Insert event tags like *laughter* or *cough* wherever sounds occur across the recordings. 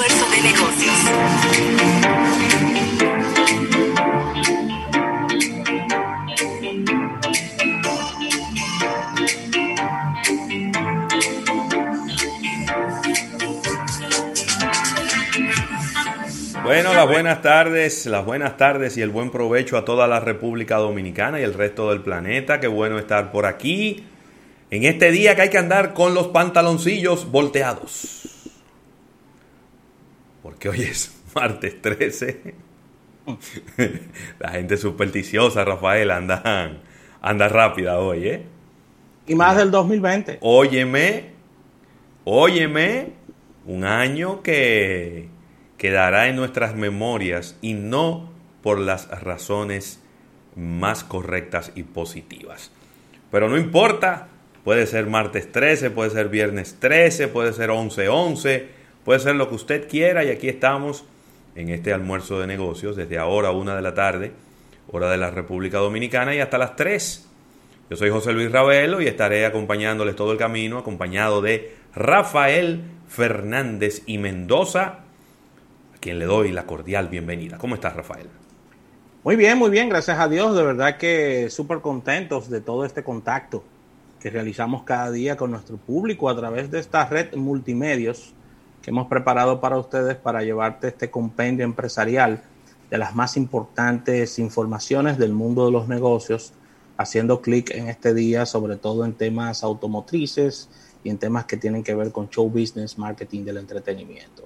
De negocios. Bueno, las buenas tardes, las buenas tardes y el buen provecho a toda la República Dominicana y el resto del planeta. Qué bueno estar por aquí en este día que hay que andar con los pantaloncillos volteados. Porque hoy es *laughs* martes 13. *laughs* La gente supersticiosa, Rafael, anda, anda rápida hoy, ¿eh? Y más del 2020. Óyeme, óyeme, un año que quedará en nuestras memorias y no por las razones más correctas y positivas. Pero no importa, puede ser martes 13, puede ser viernes 13, puede ser 11-11, puede ser lo que usted quiera y aquí estamos en este almuerzo de negocios desde ahora, una de la tarde, hora de la República Dominicana y hasta las 3. Yo soy José Luis Ravelo y estaré acompañándoles todo el camino, acompañado de Rafael Fernández y Mendoza, a quien le doy la cordial bienvenida. ¿Cómo estás, Rafael? Muy bien, muy bien, gracias a Dios. De verdad que súper contentos de todo este contacto que realizamos cada día con nuestro público a través de esta red multimedios que hemos preparado para ustedes para llevarte este compendio empresarial de las más importantes informaciones del mundo de los negocios, haciendo clic en este día, sobre todo en temas automotrices y en temas que tienen que ver con show business, marketing del entretenimiento.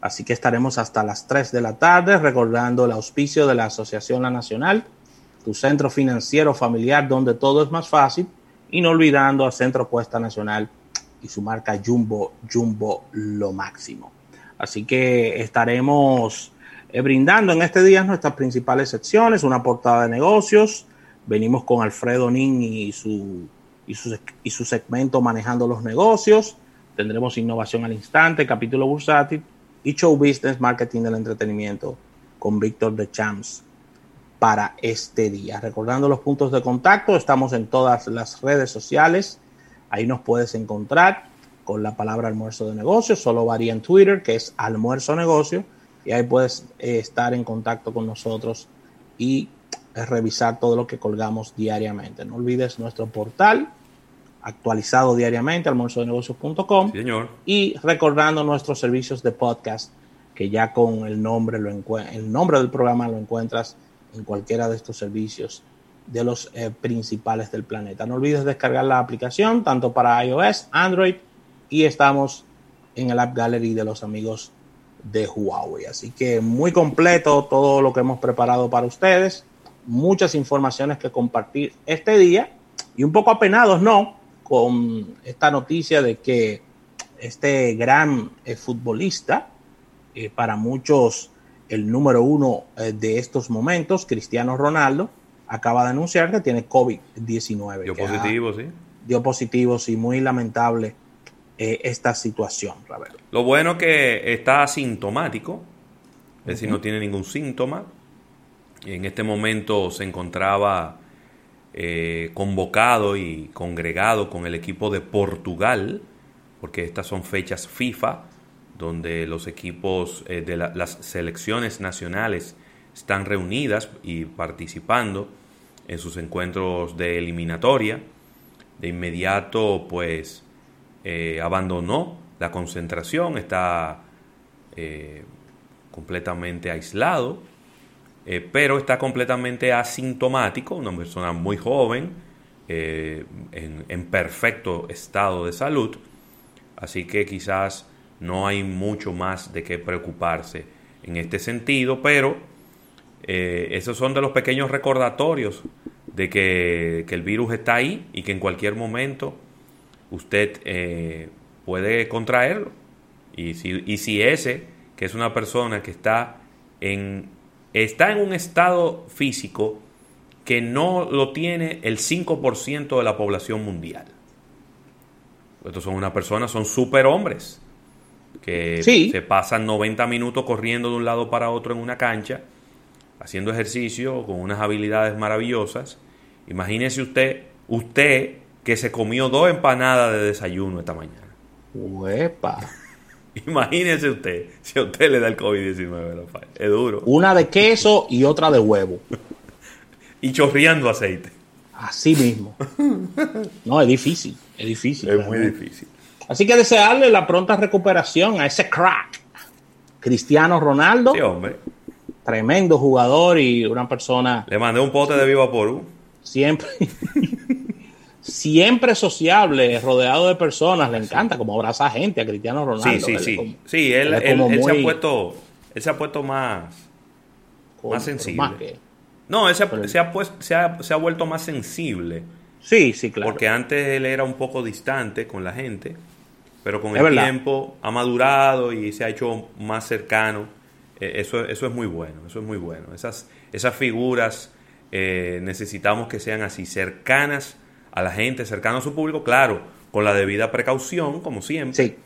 Así que estaremos hasta las 3 de la tarde recordando el auspicio de la Asociación La Nacional, tu centro financiero familiar donde todo es más fácil, y no olvidando a Centro Puesta Nacional y su marca Jumbo, Jumbo lo máximo. Así que estaremos eh, brindando en este día nuestras principales secciones, una portada de negocios. Venimos con Alfredo Nin y su, y su, y su segmento manejando los negocios. Tendremos innovación al instante, capítulo bursátil y show business, marketing del entretenimiento con Víctor de Champs para este día. Recordando los puntos de contacto, estamos en todas las redes sociales Ahí nos puedes encontrar con la palabra almuerzo de negocio, solo varía en Twitter, que es almuerzo negocio, y ahí puedes eh, estar en contacto con nosotros y eh, revisar todo lo que colgamos diariamente. No olvides nuestro portal actualizado diariamente, almuerzodenegocios.com. Señor. Y recordando nuestros servicios de podcast, que ya con el nombre, lo el nombre del programa lo encuentras en cualquiera de estos servicios de los eh, principales del planeta. No olvides descargar la aplicación tanto para iOS, Android y estamos en el App Gallery de los amigos de Huawei. Así que muy completo todo lo que hemos preparado para ustedes. Muchas informaciones que compartir este día y un poco apenados, ¿no? Con esta noticia de que este gran eh, futbolista, eh, para muchos el número uno de estos momentos, Cristiano Ronaldo, acaba de anunciar que tiene COVID-19. Dio positivo, sí. Dio positivo, sí, muy lamentable eh, esta situación, Ravelo. Lo bueno que está asintomático, es decir, no tiene ningún síntoma. En este momento se encontraba eh, convocado y congregado con el equipo de Portugal, porque estas son fechas FIFA, donde los equipos eh, de las selecciones nacionales están reunidas y participando en sus encuentros de eliminatoria. De inmediato, pues, eh, abandonó la concentración, está eh, completamente aislado, eh, pero está completamente asintomático, una persona muy joven, en, en perfecto estado de salud, así que quizás no hay mucho más de qué preocuparse en este sentido, pero eh, esos son de los pequeños recordatorios de que, el virus está ahí y que en cualquier momento usted eh, puede contraerlo. Y si, y si ese que es una persona que está en, está en un estado físico que no lo tiene el 5% de la población mundial. Estos son unas personas, son superhombres, que se pasan 90 minutos corriendo de un lado para otro en una cancha, haciendo ejercicio con unas habilidades maravillosas. Imagínese usted, usted que se comió dos empanadas de desayuno esta mañana. Uepa. *laughs* Imagínese usted si a usted le da el COVID-19, Es duro. Una de queso y otra de huevo. *laughs* y chorreando aceite. Así mismo. No, es difícil. Es difícil. Es muy difícil. Así que desearle la pronta recuperación a ese crack. Cristiano Ronaldo. Sí, hombre. Tremendo jugador y una persona. Le mandé un pote de Viva Porú. Siempre. *laughs* siempre sociable, rodeado de personas, le encanta como abraza a gente a Cristiano Ronaldo. Sí, sí, sí. sí, él, él, se ha puesto, él se ha puesto más, más sensible. no, él se ha, se, ha puesto, se, ha, se ha vuelto más sensible. Sí, sí, claro. Porque antes él era un poco distante con la gente, pero con el tiempo ha madurado y se ha hecho más cercano. Eh, eso, eso es muy bueno, eso es muy bueno. Esas, esas figuras eh, necesitamos que sean así, cercanas a la gente, cercano a su público, claro, con la debida precaución, como siempre. Sí.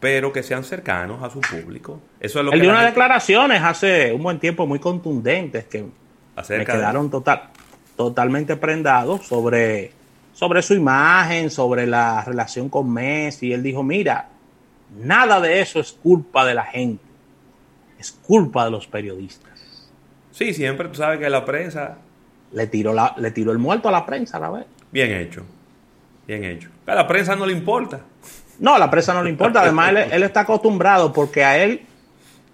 Pero que sean cercanos a su público. Eso es lo Él dio unas declaraciones hace un buen tiempo muy contundentes que me quedaron total, totalmente prendados sobre, sobre su imagen, sobre la relación con Messi. Él dijo, mira, nada de eso es culpa de la gente, es culpa de los periodistas. Sí, siempre tú sabes que la prensa... Le tiró, la, le tiró el muerto a la prensa a la vez. Bien hecho. Bien hecho. A la prensa no le importa. No, a la prensa no le importa. Además, él, está acostumbrado porque a él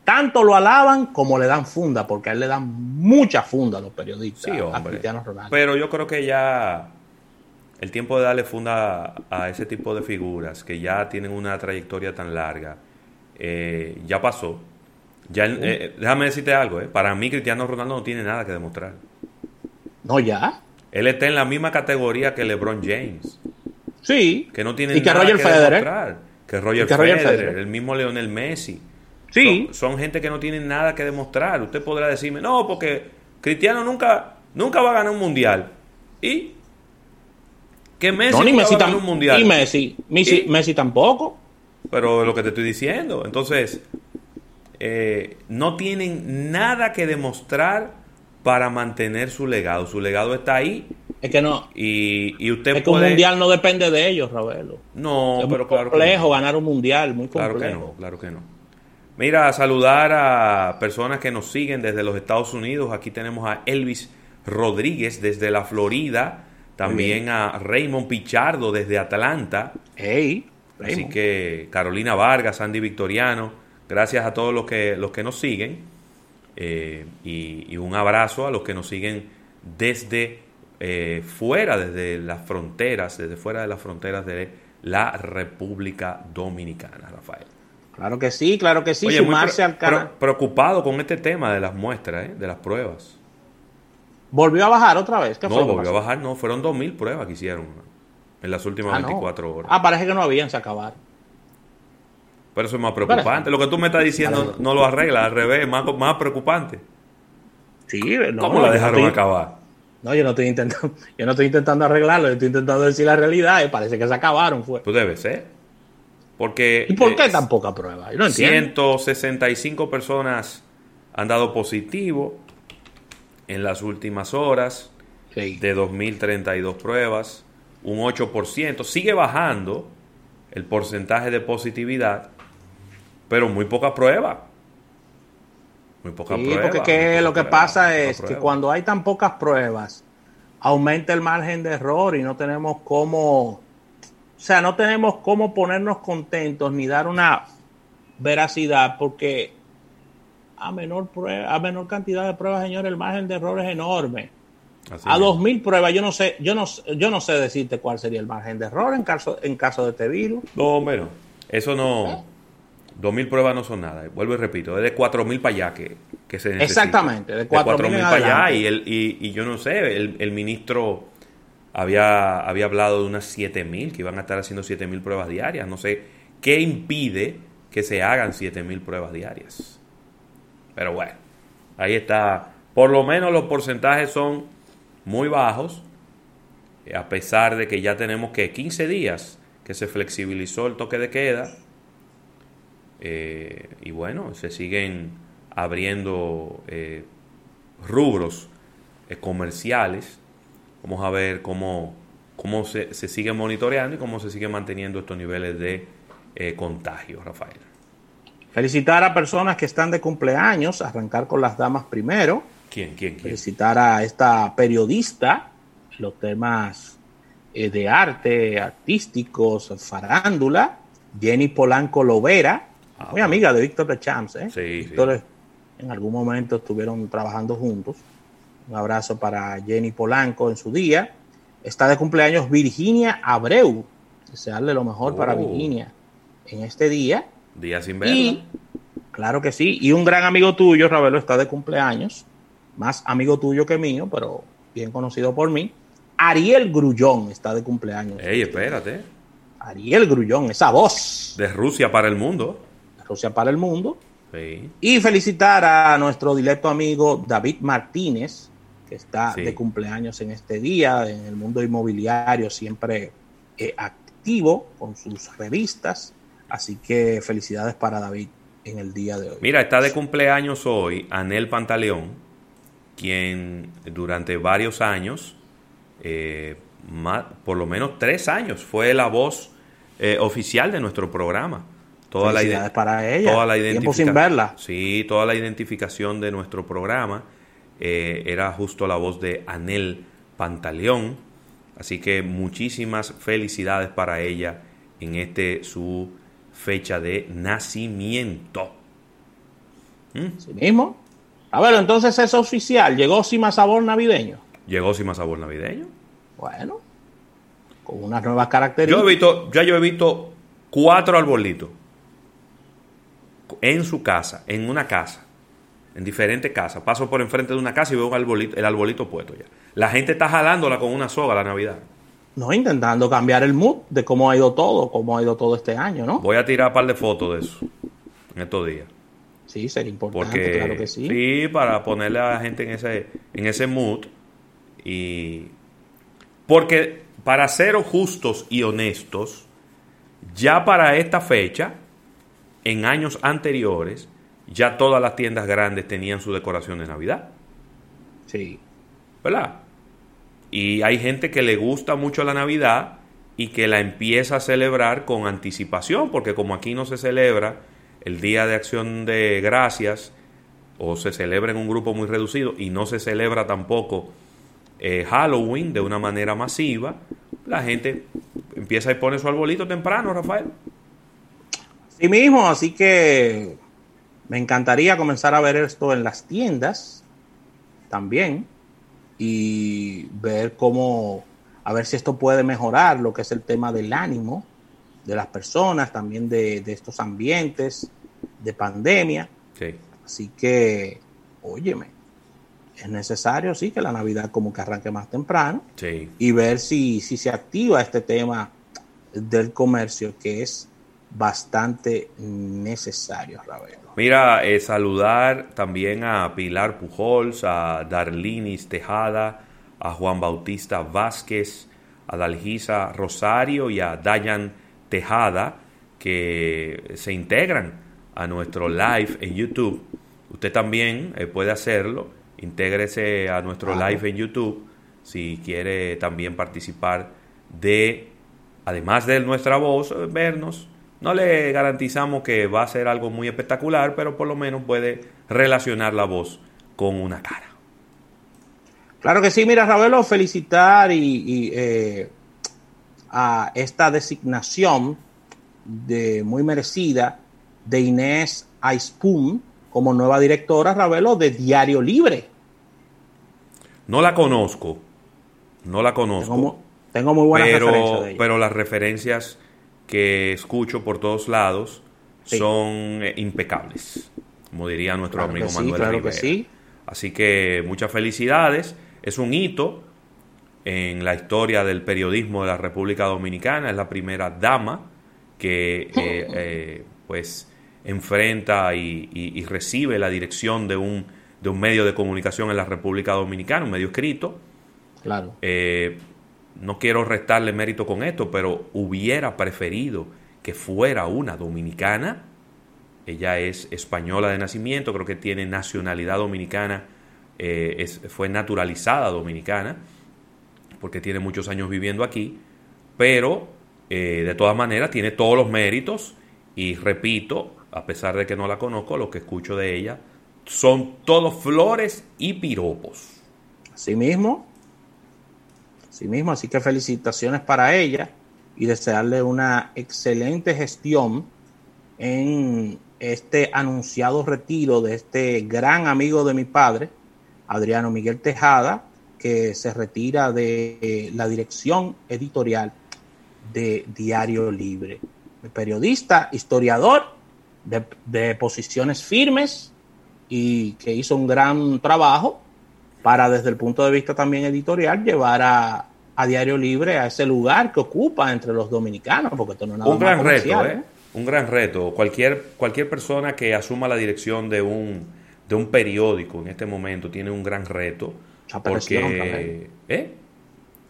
tanto lo alaban como le dan funda, porque a él le dan mucha funda a los periodistas. Sí, hombre. Pero yo creo que ya el tiempo de darle funda a ese tipo de figuras que ya tienen una trayectoria tan larga, eh, ya pasó. Ya, eh, déjame decirte algo, eh. para mí Cristiano Ronaldo no tiene nada que demostrar. No, ya. Él está en la misma categoría que LeBron James. Sí. Que no tiene y que nada Roger que Federer. demostrar. Que Roger, Federer, el mismo Leonel Messi. Sí. Son, gente que no tienen nada que demostrar. Usted podrá decirme, no, porque Cristiano nunca, nunca va a ganar un mundial. ¿Y? Que Messi no, ni Messi va a ganar un mundial. Y Messi. Messi, Messi tampoco. Pero lo que te estoy diciendo. Entonces, eh, no tienen nada que demostrar para mantener su legado. Su legado está ahí. Es que no. Y, y usted es que un mundial no depende de ellos, Ravelo. No, pero claro complejo ganar un mundial, muy complejo. Claro que no, claro que no. Mira, saludar a personas que nos siguen desde los Estados Unidos. Aquí tenemos a Elvis Rodríguez desde la Florida. También a Raymond Pichardo desde Atlanta. Hey, Así que Carolina Vargas, Andy Victoriano. Gracias a todos los que, los que nos siguen. Eh, y, un abrazo a los que nos siguen desde eh, fuera, desde las fronteras, desde fuera de las fronteras de la República Dominicana, Rafael. Claro que sí, claro que sí, sumarse al canal. preocupado con este tema de las muestras, ¿eh? de las pruebas. ¿Volvió a bajar otra vez? no, volvió a bajar, no, fueron 2.000 pruebas que hicieron en las últimas 24 ah, horas. Ah, parece que no habían, se acabaron. Pero eso es más preocupante. Lo que tú me estás diciendo no lo arregla, al revés, más, más preocupante. Sí, no, ¿Cómo la dejaron acabar? No, yo no estoy intentando, *laughs* yo no estoy intentando arreglarlo, yo estoy intentando decir la realidad, y parece que se acabaron fue. Pues debe ser. Porque ¿Y por qué tan poca prueba? Yo no entiendo. 165 personas han dado positivo en las últimas horas de 2032 pruebas, un 8%, sigue bajando el porcentaje de positividad, pero muy poca prueba. Muy poca sí, porque lo que pasa es que cuando hay tan pocas pruebas, aumenta el margen de error y no tenemos cómo, o sea, no tenemos cómo ponernos contentos ni dar una veracidad porque a menor prueba, a menor cantidad de pruebas, señor, el margen de error es enorme. a dos mil pruebas, yo no sé, yo no, yo no sé decirte cuál sería el margen de error en caso, en caso de este virus. No, bueno, eso no. ¿Eh? 2.000 pruebas no son nada. Vuelvo y repito, es de 4.000 para allá que, que se necesita. Exactamente, de 4.000 para allá. Y, el, y, yo no sé, el, el ministro había, había hablado de unas 7.000, que iban a estar haciendo 7.000 pruebas diarias. No sé qué impide que se hagan 7.000 pruebas diarias. Pero bueno, ahí está. Por lo menos los porcentajes son muy bajos, a pesar de que ya tenemos que 15 días que se flexibilizó el toque de queda. Eh, y bueno, se siguen abriendo eh, rubros eh, comerciales. Vamos a ver cómo, cómo se, se, sigue monitoreando y cómo se sigue manteniendo estos niveles de contagio, Rafael. Felicitar a personas que están de cumpleaños, arrancar con las damas primero. ¿Quién, quién, quién? Felicitar a esta periodista, los temas de arte, artísticos, farándula, Jenny Polanco Lovera, muy amiga de Víctor de Champs. ¿eh? Sí, en algún momento estuvieron trabajando juntos. Un abrazo para Jenny Polanco en su día. Está de cumpleaños Virginia Abreu. Desearle lo mejor para oh. Virginia en este día. Día sin verla. claro que sí. Y un gran amigo tuyo, Ravelo, está de cumpleaños. Más amigo tuyo que mío, pero bien conocido por mí. Ariel Grullón está de cumpleaños. Ey, espérate. Ariel Grullón, esa voz. De Rusia para el mundo. Rusia para el mundo. Sí. Y felicitar a nuestro directo amigo David Martínez, que está de cumpleaños en este día, en el mundo inmobiliario, siempre eh, activo con sus revistas. Así que felicidades para David en el día de hoy. Mira, está de cumpleaños hoy Anel Pantaleón, quien durante varios años, eh, por lo menos tres años, fue la voz eh, oficial de nuestro programa. Toda felicidades para ella. Toda la Tiempo sin verla. Sí, toda la identificación de nuestro programa eh, era justo la voz de Anel Pantaleón. Así que muchísimas felicidades para ella en este su fecha de nacimiento. ¿Mm? Sí mismo. A ver, entonces es oficial. ¿Llegó sin más sabor navideño? ¿Llegó sin más sabor navideño? Bueno, con unas nuevas características. Yo he visto, ya yo he visto cuatro arbolitos en su casa, en una casa, en diferentes casas. Paso por enfrente de una casa y veo el arbolito puesto ya. La gente está jalándola con una soga la Navidad. No, intentando cambiar el mood de cómo ha ido todo, cómo ha ido todo este año, ¿no? Voy a tirar un par de fotos de eso en estos días. Sí, sería importante, claro que sí. Sí, para ponerle a la gente en ese, en ese mood. Y. Porque, para ser justos y honestos, ya para esta fecha, en años anteriores, ya todas las tiendas grandes tenían su decoración de Navidad. Sí. ¿Verdad? Y hay gente que le gusta mucho la Navidad y que la empieza a celebrar con anticipación, porque como aquí no se celebra el Día de Acción de Gracias, o se celebra en un grupo muy reducido, y no se celebra tampoco eh, Halloween de una manera masiva, la gente empieza y pone su arbolito temprano, Rafael. Sí mismo, así que me encantaría comenzar a ver esto en las tiendas también y ver cómo, a ver si esto puede mejorar lo que es el tema del ánimo de las personas, también de, estos ambientes de pandemia. Así que, óyeme, es necesario, sí, que la Navidad como que arranque más temprano y ver si, si se activa este tema del comercio que es bastante necesario, Ravelo. Mira, eh, saludar también a Pilar Pujols, a Darlinis Tejada, a Juan Bautista Vázquez, a Dalgisa Rosario y a Dayan Tejada, que se integran a nuestro live en YouTube. Usted también eh, puede hacerlo, intégrese a nuestro live en YouTube si quiere también participar de, además de nuestra voz, vernos no le garantizamos que va a ser algo muy espectacular, pero por lo menos puede relacionar la voz con una cara. Claro que sí, mira, Ravelo, felicitar y, eh, a esta designación de muy merecida de Inés Aispun como nueva directora, Ravelo, de Diario Libre. No la conozco, no la conozco. Tengo, muy buenas referencias de ella. Pero las referencias que escucho por todos lados son eh, impecables, como diría nuestro amigo Manuel Rivera. Así que muchas felicidades. Es un hito en la historia del periodismo de la República Dominicana. Es la primera dama que eh, *laughs* eh, pues enfrenta y, recibe la dirección de un, de un, medio de comunicación en la República Dominicana, un medio escrito. Claro. Eh, no quiero restarle mérito con esto, pero hubiera preferido que fuera una dominicana. Ella es española de nacimiento, creo que tiene nacionalidad dominicana, eh, fue naturalizada dominicana, porque tiene muchos años viviendo aquí, pero eh, de todas maneras tiene todos los méritos y repito, a pesar de que no la conozco, lo que escucho de ella son todos flores y piropos. Así mismo, así mismo, así que felicitaciones para ella y desearle una excelente gestión en este anunciado retiro de este gran amigo de mi padre, Adriano Miguel Tejada, que se retira de la dirección editorial de Diario Libre. Periodista, historiador de, posiciones firmes y que hizo un gran trabajo para desde el punto de vista también editorial llevar a, Diario Libre a ese lugar que ocupa entre los dominicanos, porque esto no es nada un gran reto, ¿eh? Un gran reto. Cualquier, cualquier persona que asuma la dirección de un, de un periódico en este momento tiene un gran reto. Mucha presión porque, ¿eh?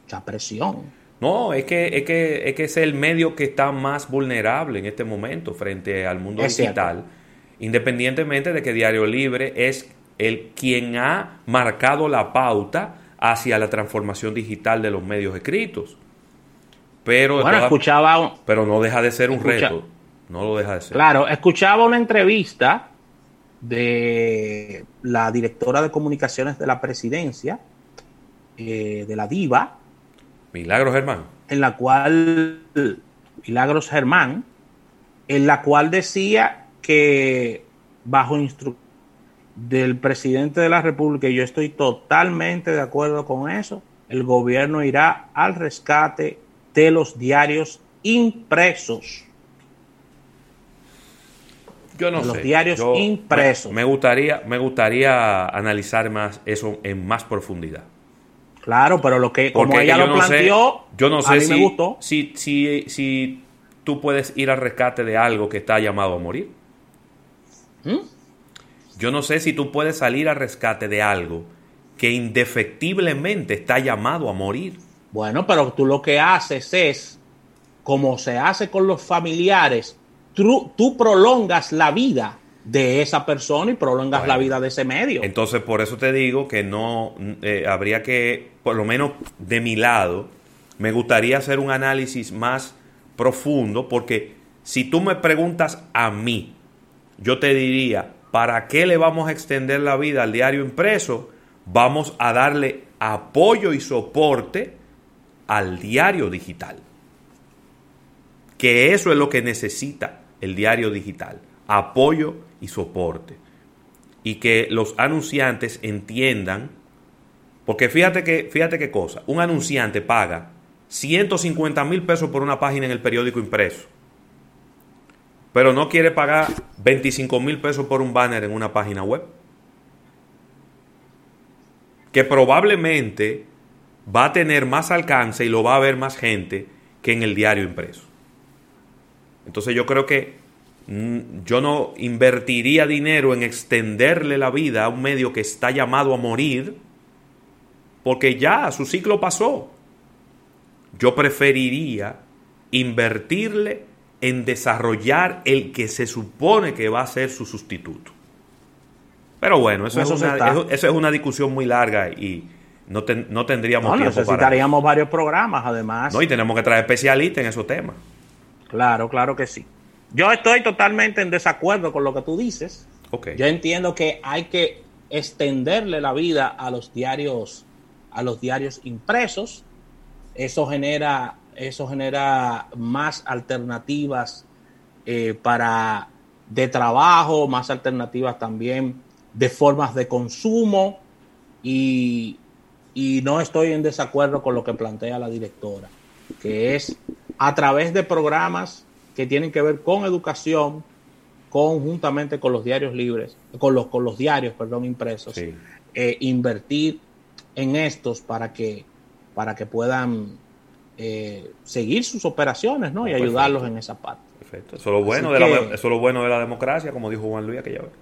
Mucha presión. No, es que, es que, es que es el medio que está más vulnerable en este momento frente al mundo digital, independientemente de que Diario Libre es el quien ha marcado la pauta hacia la transformación digital de los medios escritos. Pero, bueno, escuchaba, pero no deja de ser un reto. No lo deja de ser. Claro, escuchaba una entrevista de la directora de comunicaciones de la presidencia, eh, de la DIVA, Milagros Germán. En la cual, Milagros Germán, en la cual decía que bajo instrucción del presidente de la República, y yo estoy totalmente de acuerdo con eso, el gobierno irá al rescate de los diarios impresos. Yo no de sé. Los diarios impresos. me, gustaría, me gustaría analizar más eso en más profundidad. Claro, pero lo que, como ella lo planteó, yo no sé si, me gustó. Si, si, si tú puedes ir al rescate de algo que está llamado a morir. ¿Mm? Yo no sé si tú puedes salir al rescate de algo que indefectiblemente está llamado a morir. Bueno, pero tú lo que haces es, como se hace con los familiares, tú, tú prolongas la vida de esa persona y prolongas la vida de ese medio. Entonces, por eso te digo que no eh, habría que, por lo menos de mi lado, me gustaría hacer un análisis más profundo, porque si tú me preguntas a mí, yo te diría, ¿para qué le vamos a extender la vida al diario impreso? Vamos a darle apoyo y soporte al diario digital. Que eso es lo que necesita el diario digital. Apoyo y soporte. Y que los anunciantes entiendan, porque fíjate que, fíjate qué cosa, un anunciante paga 150 mil pesos por una página en el periódico impreso, pero no quiere pagar 25 mil pesos por un banner en una página web, que probablemente va a tener más alcance y lo va a ver más gente que en el diario impreso. Entonces yo creo que Mm, yo no invertiría dinero en extenderle la vida a un medio que está llamado a morir, porque ya su ciclo pasó. Yo preferiría invertirle en desarrollar el que se supone que va a ser su sustituto. Pero bueno, eso, es, una, eso, es una discusión muy larga y no, no tendríamos no, necesitaríamos varios programas, además. No, y tenemos que traer especialistas en esos temas. Claro, claro que sí. Yo estoy totalmente en desacuerdo con lo que tú dices. Yo entiendo que hay que extenderle la vida a los diarios, a los diarios impresos. Eso genera, eso genera más alternativas eh, para de trabajo, más alternativas también de formas de consumo. Y, y no estoy en desacuerdo con lo que plantea la directora, que es a través de programas que tienen que ver con educación, conjuntamente con los diarios libres, con los, con los diarios, perdón, impresos, eh, invertir en estos para que, para que puedan eh, seguir sus operaciones ¿no? y ayudarlos en esa parte. Perfecto. Eso es lo bueno, de la, eso es lo bueno de la democracia, como dijo Juan Luis aquella vez.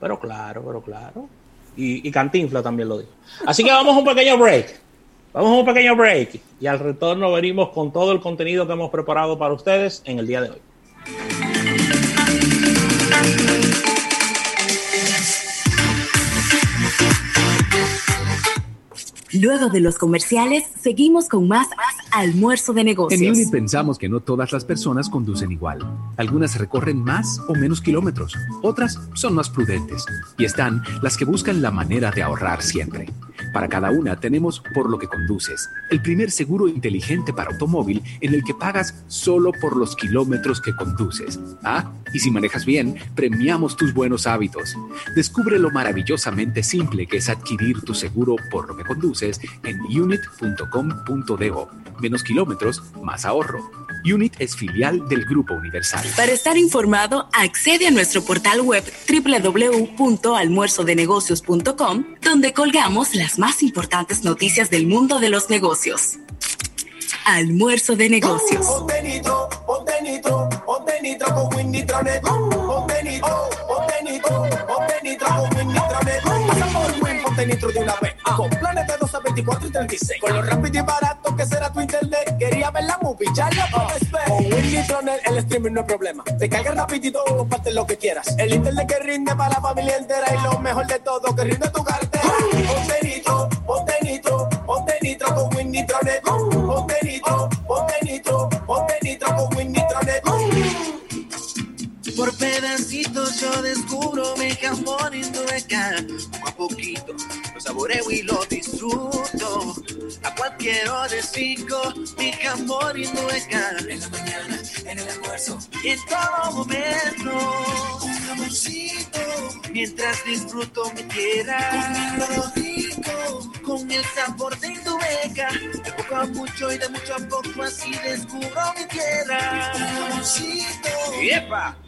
Pero claro, pero claro. Y, y Cantinfla también lo dijo. Así que vamos a un pequeño break. Vamos a un pequeño break y al retorno venimos con todo el contenido que hemos preparado para ustedes en el día de hoy. Luego de los comerciales, seguimos con más, almuerzo de negocios. En Unit pensamos que no todas las personas conducen igual. Algunas recorren más o menos kilómetros, otras son más prudentes y están las que buscan la manera de ahorrar siempre. Para cada una tenemos Por lo que conduces, el primer seguro inteligente para automóvil en el que pagas solo por los kilómetros que conduces. Ah, y si manejas bien, premiamos tus buenos hábitos. Descubre lo maravillosamente simple que es adquirir tu seguro por lo que conduces en unit.com.do. Menos kilómetros, más ahorro. Unit es filial del Grupo Universal. Para estar informado, accede a nuestro portal web www.almuerzodenegocios.com, donde colgamos las más importantes noticias del mundo de los negocios. Almuerzo de negocios. Nitro, ponte nitro, ponte nitro con Winnitronet. Ponte nitro, ponte nitro, ponte nitro con Winnitronet. Pasa por Win, ponte nitro de una vez. Con planes de 12, 24 y 36. Con lo rápido y barato que será tu internet. Quería ver la movie, ya la puedes ver. Con Winnitronet el streaming no es problema. Te carga rapidito, comparte lo que quieras. El internet que rinde para la familia entera. Y lo mejor de todo, que rinde tu cartera. Ponte nitro, ponte nitro, ponte con Winnitronet. Ponte nitro, ponte nitro, con Winnitronet. Por pedacitos yo descubro mi jamón indueca. Poco a poquito saboreo y lo disfruto. A cualquier hora de cinco, mi jamón indueca. En la mañana, en el almuerzo. Y en todo momento. Un jamoncito. Mientras disfruto mi tierra. Rico. Con el sabor de indueca. De poco a mucho y de mucho a poco así descubro mi tierra. Un jamoncito. ¡Epa!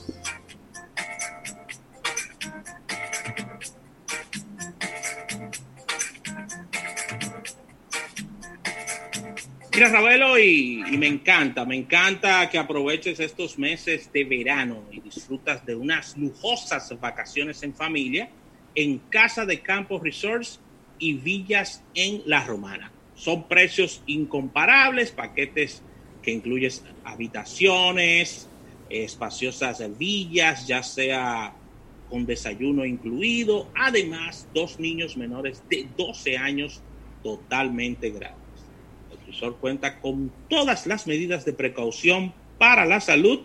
Mira, Ravelo, y, me encanta, me encanta que aproveches estos meses de verano y disfrutas de unas lujosas vacaciones en familia en Casa de Campos Resorts y Villas en La Romana. Son precios incomparables, paquetes que incluyes habitaciones, espaciosas villas, ya sea con desayuno incluido, además dos niños menores de 12 años totalmente gratis cuenta con todas las medidas de precaución para la salud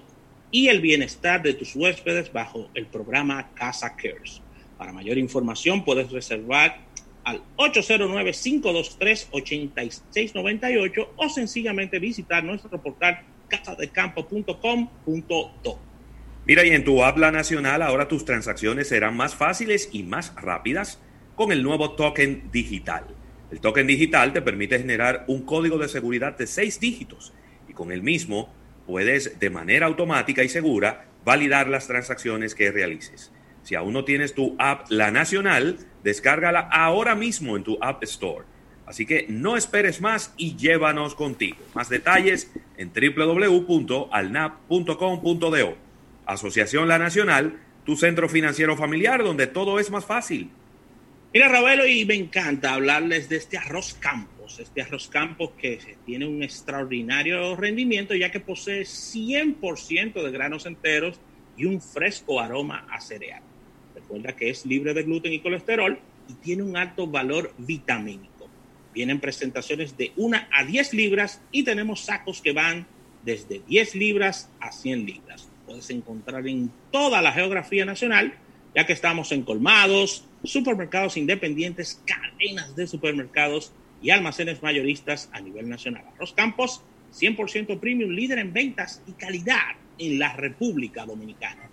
y el bienestar de tus huéspedes bajo el programa Casa Cares. Para mayor información puedes reservar al 809-523-8698 o sencillamente visitar nuestro portal casadecampo.com.do. Mira, y en tu habla nacional ahora tus transacciones serán más fáciles y más rápidas con el nuevo token digital. El token digital te permite generar un código de seguridad de seis dígitos y con el mismo puedes de manera automática y segura validar las transacciones que realices. Si aún no tienes tu app La Nacional, descárgala ahora mismo en tu App Store. Así que no esperes más y llévanos contigo. Más detalles en www.alnap.com.do. Asociación La Nacional, tu centro financiero familiar donde todo es más fácil. Mira, Ravelo, y me encanta hablarles de este arroz campos, este arroz campos que tiene un extraordinario rendimiento ya que posee 100% de granos enteros y un fresco aroma a cereal. Recuerda que es libre de gluten y colesterol y tiene un alto valor vitamínico. Vienen presentaciones de 1 a 10 libras y tenemos sacos que van desde 10 libras a 100 libras. Puedes encontrar en toda la geografía nacional, ya que estamos en colmados, supermercados independientes, cadenas de supermercados y almacenes mayoristas a nivel nacional. Arroz Campos, 100% premium, líder en ventas y calidad en la República Dominicana.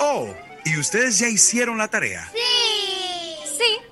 Oh, ¿y ustedes ya hicieron la tarea? Sí. Sí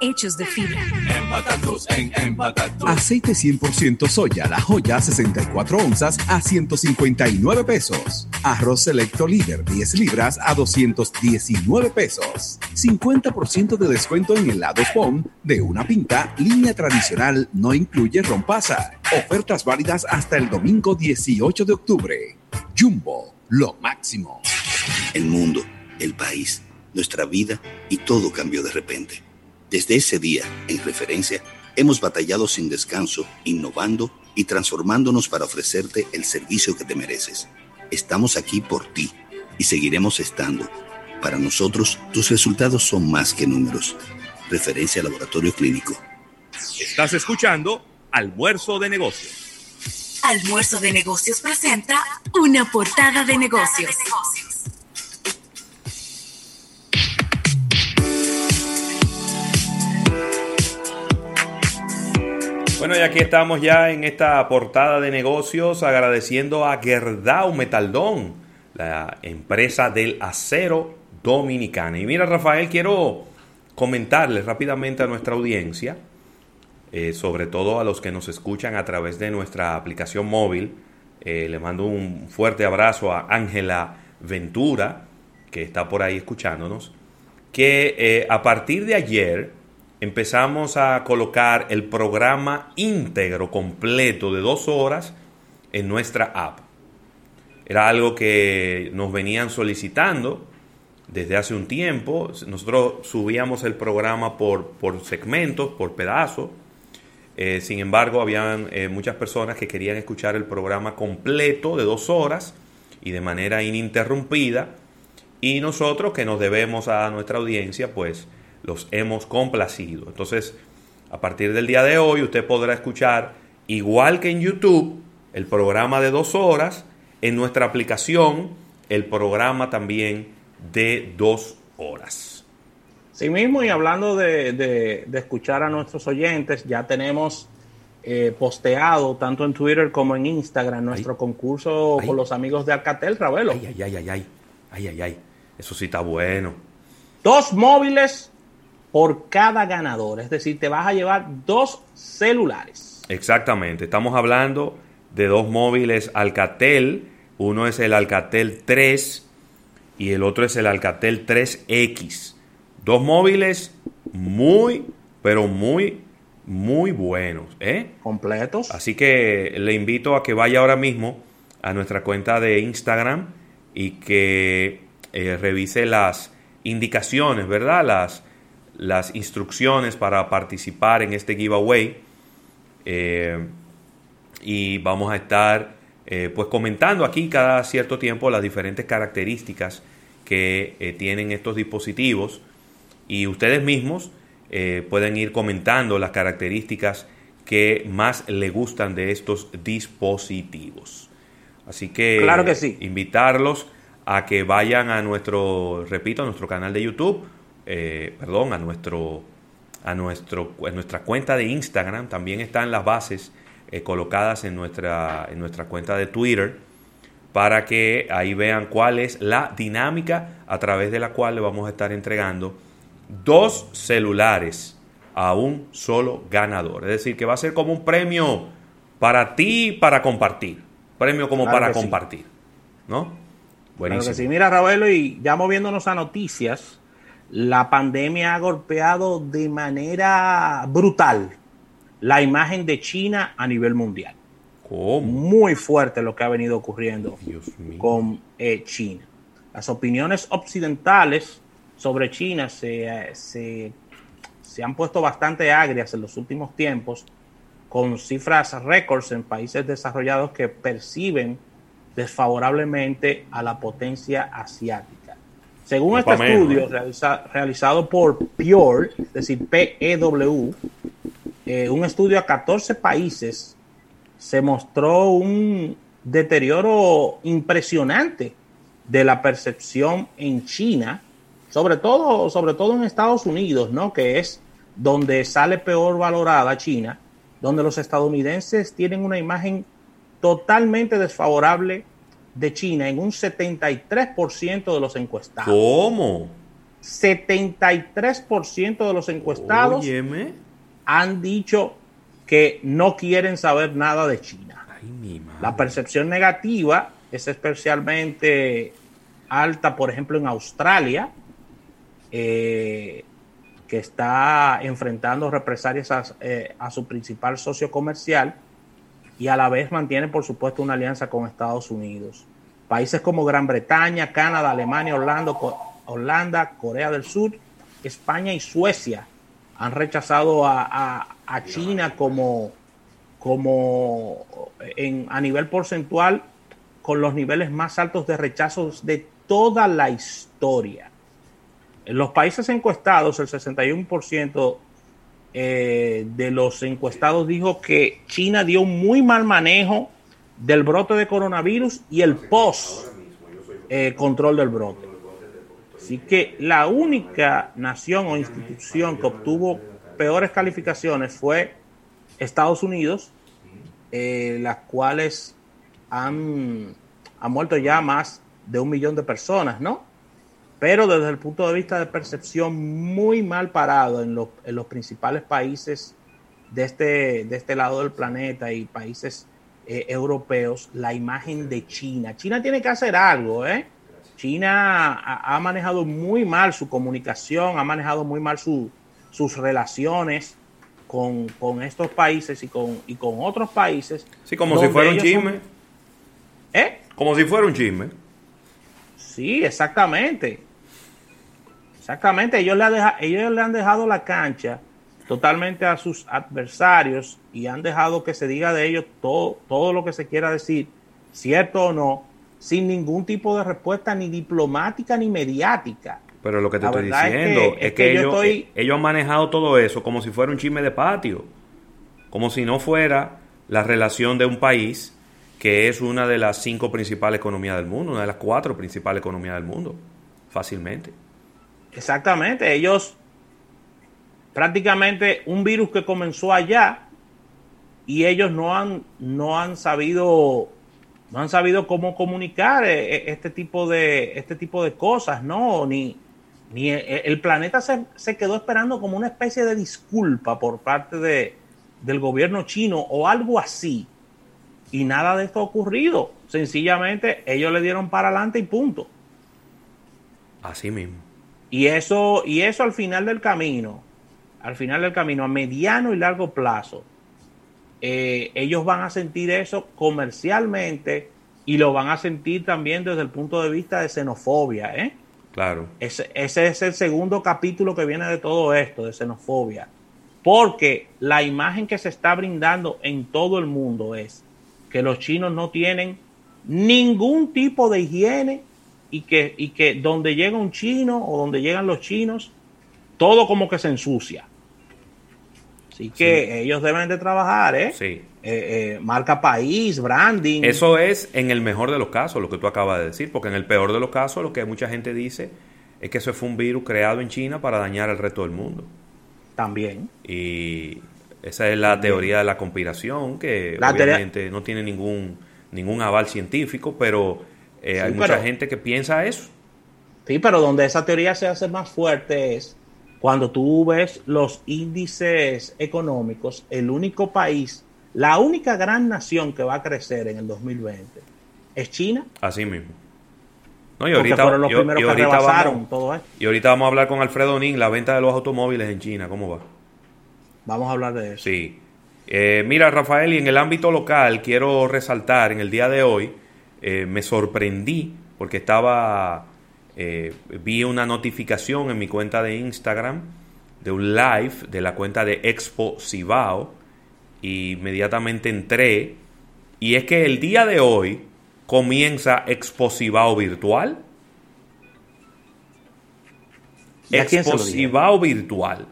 hechos de fibra. en Aceite 100% soya, la joya 64 onzas a 159 pesos. Arroz selecto líder 10 libras a 219 pesos. 50% de descuento en helados PON de una pinta, línea tradicional, no incluye rompasa. Ofertas válidas hasta el domingo 18 de octubre. Jumbo, lo máximo. El mundo, el país, nuestra vida y todo cambió de repente desde ese día, en referencia, hemos batallado sin descanso, innovando y transformándonos para ofrecerte el servicio que te mereces. Estamos aquí por ti y seguiremos estando. Para nosotros, tus resultados son más que números. Referencia Laboratorio Clínico. Estás escuchando Almuerzo de Negocios. Almuerzo de Negocios presenta una portada de negocios. Bueno, y aquí estamos ya en esta portada de negocios agradeciendo a Gerdau Metaldón, la empresa del acero dominicana. Y mira, Rafael, quiero comentarles rápidamente a nuestra audiencia, eh, sobre todo a los que nos escuchan a través de nuestra aplicación móvil. Eh, le mando un fuerte abrazo a Ángela Ventura, que está por ahí escuchándonos, que eh, a partir de ayer empezamos a colocar el programa íntegro, completo de dos horas en nuestra app. Era algo que nos venían solicitando desde hace un tiempo. Nosotros subíamos el programa por, por segmentos, por pedazos. Eh, sin embargo, habían eh, muchas personas que querían escuchar el programa completo de dos horas y de manera ininterrumpida. Y nosotros que nos debemos a nuestra audiencia, pues los hemos complacido. Entonces, a partir del día de hoy, usted podrá escuchar, igual que en YouTube, el programa de dos horas, en nuestra aplicación, el programa también de dos horas. Sí mismo, y hablando de, escuchar a nuestros oyentes, ya tenemos eh, posteado tanto en Twitter como en Instagram nuestro concurso con los amigos de Alcatel, Ravelo. Ay, ay, ay, ay, ay, ay, ay, eso sí está bueno. Dos móviles por cada ganador. Es decir, te vas a llevar dos celulares. Exactamente. Estamos hablando de dos móviles Alcatel. Uno es el Alcatel 3 y el otro es el Alcatel 3X. Dos móviles muy, pero muy, muy buenos. ¿eh? Completos. Así que le invito a que vaya ahora mismo a nuestra cuenta de Instagram y que eh, revise las indicaciones, ¿verdad? Las, las instrucciones para participar en este giveaway. Eh, y vamos a estar eh, pues comentando aquí cada cierto tiempo las diferentes características que eh, tienen estos dispositivos y ustedes mismos pueden ir comentando las características que más le gustan de estos dispositivos. Así que, claro que sí. invitarlos a que vayan a nuestro, repito, a nuestro canal de YouTube eh, perdón, a nuestro, a nuestro, en nuestra cuenta de Instagram. También están las bases eh, colocadas en nuestra, en nuestra cuenta de Twitter para que ahí vean cuál es la dinámica a través de la cual le vamos a estar entregando dos celulares a un solo ganador. Es decir, que va a ser como un premio para ti para compartir. Premio como para compartir. ¿No? Buenísimo. Claro Mira, Ravelo, y ya moviéndonos a noticias, la pandemia ha golpeado de manera brutal la imagen de China a nivel mundial. Muy fuerte lo que ha venido ocurriendo con eh, China. Las opiniones occidentales sobre China se, se, se han puesto bastante agrias en los últimos tiempos, con cifras récords en países desarrollados que perciben desfavorablemente a la potencia asiática. Según este estudio realizado por Pure, es decir, PEW, eh, un estudio a 14 países, se mostró un deterioro impresionante de la percepción en China, sobre todo, sobre todo en Estados Unidos, ¿no? Que es donde sale peor valorada China, donde los estadounidenses tienen una imagen totalmente desfavorable de China en un 73% de los encuestados. ¿Cómo? 73% de los encuestados han dicho que no quieren saber nada de China. La percepción negativa es especialmente alta, por ejemplo, en Australia, eh, que está enfrentando represalias a, eh, a, su principal socio comercial y a la vez mantiene, por supuesto, una alianza con Estados Unidos. Países como Gran Bretaña, Canadá, Alemania, Holanda, Corea del Sur, España y Suecia han rechazado a, China como, a nivel porcentual con los niveles más altos de rechazos de toda la historia. En los países encuestados, el 61% eh, de los encuestados dijo que China dio un muy mal manejo del brote de coronavirus y el post eh, control del brote. Así que la única nación o institución que obtuvo peores calificaciones fue Estados Unidos, eh, las cuales han, muerto ya más de un millón de personas, ¿no? Pero desde el punto de vista de percepción, muy mal parado en, los principales países de este, de este lado del planeta y países eh, europeos, la imagen de China. China tiene que hacer algo, ¿eh? China ha, manejado muy mal su comunicación, ha manejado muy mal sus relaciones con, estos países y con, y con otros países. Sí, como si fuera un chisme. ¿Eh? Como si fuera un chisme. Sí, exactamente. Exactamente. Ellos le, ellos le han dejado la cancha totalmente a sus adversarios y han dejado que se diga de ellos todo, todo lo que se quiera decir, cierto o no, sin ningún tipo de respuesta ni diplomática ni mediática. Pero lo que te estoy diciendo es que, ellos, eh, ellos, han manejado todo eso como si fuera un chisme de patio, como si no fuera la relación de un país que es una de las cinco principales economías del mundo, una de las cuatro principales economías del mundo, fácilmente. Exactamente, ellos prácticamente un virus que comenzó allá y ellos no han, no han sabido no han sabido cómo comunicar eh, eh, este tipo de, este tipo de cosas, ¿no? Ni, ni eh, el, planeta se, se, quedó esperando como una especie de disculpa por parte de, del gobierno chino o algo así. Y nada de esto ha ocurrido. Sencillamente ellos le dieron para adelante y punto. Así mismo. Y eso, y eso al final del camino, al final del camino, a mediano y largo plazo, eh, ellos van a sentir eso comercialmente y lo van a sentir también desde el punto de vista de xenofobia. ¿eh? Claro. Ese, ese es el segundo capítulo que viene de todo esto, de xenofobia. Porque la imagen que se está brindando en todo el mundo es que los chinos no tienen ningún tipo de higiene y que, y que donde llega un chino o donde llegan los chinos, todo como que se ensucia. Así que ellos deben de trabajar, ¿eh? Sí. Eh, eh, marca país, branding. Eso es en el mejor de los casos, lo que tú acabas de decir, porque en el peor de los casos lo que mucha gente dice es que eso fue un virus creado en China para dañar al resto del mundo. También. Y esa es la teoría de la conspiración, que obviamente no tiene ningún, ningún aval científico, pero eh, hay mucha gente que piensa eso. Sí, pero donde esa teoría se hace más fuerte es cuando tú ves los índices económicos, el único país, la única gran nación que va a crecer en el 2020 es China. Así mismo. No, y ahorita, fueron los primeros que vamos, todo esto. Y ahorita vamos a hablar con Alfredo Nin, la venta de los automóviles en China, ¿cómo va? Vamos a hablar de eso. Sí. Eh, mira, Rafael, y en el ámbito local quiero resaltar en el día de hoy, eh, me sorprendí porque estaba eh, vi una notificación en mi cuenta de Instagram de un live de la cuenta de Expo Cibao y inmediatamente entré y es que el día de hoy comienza Expo Cibao virtual. Expo Cibao virtual.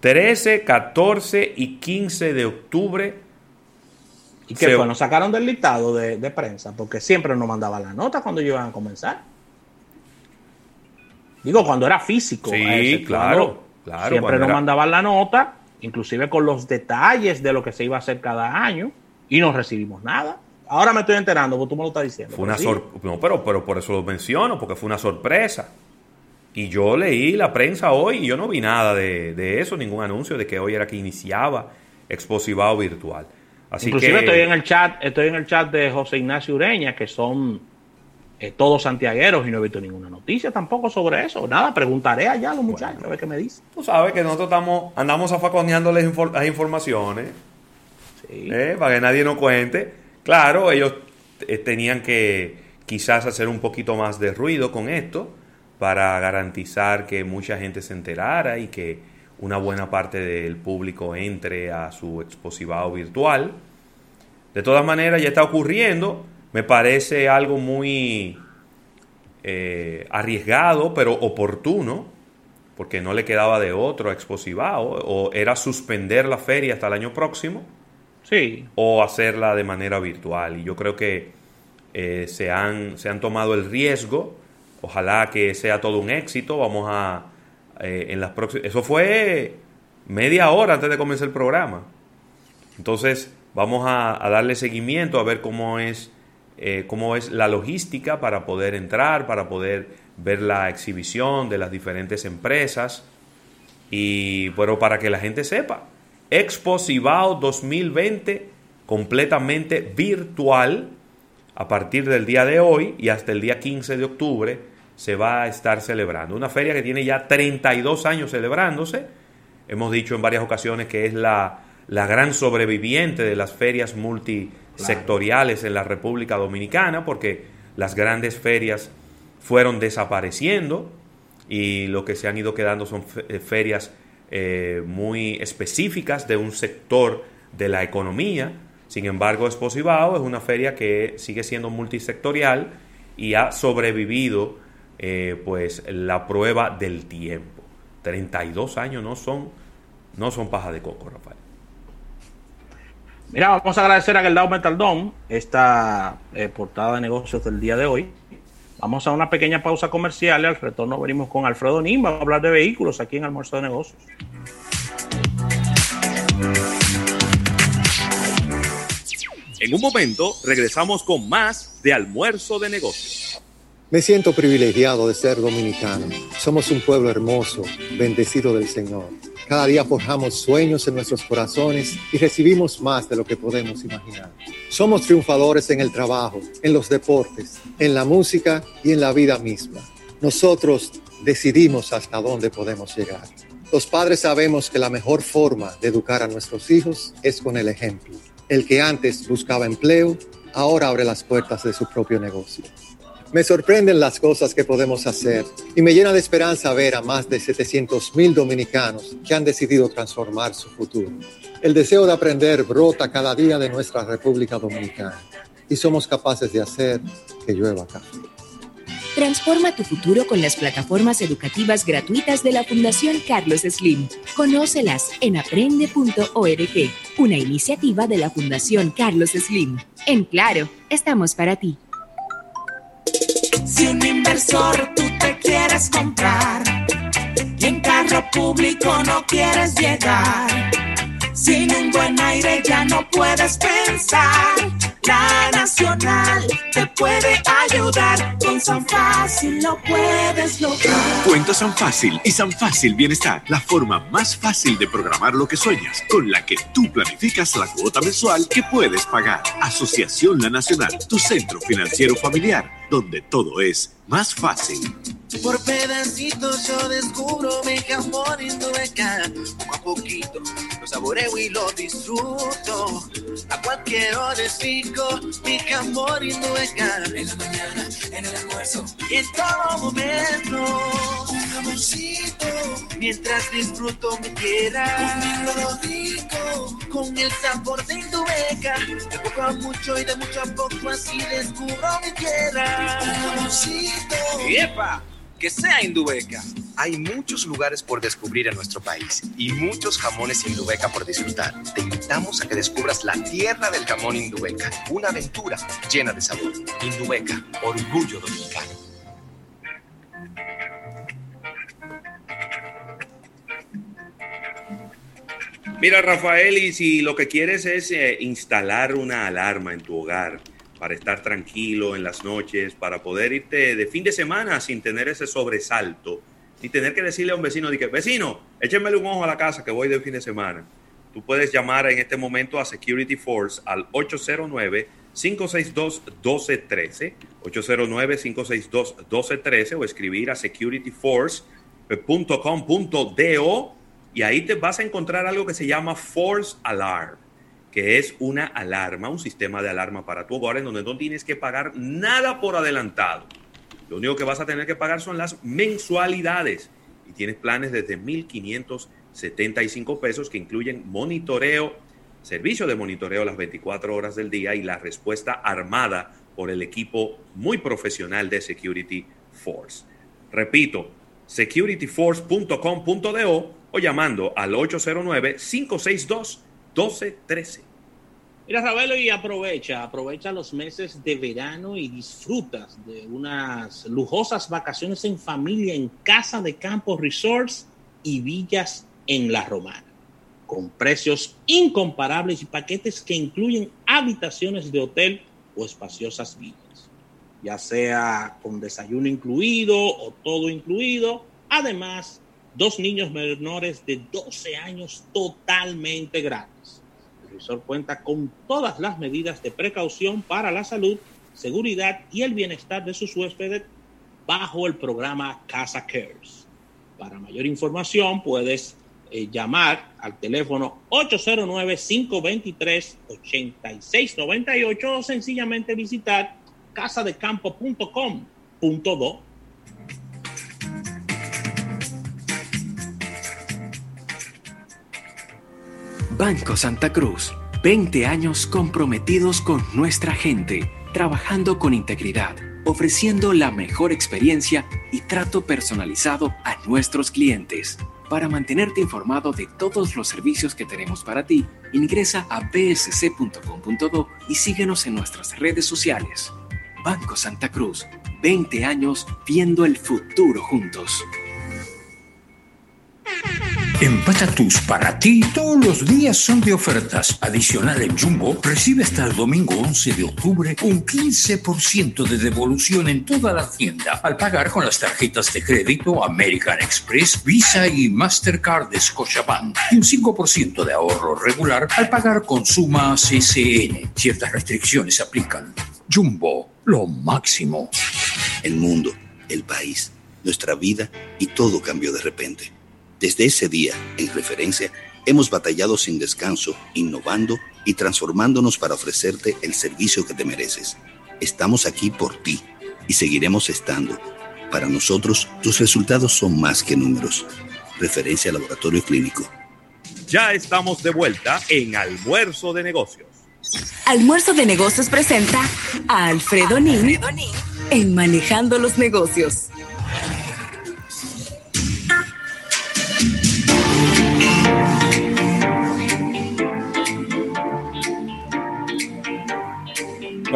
13, 14 y 15 de octubre ¿Y que fue? Nos sacaron del listado de, de, prensa porque siempre nos mandaban la nota cuando iban a comenzar. Digo, cuando era físico. Sí, claro, claro. Siempre nos mandaban la nota, inclusive con los detalles de lo que se iba a hacer cada año, y no recibimos nada. Ahora me estoy enterando, porque tú me lo estás diciendo. Fue una no, pero, pero por eso lo menciono, porque fue una sorpresa. Y yo leí la prensa hoy y yo no vi nada de, de eso, ningún anuncio de que hoy era que iniciaba Exposivado Virtual. Así Inclusive estoy en el chat, estoy en el chat de José Ignacio Ureña, que son eh, todos santiagueros y no he visto ninguna noticia tampoco sobre eso. Nada, preguntaré allá a los muchachos a ver qué me dicen. Tú sabes que nosotros estamos, andamos afaconeándoles las informaciones eh, para que nadie nos cuente. Claro, ellos eh, tenían que quizás hacer un poquito más de ruido con esto para garantizar que mucha gente se enterara y que una buena parte del público entre a su exposivado virtual. De todas maneras, ya está ocurriendo. Me parece algo muy eh, arriesgado, pero oportuno, porque no le quedaba de otro exposivado, o era suspender la feria hasta el año próximo, sí. o hacerla de manera virtual. Y yo creo que eh, se, han, se han tomado el riesgo, ojalá que sea todo un éxito, vamos a eh, en las próximas. Eso fue media hora antes de comenzar el programa. Entonces, vamos a, darle seguimiento a ver cómo es, eh, cómo es la logística para poder entrar, para poder ver la exhibición de las diferentes empresas. Y bueno, para que la gente sepa, Expo Cibao 2020 completamente virtual a partir del día de hoy y hasta el día 15 de octubre se va a estar celebrando. Una feria que tiene ya 32 años celebrándose. Hemos dicho en varias ocasiones que es la, la gran sobreviviente de las ferias multisectoriales en la República Dominicana, porque las grandes ferias fueron desapareciendo y lo que se han ido quedando son eh, ferias eh, muy específicas de un sector de la economía. Sin embargo, Exposivao es una feria que sigue siendo multisectorial y ha sobrevivido eh, pues la prueba del tiempo. 32 años no son, no son paja de coco, Rafael. Mira, vamos a agradecer a Geldao Metal Dome esta eh, portada de negocios del día de hoy. Vamos a una pequeña pausa comercial y al retorno venimos con Alfredo Nim. a hablar de vehículos aquí en Almuerzo de Negocios. En un momento regresamos con más de Almuerzo de Negocios. Me siento privilegiado de ser dominicano. Somos un pueblo hermoso, bendecido del Señor. Cada día forjamos sueños en nuestros corazones y recibimos más de lo que podemos imaginar. Somos triunfadores en el trabajo, en los deportes, en la música y en la vida misma. Nosotros decidimos hasta dónde podemos llegar. Los padres sabemos que la mejor forma de educar a nuestros hijos es con el ejemplo. El que antes buscaba empleo, ahora abre las puertas de su propio negocio. Me sorprenden las cosas que podemos hacer y me llena de esperanza ver a más de 700 mil dominicanos que han decidido transformar su futuro. El deseo de aprender brota cada día de nuestra República Dominicana y somos capaces de hacer que llueva acá. Transforma tu futuro con las plataformas educativas gratuitas de la Fundación Carlos Slim. Conócelas en aprende.org, una iniciativa de la Fundación Carlos Slim. En claro, estamos para ti. Si un inversor tú te quieres comprar y en carro público no quieres llegar, sin un buen aire ya no puedes pensar. La Nacional te puede ayudar. Con San Fácil lo puedes lograr. Cuenta San Fácil y San Fácil Bienestar. La forma más fácil de programar lo que sueñas, con la que tú planificas la cuota mensual que puedes pagar. Asociación La Nacional, tu centro financiero familiar, donde todo es más fácil. Por pedacitos yo descubro mi jamón indueca. Poco a poquito lo saboreo y lo disfruto. A cualquier hora mi jamón indueca. En la mañana, en el almuerzo y en todo momento. Un jamoncito mientras disfruto mi tierra. lo rico con el sabor de indueca. De poco a mucho y de mucho a poco así descubro mi tierra. Un jamoncito. ¡Epa! Que sea Indubeca. Hay muchos lugares por descubrir en nuestro país y muchos jamones Indubeca por disfrutar. Te invitamos a que descubras la tierra del jamón Indubeca, una aventura llena de sabor. Indubeca, orgullo dominicano. Mira, Rafael, y si lo que quieres es eh, instalar una alarma en tu hogar para estar tranquilo en las noches, para poder irte de fin de semana sin tener ese sobresalto, sin tener que decirle a un vecino, que, vecino, échenmele un ojo a la casa que voy de fin de semana. Tú puedes llamar en este momento a Security Force al 809-562-1213, 809-562-1213 o escribir a securityforce.com.do y ahí te vas a encontrar algo que se llama Force Alarm que es una alarma, un sistema de alarma para tu hogar en donde no tienes que pagar nada por adelantado. Lo único que vas a tener que pagar son las mensualidades y tienes planes desde 1.575 pesos que incluyen monitoreo, servicio de monitoreo las 24 horas del día y la respuesta armada por el equipo muy profesional de Security Force. Repito, securityforce.com.do o llamando al 809 562 1213. Mira, Ravelo, y aprovecha, aprovecha los meses de verano y disfrutas de unas lujosas vacaciones en familia en Casa de Campo Resorts y Villas en La Romana, con precios incomparables y paquetes que incluyen habitaciones de hotel o espaciosas villas, ya sea con desayuno incluido o todo incluido, además dos niños menores de 12 años totalmente gratis resort cuenta con todas las medidas de precaución para la salud, seguridad y el bienestar de sus huéspedes bajo el programa Casa Cares. Para mayor información puedes eh, llamar al teléfono 809-523-8698 o sencillamente visitar casadecampo.com.do Banco Santa Cruz, 20 años comprometidos con nuestra gente, trabajando con integridad, ofreciendo la mejor experiencia y trato personalizado a nuestros clientes. Para mantenerte informado de todos los servicios que tenemos para ti, ingresa a bsc.com.do y síguenos en nuestras redes sociales. Banco Santa Cruz, 20 años viendo el futuro juntos. En Patatús para ti todos los días son de ofertas. Adicional en Jumbo, recibe hasta el domingo 11 de octubre un 15% de devolución en toda la tienda al pagar con las tarjetas de crédito American Express, Visa y Mastercard de Scotiabank y un 5% de ahorro regular al pagar con Suma CCN. Ciertas restricciones aplican. Jumbo, lo máximo. El mundo, el país, nuestra vida y todo cambió de repente. Desde ese día, en referencia, hemos batallado sin descanso, innovando y transformándonos para ofrecerte el servicio que te mereces. Estamos aquí por ti y seguiremos estando. Para nosotros, tus resultados son más que números. Referencia Laboratorio Clínico. Ya estamos de vuelta en Almuerzo de Negocios. Almuerzo de Negocios presenta a Alfredo Nin en Manejando los Negocios.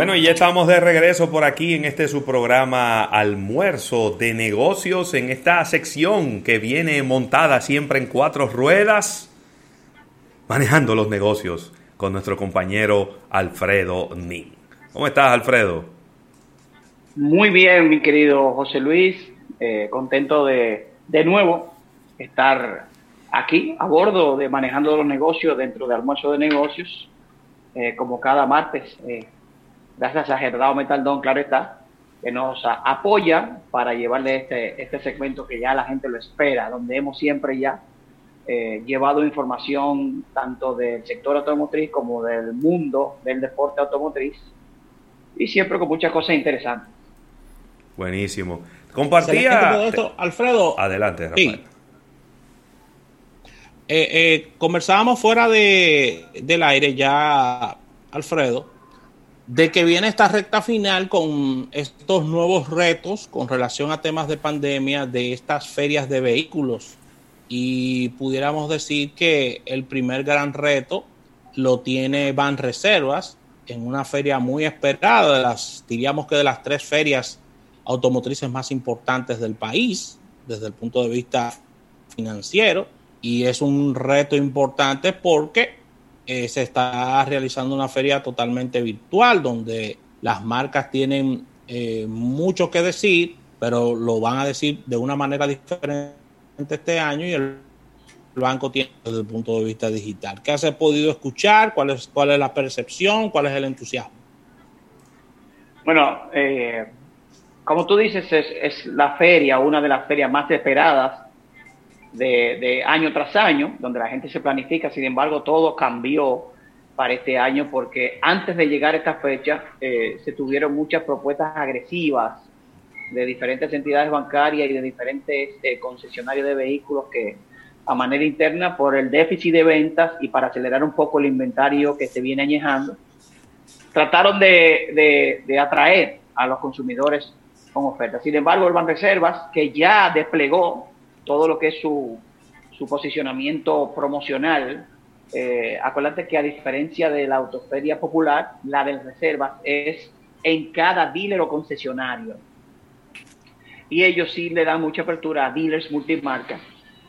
Bueno, y ya estamos de regreso por aquí en este su programa Almuerzo de Negocios, en esta sección que viene montada siempre en cuatro ruedas, manejando los negocios con nuestro compañero Alfredo Nin. ¿Cómo estás, Alfredo? Muy bien, mi querido José Luis, eh, contento de, de nuevo estar aquí a bordo de Manejando los Negocios dentro de Almuerzo de Negocios, eh, como cada martes. Eh, gracias a Gerardo Metaldón, claro está, que nos apoya para llevarle este, este segmento que ya la gente lo espera, donde hemos siempre ya eh, llevado información tanto del sector automotriz como del mundo del deporte automotriz y siempre con muchas cosas interesantes. Buenísimo. Compartía. Alfredo. Adelante, Rafael. Eh, eh, conversábamos fuera de, del aire ya, Alfredo, de que viene esta recta final con estos nuevos retos con relación a temas de pandemia de estas ferias de vehículos. Y pudiéramos decir que el primer gran reto lo tiene Van Reservas en una feria muy esperada, de las, diríamos que de las tres ferias automotrices más importantes del país, desde el punto de vista financiero. Y es un reto importante porque eh, se está realizando una feria totalmente virtual donde las marcas tienen eh, mucho que decir, pero lo van a decir de una manera diferente este año y el banco tiene desde el punto de vista digital. ¿Qué has podido escuchar? ¿Cuál es, cuál es la percepción? ¿Cuál es el entusiasmo? Bueno, eh, como tú dices, es, es, la feria, una de las ferias más esperadas de, año tras año, donde la gente se planifica. Sin embargo, todo cambió para este año porque antes de llegar a esta fecha eh, se tuvieron muchas propuestas agresivas de diferentes entidades bancarias y de diferentes eh, concesionarios de vehículos que a manera interna por el déficit de ventas y para acelerar un poco el inventario que se viene añejando, trataron de, de atraer a los consumidores con ofertas. Sin embargo, el Reservas, que ya desplegó todo lo que es su, posicionamiento promocional. Eh, acuérdate que a diferencia de la autoferia popular, la del reservas es en cada dealer o concesionario. Y ellos sí le dan mucha apertura a dealers multimarca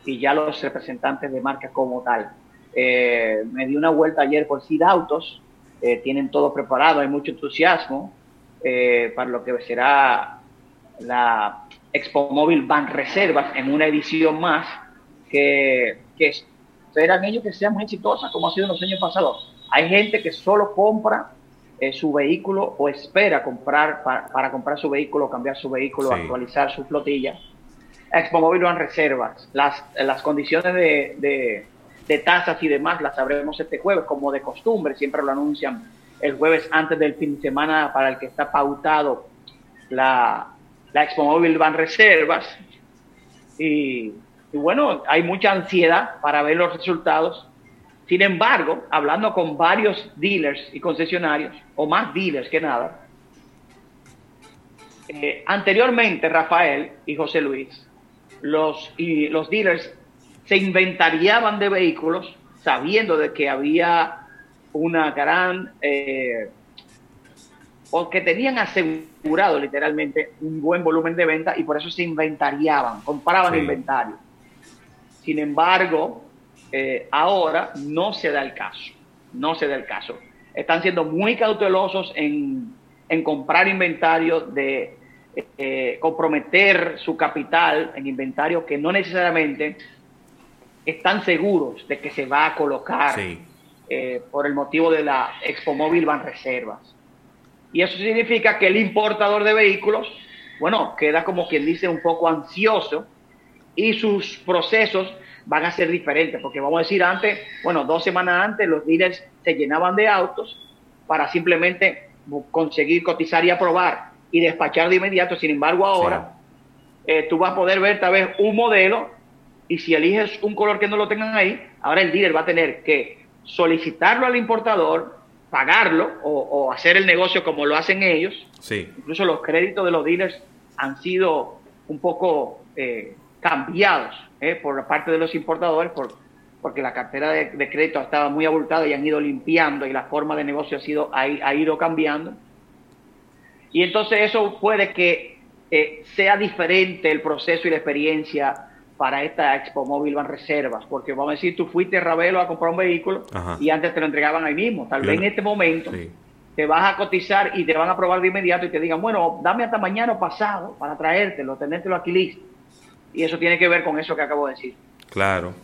y ya los representantes de marca como tal. Eh, me di una vuelta ayer por SID Autos, eh, tienen todo preparado, hay mucho entusiasmo eh, para lo que será la Expo Móvil Bank Reservas en una edición más que, que esperan ellos que sean exitosas como ha sido en los años pasados. Hay gente que solo compra eh, su vehículo o espera comprar para, comprar su vehículo, cambiar su vehículo, actualizar su flotilla. Expo Móvil Bank Reservas. Las, las condiciones de, de, de tasas y demás las sabremos este jueves, como de costumbre, siempre lo anuncian el jueves antes del fin de semana para el que está pautado la, la Expo Móvil van reservas y, bueno, hay mucha ansiedad para ver los resultados. Sin embargo, hablando con varios dealers y concesionarios, o más dealers que nada, eh, anteriormente Rafael y José Luis, los, y los dealers se inventariaban de vehículos sabiendo de que había una gran eh, o que tenían asegurado literalmente un buen volumen de venta y por eso se inventariaban, compraban inventario. Sin embargo, eh, ahora no se da el caso, no se da el caso. Están siendo muy cautelosos en, comprar inventario, de eh, comprometer su capital en inventario que no necesariamente están seguros de que se va a colocar eh, por el motivo de la Expo Móvil Van Reservas. Y eso significa que el importador de vehículos, bueno, queda como quien dice un poco ansioso y sus procesos van a ser diferentes, porque vamos a decir antes, bueno, dos semanas antes los dealers se llenaban de autos para simplemente conseguir cotizar y aprobar y despachar de inmediato. Sin embargo, ahora eh, tú vas a poder ver tal vez un modelo y si eliges un color que no lo tengan ahí, ahora el dealer va a tener que solicitarlo al importador, pagarlo o, hacer el negocio como lo hacen ellos. Sí. Incluso los créditos de los dealers han sido un poco eh, cambiados eh, por parte de los importadores por, porque la cartera de, crédito estaba muy abultada y han ido limpiando y la forma de negocio ha, sido, ha, ido cambiando. Y entonces eso puede que eh, sea diferente el proceso y la experiencia para esta Expo Móvil van reservas, porque vamos a decir, tú fuiste Ravelo a comprar un vehículo y antes te lo entregaban ahí mismo. Tal vez en este momento te vas a cotizar y te van a probar de inmediato y te digan, bueno, dame hasta mañana o pasado para traértelo, tenértelo aquí listo. Y eso tiene que ver con eso que acabo de decir. Claro.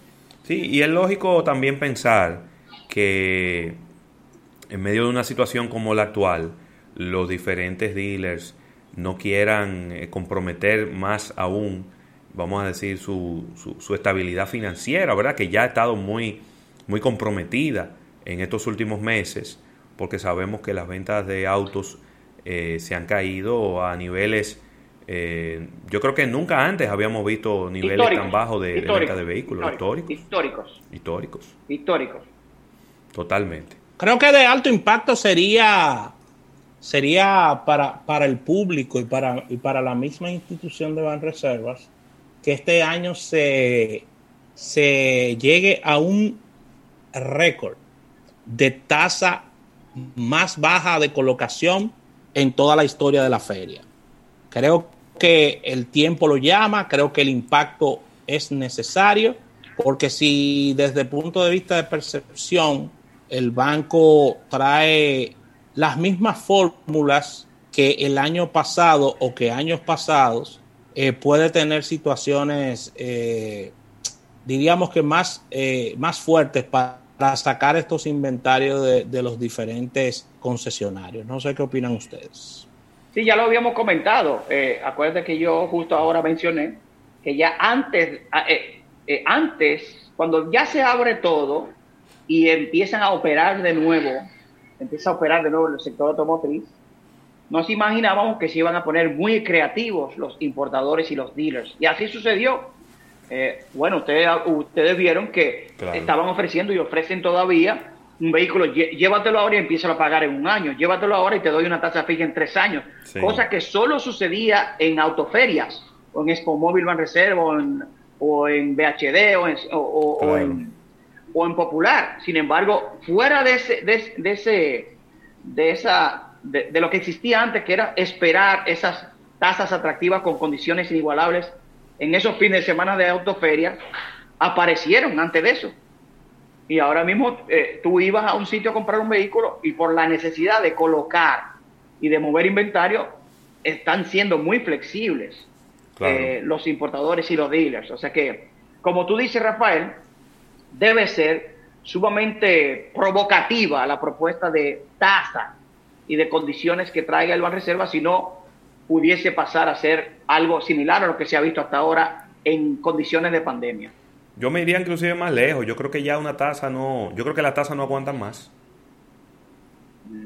Sí, y es lógico también pensar que en medio de una situación como la actual, los diferentes dealers no quieran eh, comprometer más aún vamos a decir, su, su, estabilidad financiera, ¿verdad? Que ya ha estado muy, muy comprometida en estos últimos meses, porque sabemos que las ventas de autos eh, se han caído a niveles, eh, yo creo que nunca antes habíamos visto niveles tan bajos de, venta de vehículos históricos. Históricos. Históricos. Históricos. Totalmente. Creo que de alto impacto sería sería para, para el público y para, y para la misma institución de Banreservas que este año se, se llegue a un récord de tasa más baja de colocación en toda la historia de la feria. Creo que el tiempo lo llama, creo que el impacto es necesario, porque si desde el punto de vista de percepción el banco trae las mismas fórmulas que el año pasado o que años pasados, eh, puede tener situaciones, eh, diríamos que más, eh, más fuertes para sacar estos inventarios de, de, los diferentes concesionarios. No sé qué opinan ustedes. Sí, ya lo habíamos comentado. acuérdate que yo justo ahora mencioné que ya antes, antes, cuando ya se abre todo y empiezan a operar de nuevo, empieza a operar de nuevo el sector automotriz, nos imaginábamos que se iban a poner muy creativos los importadores y los dealers. Y así sucedió. Eh, bueno, ustedes, ustedes vieron que estaban ofreciendo y ofrecen todavía un vehículo, llévatelo ahora y empieza a pagar en un año, llévatelo ahora y te doy una tasa fija en tres años. Cosa que solo sucedía en autoferias, o en Expo Móvil Van Reserva, o en, o en BHD, o en, o, en, o en Popular. Sin embargo, fuera de ese, de, de ese, de esa de, lo que existía antes, que era esperar esas tasas atractivas con condiciones inigualables en esos fines de semana de autoferia, aparecieron antes de eso. Y ahora mismo eh, tú ibas a un sitio a comprar un vehículo y por la necesidad de colocar y de mover inventario, están siendo muy flexibles eh, los importadores y los dealers. O sea que, como tú dices, Rafael, debe ser sumamente provocativa la propuesta de tasa y de condiciones que traiga el Banreserva, si no pudiese pasar a ser algo similar a lo que se ha visto hasta ahora en condiciones de pandemia. Yo me iría inclusive más lejos. Yo creo que ya una tasa no, yo creo que la tasa no aguanta más.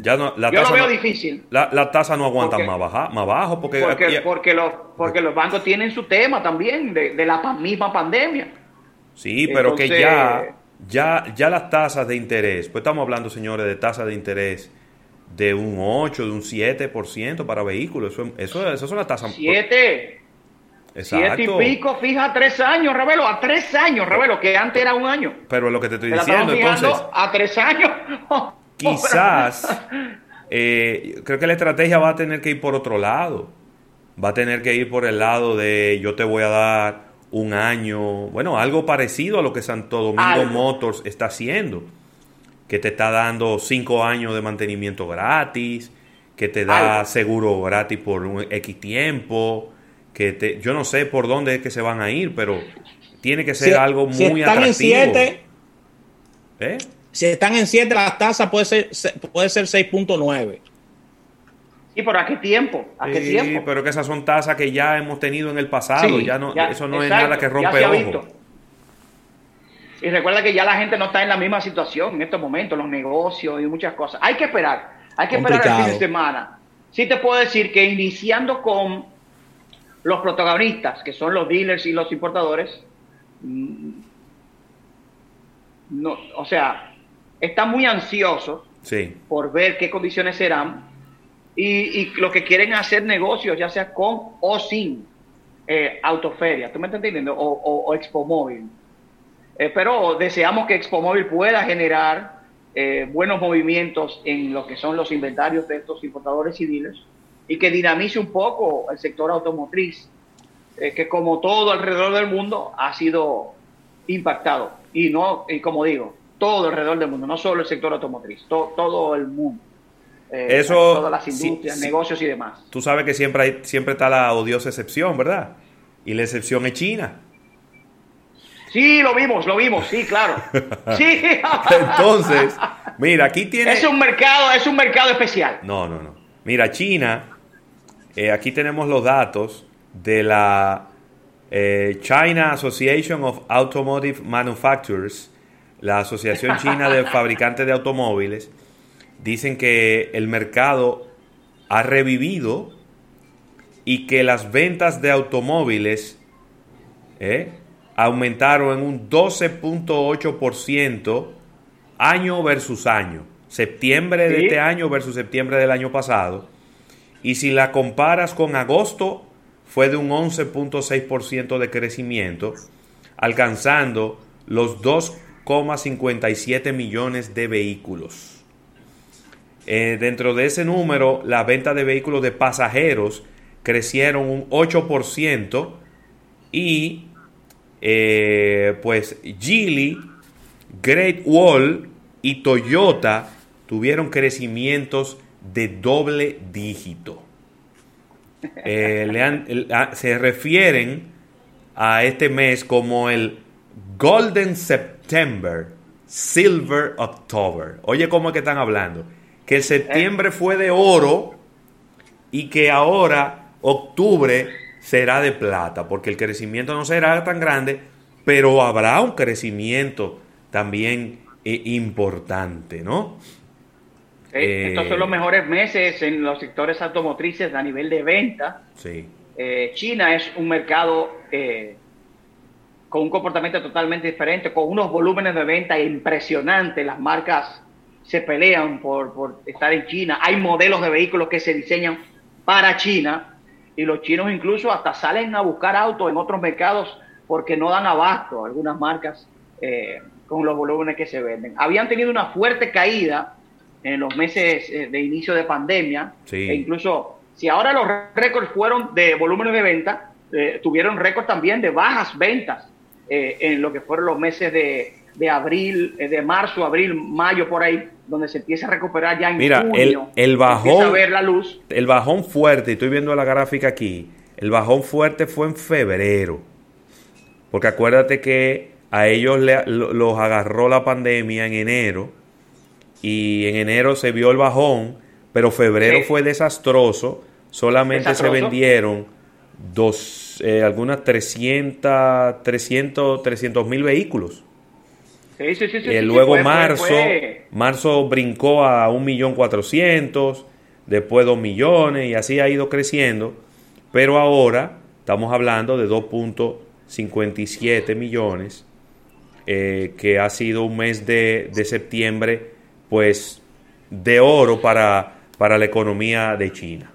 Ya no, la yo lo veo difícil. La, la tasa no aguanta más, baja, más bajo porque porque, porque, los, porque los bancos tienen su tema también de, de la misma pandemia. Sí, pero que ya, ya, ya las tasas de interés, pues estamos hablando, señores, de tasas de interés de un 8, de un 7% para vehículos. Eso, eso, eso es una tasa. 7. Exacto. Siete y pico, fija tres años, Ravelo, a tres años, Ravelo, que antes era un año. Pero lo que te estoy diciendo, entonces. A tres años. *laughs* quizás, eh, creo que la estrategia va a tener que ir por otro lado. Va a tener que ir por el lado de yo te voy a dar un año, bueno, algo parecido a lo que Santo Domingo Motors está haciendo que te está dando cinco años de mantenimiento gratis, que te da seguro gratis por un X tiempo, que te, yo no sé por dónde es que se van a ir, pero tiene que ser algo muy si están En siete, ¿Eh? Si están en 7, la tasa puede ser, puede ser 6.9. ¿Y por a qué tiempo? ¿A qué tiempo? pero que esas son tasas que ya hemos tenido en el pasado, ya no, eso no es nada que rompe ojo. Y recuerda que ya la gente no está en la misma situación en estos momentos, los negocios y muchas cosas. Hay que esperar, hay que esperar el fin de semana. Sí te puedo decir que iniciando con los protagonistas, que son los dealers y los importadores, mm, no, o sea, están muy ansiosos por ver qué condiciones serán y, lo que quieren hacer negocios, ya sea con o sin eh, autoferia, ¿tú me estás entendiendo? O, o, o Expo Móvil. Eh, pero deseamos que Expo Móvil pueda generar eh, buenos movimientos en lo que son los inventarios de estos importadores civiles y que dinamice un poco el sector automotriz, eh, que como todo alrededor del mundo ha sido impactado. Y no, y como digo, todo alrededor del mundo, no solo el sector automotriz, todo el mundo. Eso, todas las industrias, negocios y demás. Tú sabes que siempre, hay, siempre está la odiosa excepción, ¿verdad? Y la excepción es China. Sí, lo vimos, lo vimos, sí, claro. *laughs* Sí. Entonces, mira, aquí tiene... Es un mercado, es un mercado especial. No, no, no. Mira, China, eh, aquí tenemos los datos de la eh, China Association of Automotive Manufacturers, la Asociación China de *laughs* Fabricantes de Automóviles. Dicen que el mercado ha revivido y que las ventas de automóviles eh, aumentaron en un 12.8% año versus año. septiembre de este año versus septiembre del año pasado. Y si la comparas con agosto, fue de un 11.6% de crecimiento, alcanzando los 2,57 millones de vehículos. Eh, dentro de ese número, la venta de vehículos de pasajeros crecieron un 8% y eh, pues Geely, Great Wall y Toyota tuvieron crecimientos de doble dígito. Eh, se refieren a este mes como el Golden September, Silver October. Oye, ¿cómo es que están hablando? Que el septiembre fue de oro y que ahora octubre será de plata, porque el crecimiento no será tan grande, pero habrá un crecimiento también eh, importante, ¿no? Eh, estos son los mejores meses en los sectores automotrices a nivel de venta. Sí. Eh, China es un mercado con un comportamiento totalmente diferente, con unos volúmenes de venta impresionantes. Las marcas se pelean por, por estar en China. Hay modelos de vehículos que se diseñan para China y los chinos incluso hasta salen a buscar autos en otros mercados porque no dan abasto algunas marcas eh, con los volúmenes que se venden. Habían tenido una fuerte caída en los meses eh, de inicio de pandemia. E incluso si ahora los récords fueron de volúmenes de venta, eh, tuvieron récord también de bajas ventas en lo que fueron los meses de, de abril, de marzo, abril, mayo por ahí donde se empieza a recuperar ya en Mira, junio, el, el bajón, a ver la luz. El bajón fuerte, estoy viendo la gráfica aquí, el bajón fuerte fue en febrero. Porque acuérdate que a ellos los agarró la pandemia en enero y en enero se vio el bajón, pero febrero fue desastroso, solamente se vendieron dos, eh, algunas 300, 300, 300 mil vehículos. Eh, luego marzo, marzo brincó a 1.400.000, después 2 millones y así ha ido creciendo. Pero ahora estamos hablando de 2.57 millones, eh, que ha sido un mes de, septiembre, pues, de oro para, para la economía de China.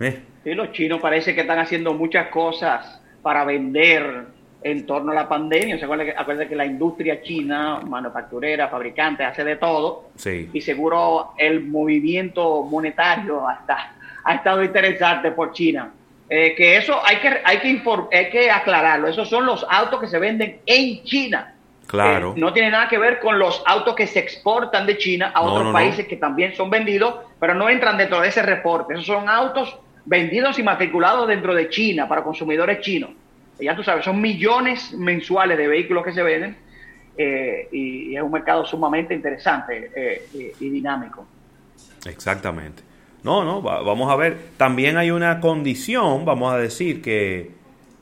¿Eh? los chinos parece que están haciendo muchas cosas para vender en torno a la pandemia. O sea, acuérdense que la industria china, manufacturera, fabricante, hace de todo. Y seguro el movimiento monetario hasta, ha estado interesante por China. Eh, que eso hay que, hay, que hay que aclararlo. Esos son los autos que se venden en China. Claro. no tiene nada que ver con los autos que se exportan de China a otros países que también son vendidos, pero no entran dentro de ese reporte. Esos son autos vendidos y matriculados dentro de China para consumidores chinos ya tú sabes, son millones mensuales de vehículos que se venden eh, y, es un mercado sumamente interesante eh, y, dinámico. Exactamente. No, no, vamos a ver. También hay una condición, vamos a decir, que,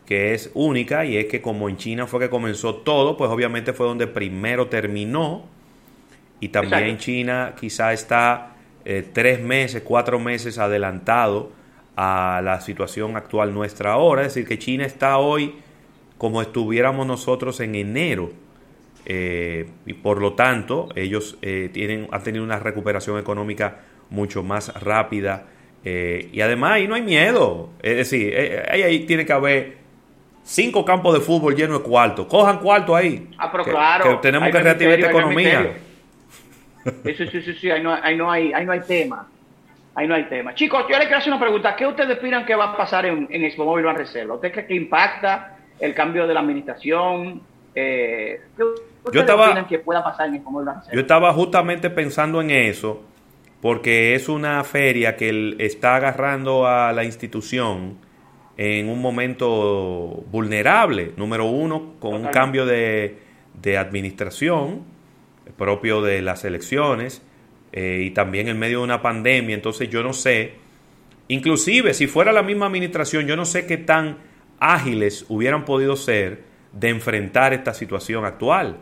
que es única y es que como en China fue que comenzó todo, pues obviamente fue donde primero terminó y también China quizá está eh, tres meses, cuatro meses adelantado a la situación actual nuestra ahora. Es decir, que China está hoy como estuviéramos nosotros en enero. Eh, y por lo tanto, ellos eh, tienen, han tenido una recuperación económica mucho más rápida. Eh, y además ahí no hay miedo. Es decir, ahí, tiene que haber cinco campos de fútbol llenos de cuartos. Cojan cuarto ahí. Ah, pero claro. tenemos que reactivar esta economía. Sí, sí, sí, sí, ahí no, ahí no, hay, ahí no hay tema. Ahí no hay tema. Chicos, yo les quiero hacer una pregunta. ¿Qué ustedes opinan que va a pasar en, en Expo Móvil Van Reserva? ¿Usted cree que impacta el cambio de la administración? Eh, ¿Qué ustedes opinan que pueda pasar en Expo Móvil Reserva? Yo estaba justamente pensando en eso, porque es una feria que está agarrando a la institución en un momento vulnerable. Número uno, con un cambio de, de administración propio de las elecciones eh, y también en medio de una pandemia, entonces yo no sé, inclusive si fuera la misma administración, yo no sé qué tan ágiles hubieran podido ser de enfrentar esta situación actual.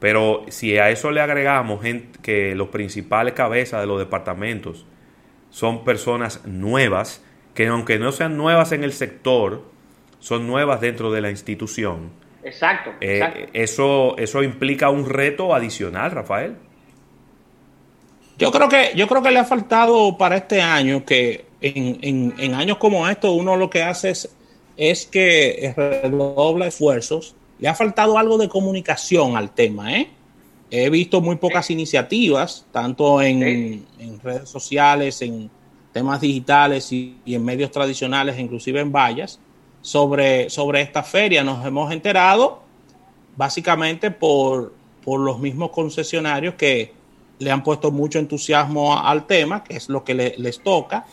Pero si a eso le agregamos que los principales cabezas de los departamentos son personas nuevas, que aunque no sean nuevas en el sector, son nuevas dentro de la institución. Exacto. Eh, eso, eso implica un reto adicional, Rafael. Yo creo que, yo creo que le ha faltado para este año que en, en, años como estos uno lo que hace es, es que redobla esfuerzos. Le ha faltado algo de comunicación al tema, ¿eh? He visto muy pocas iniciativas, tanto en, redes sociales, en temas digitales y, en medios tradicionales, inclusive en vallas, sobre, sobre esta feria. Nos hemos enterado básicamente por, por los mismos concesionarios que le han puesto mucho entusiasmo al tema, que es lo que les toca,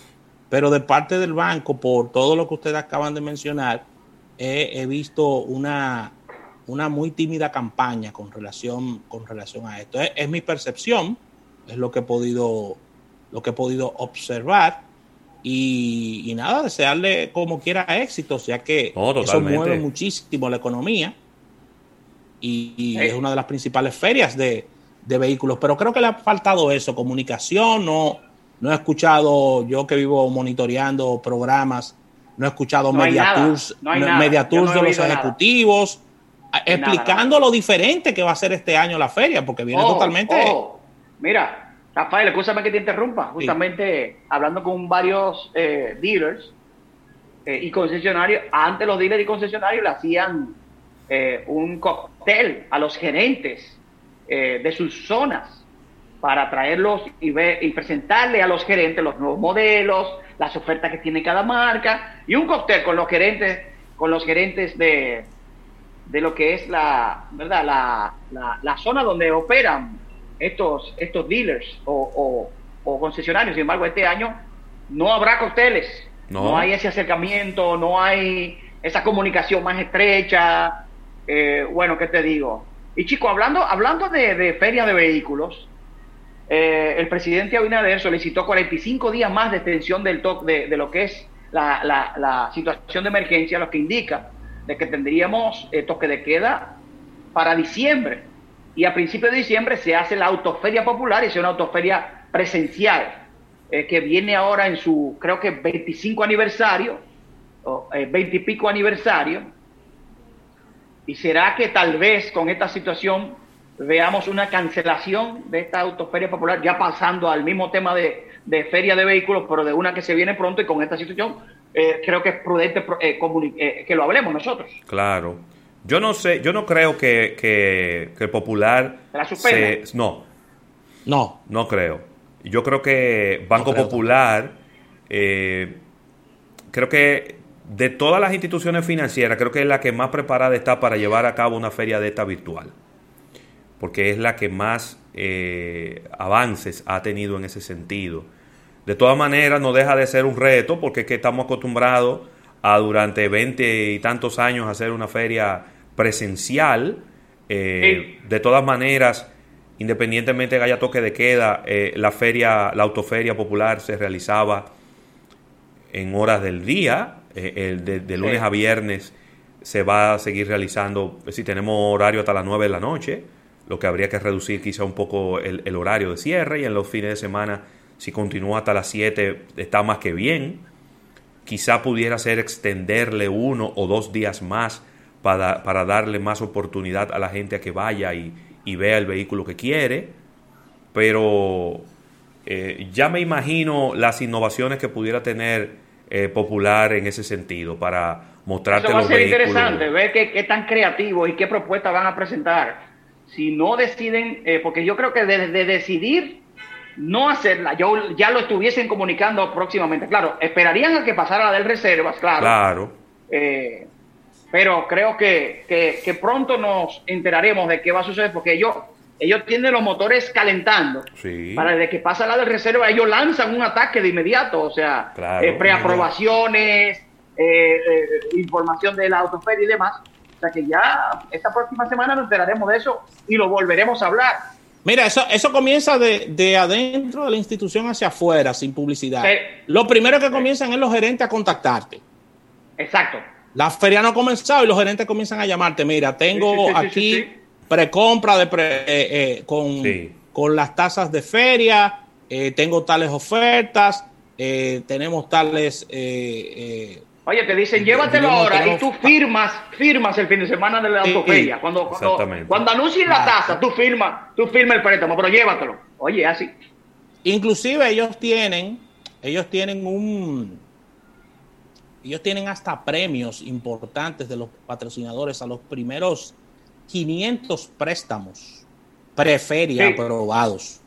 pero de parte del banco, por todo lo que ustedes acaban de mencionar, he visto una, una muy tímida campaña con relación, con relación a esto. Es, mi percepción, es lo que he podido, lo que he podido observar. Y, nada, desearle como quiera éxito, ya que eso mueve muchísimo la economía y, es una de las principales ferias de, vehículos. Pero creo que le ha faltado eso, comunicación. No, no he escuchado, yo que vivo monitoreando programas, no he escuchado media tours, media tours de los ejecutivos explicando lo diferente que va a ser este año la feria, porque viene oh, totalmente. Oh. Mira, Rafael, escúchame que te interrumpa. Justamente hablando con varios eh, dealers eh, y concesionarios, antes los dealers y concesionarios le hacían eh, un cóctel a los gerentes de sus zonas para traerlos y, ver, y presentarle a los gerentes los nuevos modelos, las ofertas que tiene cada marca y un cóctel con los gerentes, con los gerentes de de lo que es la, ¿verdad? La, la, zona donde operan estos, estos dealers o, concesionarios. Sin embargo, este año no habrá cócteles, no. hay ese acercamiento, no hay esa comunicación más estrecha. Eh, bueno, ¿qué te digo? Y chico, hablando, hablando de, de feria de vehículos, eh, el presidente Abinader solicitó 45 días más de extensión de, lo que es la situación de emergencia, lo que indica de que tendríamos eh, toque de queda para diciembre. Y a principios de diciembre se hace la autoferia popular y es una autoferia presencial eh, que viene ahora en su, creo que 25 aniversario, o 20 eh, y pico aniversario. Y será que tal vez con esta situación veamos una cancelación de esta autoferia popular, ya pasando al mismo tema de, de feria de vehículos, pero de una que se viene pronto y con esta situación eh, creo que es prudente eh, eh, que lo hablemos nosotros. Claro. Yo no sé, yo no creo que, que, el Popular... Se, no. No. No creo. Yo creo que Banco Popular, creo que de todas las instituciones financieras, creo que es la que más preparada está para llevar a cabo una feria de esta virtual. Porque es la que más avances ha tenido en ese sentido de todas maneras, no deja de ser un reto porque es que estamos acostumbrados a durante 20 y tantos años hacer una feria presencial. Eh, de todas maneras, independientemente de que haya toque de queda, eh, la feria, la autoferia popular se realizaba en horas del día, eh, de, lunes a viernes se va a seguir realizando, si tenemos horario hasta las 9 de la noche, lo que habría que reducir quizá un poco el horario de cierre y en los fines de semana si continúa hasta las 7 está más que bien. Quizá pudiera ser extenderle uno o dos días más para, para darle más oportunidad a la gente a que vaya y, vea el vehículo que quiere. Pero eh, ya me imagino las innovaciones que pudiera tener eh, Popular en ese sentido para mostrarte Eso va a ser interesante ver qué, tan creativos y qué propuestas van a presentar. Si no deciden, eh, porque yo creo que de, de decidir no hacerla, yo ya lo estuviesen comunicando próximamente. Claro, esperarían a que pasara la del reservas, claro. Claro. Eh, pero creo que, que, pronto nos enteraremos de qué va a suceder, porque ellos, ellos tienen los motores calentando. Sí. Para desde que pasa la del reserva, ellos lanzan un ataque de inmediato, o sea, eh, preaprobaciones, eh, información de la autoferia y demás. O sea que ya esta próxima semana nos enteraremos de eso y lo volveremos a hablar. Mira, eso, eso comienza de, adentro de la institución hacia afuera, sin publicidad. Lo primero que comienzan es los gerentes a contactarte. Exacto. La feria no ha comenzado y los gerentes comienzan a llamarte. Mira, tengo aquí precompra de eh, eh, con, con las tasas de feria, eh, tengo tales ofertas, tenemos tales Oye, te dicen, llévatelo ahora y tú firmas, firmas el fin de semana de la autoferia. Cuando, cuando, cuando anuncien la tasa, tú firmas, tú firmas el préstamo, pero llévatelo. Oye, así. Inclusive ellos tienen, ellos tienen un, ellos tienen hasta premios importantes de los patrocinadores a los primeros 500 préstamos preferia aprobados.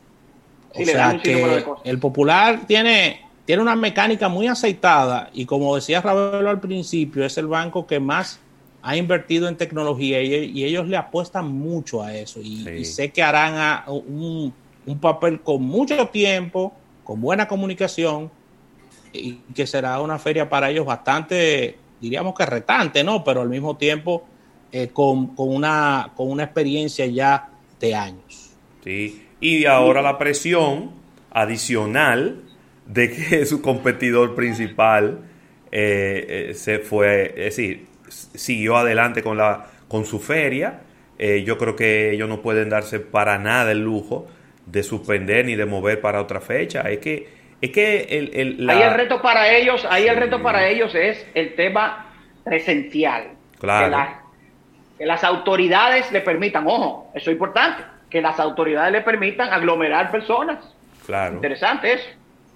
o sea que el popular tiene, tiene una mecánica muy aceitada y como decía Ravelo al principio, es el banco que más ha invertido en tecnología y, ellos le apuestan mucho a eso y, sé que harán un, un papel con mucho tiempo, con buena comunicación y que será una feria para ellos bastante, diríamos que retante, ¿no? Pero al mismo tiempo eh, con, una, con una experiencia ya de años. Sí, y ahora la presión adicional de que *laughs* su competidor principal eh, eh, se fue, es decir, siguió adelante con, la, con su feria. yo creo que ellos no pueden darse para nada el lujo de suspender ni de mover para otra fecha. Es que, es que el, el ahí el reto para ellos, ahí el reto para ellos es el tema presencial. Claro. Que, las autoridades le permitan, ojo, eso es importante, que las autoridades le permitan aglomerar personas. Claro. Interesante eso.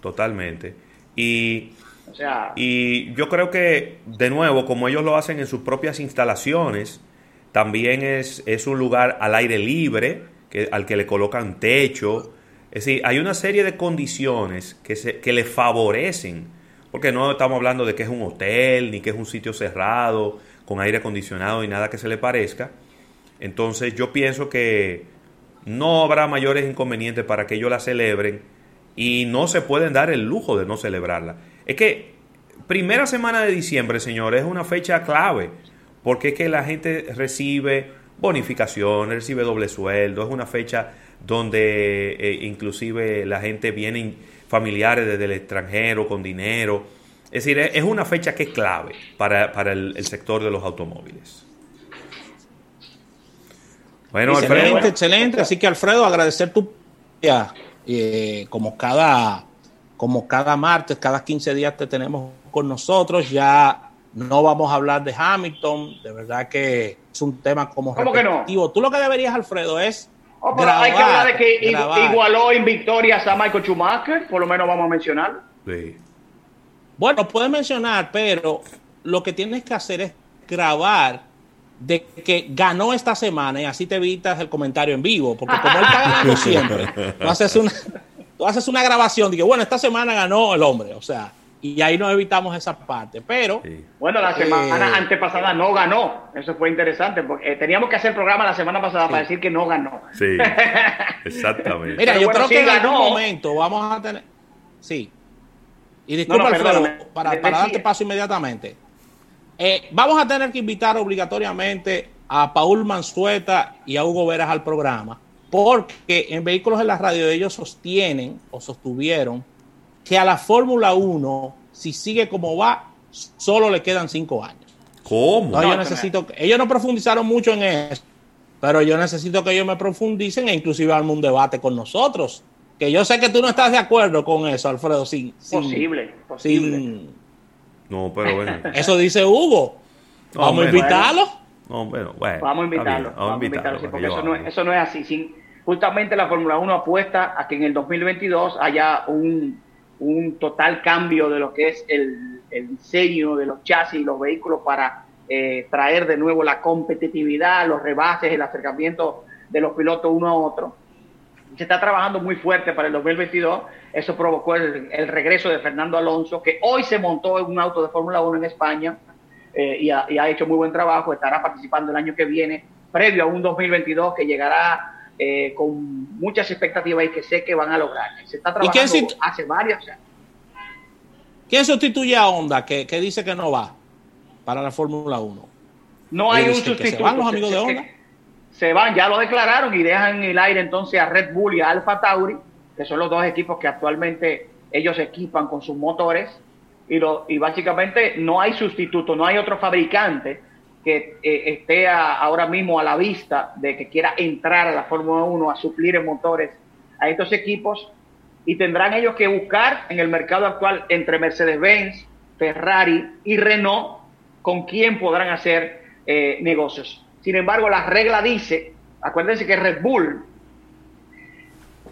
Totalmente. Y, y yo creo que, de nuevo, como ellos lo hacen en sus propias instalaciones, también es, es un lugar al aire libre al que le colocan techo. Es decir, hay una serie de condiciones que, se, que le favorecen, porque no estamos hablando de que es un hotel, ni que es un sitio cerrado, con aire acondicionado y nada que se le parezca. Entonces yo pienso que no habrá mayores inconvenientes para que ellos la celebren y no se pueden dar el lujo de no celebrarla. Es que primera semana de diciembre, señores, es una fecha clave, porque es que la gente recibe bonificación, recibe doble sueldo, es una fecha donde eh, inclusive la gente viene familiares desde el extranjero con dinero. Es decir, es una fecha que es clave para, el, sector de los automóviles. Bueno, excelente, excelente. Así que Alfredo, agradecer tu eh, como cada como cada martes, cada 15 días te tenemos con nosotros. Ya no vamos a hablar de Hamilton, de verdad que es un tema como ¿Cómo que no? Tú lo que deberías, Alfredo, es oh, hay que hablar de que igualó en victorias a Michael Schumacher, por lo menos vamos a mencionar. Sí. Bueno, puedes mencionar, pero lo que tienes que hacer es grabar de que ganó esta semana y así te evitas el comentario en vivo, porque como él está ganando *laughs* siempre, tú haces una, tú haces una grabación de que, bueno, esta semana ganó el hombre, o sea, y ahí nos evitamos esa parte. Pero. Bueno, la semana eh, antepasada no ganó. Eso fue interesante, porque eh, teníamos que hacer el programa la semana pasada para decir que no ganó. Sí, *laughs* exactamente. Mira, yo creo que en algún momento vamos a tener. Sí. Y disculpa, Alfredo, para, para darte paso inmediatamente. Eh, vamos a tener que invitar obligatoriamente a Paul Mansueta y a Hugo Veras al programa, porque en Vehículos en la Radio ellos sostienen o sostuvieron que a la Fórmula 1, si sigue como va, solo le quedan cinco años. ¿Cómo? yo necesito, ellos no profundizaron mucho en eso, pero yo necesito que ellos me profundicen e inclusive hagan un debate con nosotros. Que yo sé que tú no estás de acuerdo con eso, Alfredo. Sí, posible, posible. no, pero bueno. *laughs* Eso dice Hugo. Vamos a invitarlo. No, bueno, bueno, vamos a invitarlo. vamos, a invitarlo, porque eso no, eso no es así. Sin, justamente la Fórmula 1 apuesta a que en el 2022 haya un un total cambio de lo que es el, diseño de los chasis y los vehículos para eh, traer de nuevo la competitividad, los rebases, el acercamiento de los pilotos uno a otro. Se está trabajando muy fuerte para el 2022. Eso provocó el, regreso de Fernando Alonso, que hoy se montó en un auto de Fórmula 1 en España eh, y, ha, y ha hecho muy buen trabajo. Estará participando el año que viene, previo a un 2022 que llegará eh, con muchas expectativas y que sé que van a lograr. Se está trabajando hace varios años. ¿Quién sustituye a Honda que, dice que no va para la Fórmula 1? No hay un sustituto. ¿Se van los amigos de Honda? Se van, ya lo declararon y dejan en el aire entonces a Red Bull y a Alfa Tauri, que son los dos equipos que actualmente ellos equipan con sus motores. Y, lo, y básicamente no hay sustituto, no hay otro fabricante que eh, esté ahora mismo a la vista de que quiera entrar a la Fórmula 1 a suplir en motores a estos equipos y tendrán ellos que buscar en el mercado actual entre Mercedes-Benz, Ferrari y Renault con quién podrán hacer eh, negocios. Sin embargo, la regla dice, acuérdense que Red Bull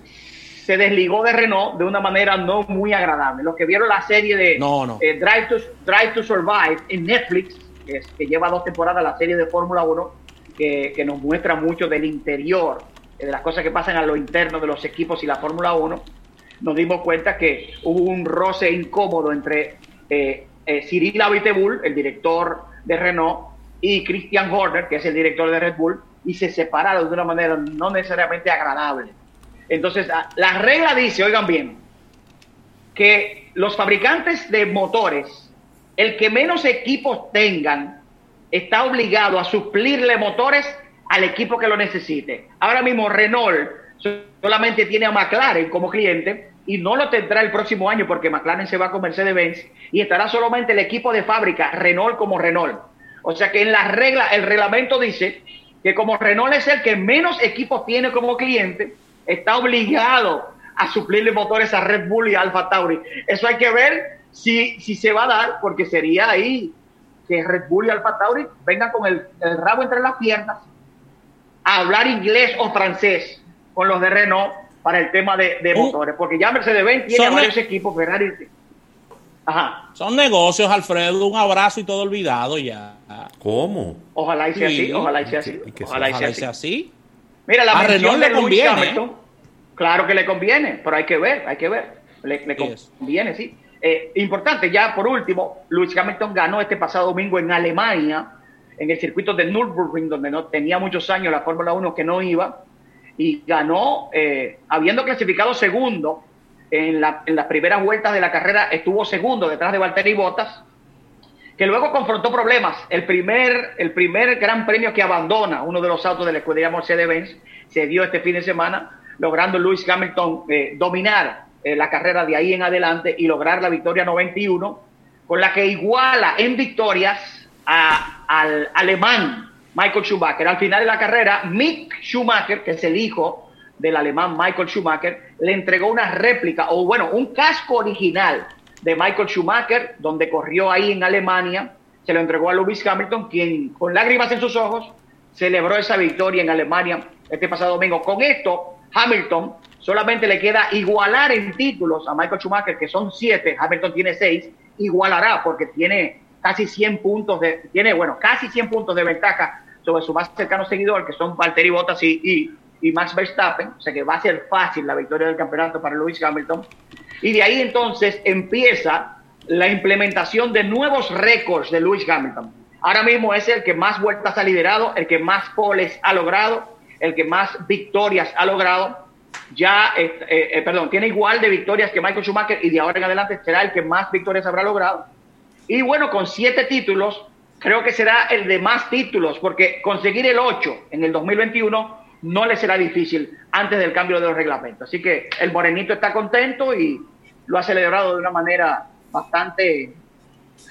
se desligó de Renault de una manera no muy agradable. Los que vieron la serie de eh, Drive, to, Drive to Survive en Netflix, que, lleva dos temporadas la serie de Fórmula 1, que, que, nos muestra mucho del interior, de las cosas que pasan a lo interno de los equipos y la Fórmula 1, nos dimos cuenta que hubo un roce incómodo entre eh, eh, Cyril Abiteboul, el director de Renault, y Christian Horner, que es el director de Red Bull, y se separaron de una manera no necesariamente agradable. Entonces, la regla dice, oigan bien, que los fabricantes de motores, el que menos equipos tengan, está obligado a suplirle motores al equipo que lo necesite. Ahora mismo Renault solamente tiene a McLaren como cliente y no lo tendrá el próximo año porque McLaren se va con Mercedes-Benz y estará solamente el equipo de fábrica Renault como Renault. O sea que en la regla, el reglamento dice que como Renault es el que menos equipos tiene como cliente, está obligado a suplirle motores a Red Bull y Alfa Tauri. Eso hay que ver si, si se va a dar, porque sería ahí que Red Bull y Alfa Tauri vengan con el, rabo entre las piernas a hablar inglés o francés con los de Renault para el tema de, uh. motores, porque ya Mercedes-Benz tiene varios equipos, Ferrari. Ajá. Son negocios, Alfredo, un abrazo y todo olvidado ya. ¿Cómo? Ojalá y sea así, ojalá y sea así. Ojalá y sea así. Mira, la mención de Lewis Hamilton, claro que le conviene, pero hay que ver, hay que ver. Le, conviene, sí. Eh, importante, ya por último, Lewis Hamilton ganó este pasado domingo en Alemania, en el circuito de Nürburgring, donde no tenía muchos años la Fórmula 1 que no iba, y ganó, eh, habiendo clasificado segundo en, la, en las primeras vueltas de la carrera, estuvo segundo detrás de Valtteri Bottas, que luego confrontó problemas. El primer, el primer gran premio que abandona uno de los autos de la escudería Mercedes-Benz se dio este fin de semana, logrando Lewis Hamilton eh, dominar eh, la carrera de ahí en adelante y lograr la victoria 91, con la que iguala en victorias al alemán Michael Schumacher. Al final de la carrera, Mick Schumacher, que es el hijo del alemán Michael Schumacher, le entregó una réplica, o bueno, un casco original de Michael Schumacher, donde corrió ahí en Alemania, se lo entregó a Lewis Hamilton, quien con lágrimas en sus ojos celebró esa victoria en Alemania este pasado domingo. Con esto, Hamilton solamente le queda igualar en títulos a Michael Schumacher, que son siete, Hamilton tiene seis, igualará porque tiene casi 100 puntos de, tiene, bueno, casi 100 puntos de ventaja sobre su más cercano seguidor, que son Valtteri Bottas y, y, y Max Verstappen, o sea que va a ser fácil la victoria del campeonato para Lewis Hamilton. Y de ahí entonces empieza la implementación de nuevos récords de Lewis Hamilton. Ahora mismo es el que más vueltas ha liderado, el que más poles ha logrado, el que más victorias ha logrado. Ya, eh, eh, perdón, tiene igual de victorias que Michael Schumacher y de ahora en adelante será el que más victorias habrá logrado. Y bueno, con siete títulos, creo que será el de más títulos, porque conseguir el 8 en el 2021 no le será difícil antes del cambio de los reglamentos. Así que el Morenito está contento y lo ha celebrado de una manera bastante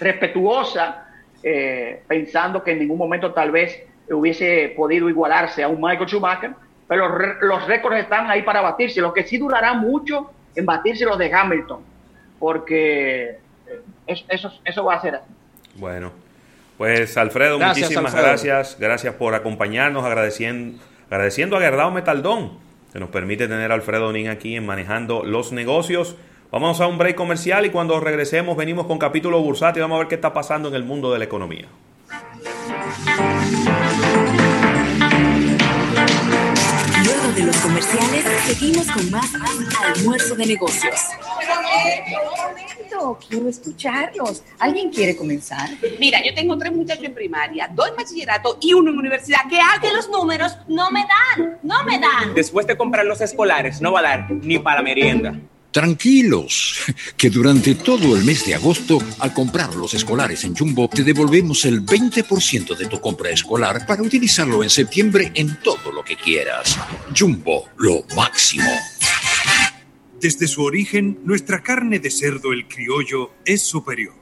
respetuosa, eh, pensando que en ningún momento tal vez hubiese podido igualarse a un Michael Schumacher, pero los récords están ahí para batirse. Lo que sí durará mucho en batirse los de Hamilton, porque eh, eso, eso va a ser así. Bueno, pues Alfredo, muchísimas gracias. Gracias por acompañarnos, agradeciendo, agradeciendo a Gerdao Metaldón, que nos permite tener a Alfredo Nin aquí en Manejando los Negocios. Vamos a un break comercial y cuando regresemos venimos con capítulo bursátil vamos a ver qué está pasando en el mundo de la economía. Luego de los comerciales, seguimos con más almuerzo de negocios. Quiero escucharlos. ¿Alguien quiere comenzar? Mira, yo tengo tres muchachos en primaria, dos en bachillerato y uno en universidad. ¿Qué hago? Que los números no me dan, no me dan. Después de comprar los escolares, no va a dar ni para merienda. Tranquilos, *laughs* que durante todo el mes de agosto, al comprar los escolares en Jumbo, te devolvemos el 20% de tu compra escolar para utilizarlo en septiembre en todo lo que quieras. Jumbo, lo máximo. Desde su origen, nuestra carne de cerdo el criollo es superior.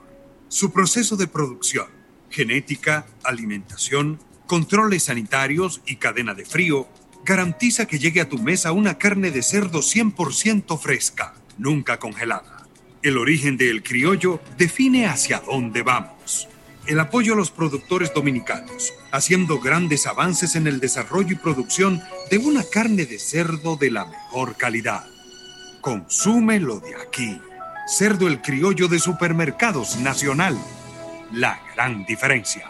Su proceso de producción, genética, alimentación, controles sanitarios y cadena de frío garantiza que llegue a tu mesa una carne de cerdo 100% fresca nunca congelada. El origen del criollo define hacia dónde vamos. El apoyo a los productores dominicanos, haciendo grandes avances en el desarrollo y producción de una carne de cerdo de la mejor calidad. Consume lo de aquí. Cerdo el criollo de supermercados nacional. La gran diferencia.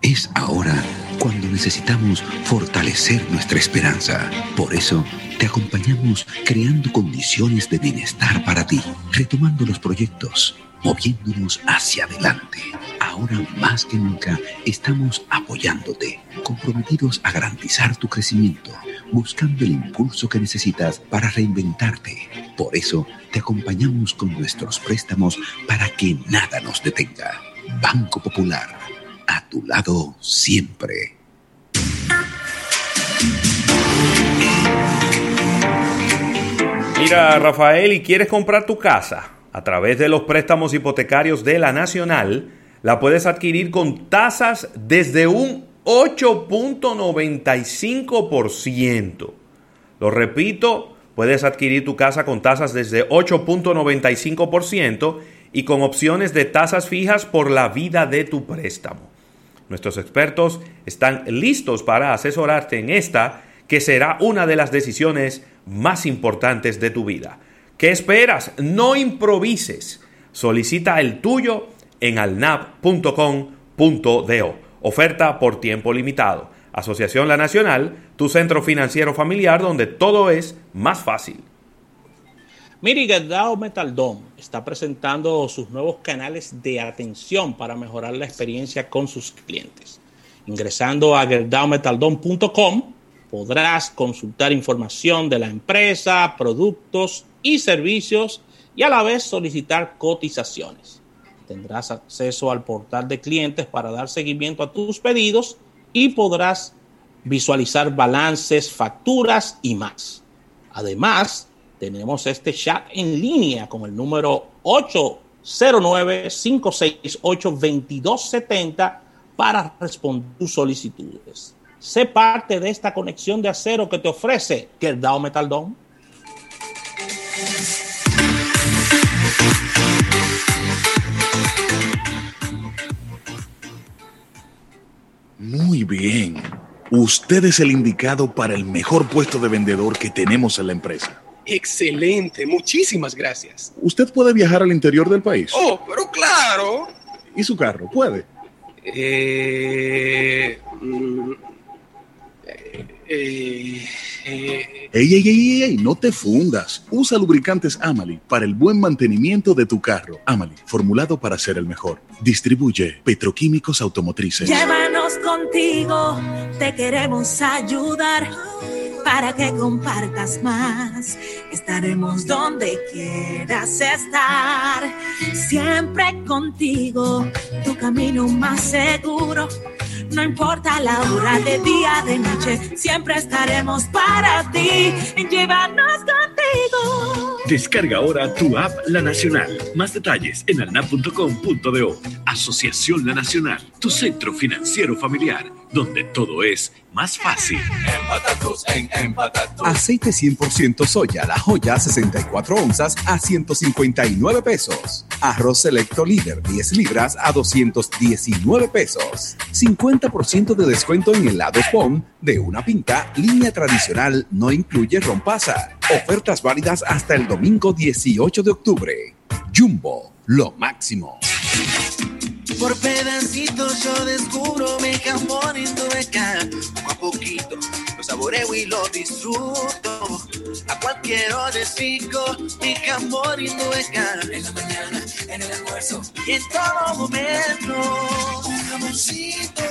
Es ahora cuando necesitamos fortalecer nuestra esperanza. Por eso, te acompañamos creando condiciones de bienestar para ti, retomando los proyectos, moviéndonos hacia adelante. Ahora más que nunca estamos apoyándote, comprometidos a garantizar tu crecimiento, buscando el impulso que necesitas para reinventarte. Por eso, te acompañamos con nuestros préstamos para que nada nos detenga. Banco Popular, a tu lado siempre. Mira, Rafael, ¿y quieres comprar tu casa? A través de los préstamos hipotecarios de la Nacional, la puedes adquirir con tasas desde un 8.95%. Lo repito, puedes adquirir tu casa con tasas desde 8.95% y con opciones de tasas fijas por la vida de tu préstamo. Nuestros expertos están listos para asesorarte en esta, que será una de las decisiones más importantes de tu vida. ¿Qué esperas? No improvises. Solicita el tuyo en alnap.com.do. Oferta por tiempo limitado. Asociación La Nacional, tu centro financiero familiar donde todo es más fácil. Miri Gerdau Metaldom está presentando sus nuevos canales de atención para mejorar la experiencia con sus clientes. Ingresando a gerdaumetaldom.com podrás consultar información de la empresa, productos y servicios y a la vez solicitar cotizaciones. Tendrás acceso al portal de clientes para dar seguimiento a tus pedidos y podrás visualizar balances, facturas y más. Además, tenemos este chat en línea con el número 809-568-2270 para responder tus solicitudes. Sé parte de esta conexión de acero que te ofrece Gerdau Metaldón. Muy bien. Usted es el indicado para el mejor puesto de vendedor que tenemos en la empresa. Excelente, muchísimas gracias. ¿Usted puede viajar al interior del país? Oh, pero claro. ¿Y su carro? ¿Puede? Eh, mm, eh, eh, Ey, ey, ey, ey, no te fundas. Usa lubricantes Amali para el buen mantenimiento de tu carro. Amali, formulado para ser el mejor. Distribuye Petroquímicos Automotrices. Llévanos contigo, te queremos ayudar para que compartas más. Estaremos donde quieras estar, siempre contigo, tu camino más seguro. No importa la hora de día, de noche, siempre estaremos para ti. Llévanos contigo. Descarga ahora tu app La Nacional. Más detalles en alnap.com.do. Asociación La Nacional, tu centro financiero familiar, donde todo es más fácil. Aceite 100% soya, la joya 64 onzas a 159 pesos. Arroz selecto líder 10 libras a 219 pesos. 50% de descuento en helados POM de una pinta, línea tradicional, no incluye rompasa. Ofertas válidas hasta el domingo 18 de octubre. Jumbo, lo máximo. Por pedacitos yo descubro mi jamón indueca. Poco a poquito lo saboreo y lo disfruto. A cualquier hora pico mi jamón indueca. En la mañana, en el almuerzo y en todo momento. Un jamoncito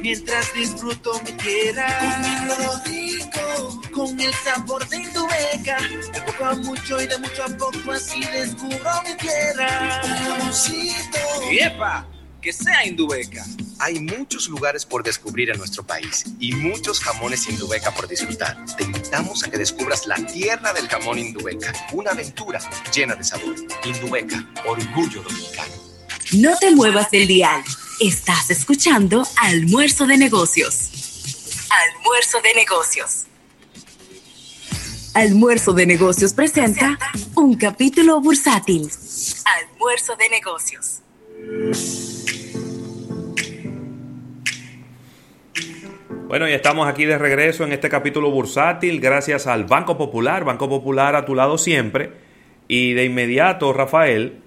mientras disfruto mi tierra. Comiendo rico con el sabor de indueca. De poco a mucho y de mucho a poco así descubro mi tierra. Un jamoncito. ¡Yepa! Que sea Indubeca. Hay muchos lugares por descubrir en nuestro país y muchos jamones Indubeca por disfrutar. Te invitamos a que descubras la tierra del jamón Indubeca, una aventura llena de sabor. Indubeca, orgullo dominicano. No te muevas del dial. Estás escuchando Almuerzo de Negocios. Almuerzo de Negocios. Almuerzo de Negocios presenta un capítulo bursátil. Almuerzo de Negocios. Bueno, y estamos aquí de regreso en este capítulo bursátil gracias al Banco Popular, Banco Popular a tu lado siempre. Y de inmediato, Rafael,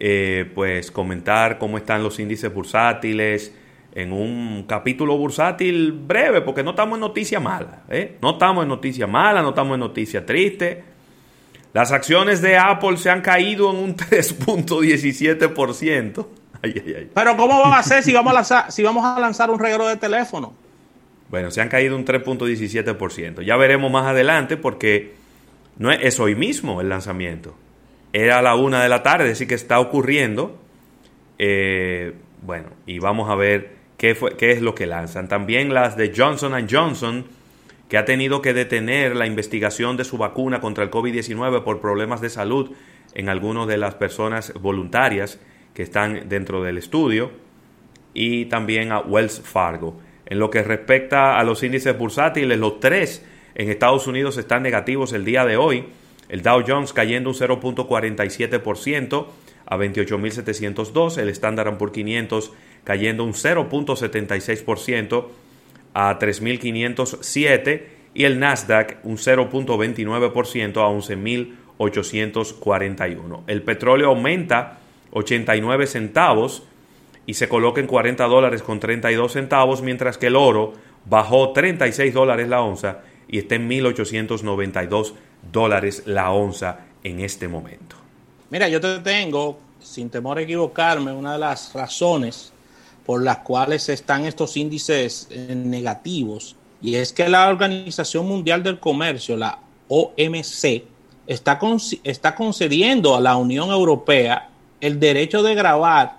eh, pues comentar cómo están los índices bursátiles en un capítulo bursátil breve, porque no estamos en noticia mala, ¿eh? no estamos en noticia mala, no estamos en noticia triste. Las acciones de Apple se han caído en un *laughs* 3.17%. Pero ¿cómo va a ser si vamos a lanzar, si vamos a lanzar un regalo de teléfono? Bueno, se han caído un 3.17%. Ya veremos más adelante porque no es, hoy mismo el lanzamiento. Era a la una de la tarde, así que está ocurriendo. Eh, bueno, y vamos a ver qué, fue, qué es lo que lanzan. También las de Johnson Johnson, que ha tenido que detener la investigación de su vacuna contra el COVID-19 por problemas de salud en algunas de las personas voluntarias que están dentro del estudio. Y también a Wells Fargo. En lo que respecta a los índices bursátiles, los tres en Estados Unidos están negativos el día de hoy. El Dow Jones cayendo un 0.47% a 28.702. El Standard Poor's 500 cayendo un 0.76% a 3.507. Y el Nasdaq un 0.29% a 11.841. El petróleo aumenta 89 centavos y se coloca en 40 dólares con 32 centavos, mientras que el oro bajó 36 dólares la onza y está en 1.892 dólares la onza en este momento. Mira, yo te tengo, sin temor a equivocarme, una de las razones por las cuales están estos índices eh, negativos, y es que la Organización Mundial del Comercio, la OMC, está, está concediendo a la Unión Europea el derecho de grabar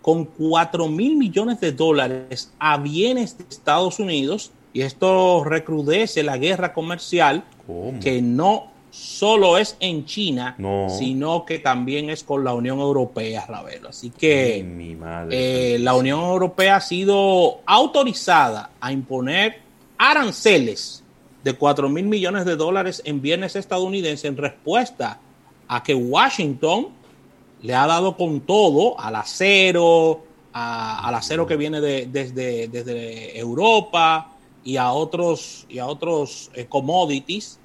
con 4 mil millones de dólares a bienes de Estados Unidos y esto recrudece la guerra comercial que no solo es en China, sino que también es con la Unión Europea, Ravelo. Así que eh, la Unión Europea ha sido autorizada a imponer aranceles de 4 mil millones de dólares en bienes estadounidenses en respuesta a que Washington le ha dado con todo al acero, al acero que viene desde, desde Europa y a otros, y a otros eh, commodities,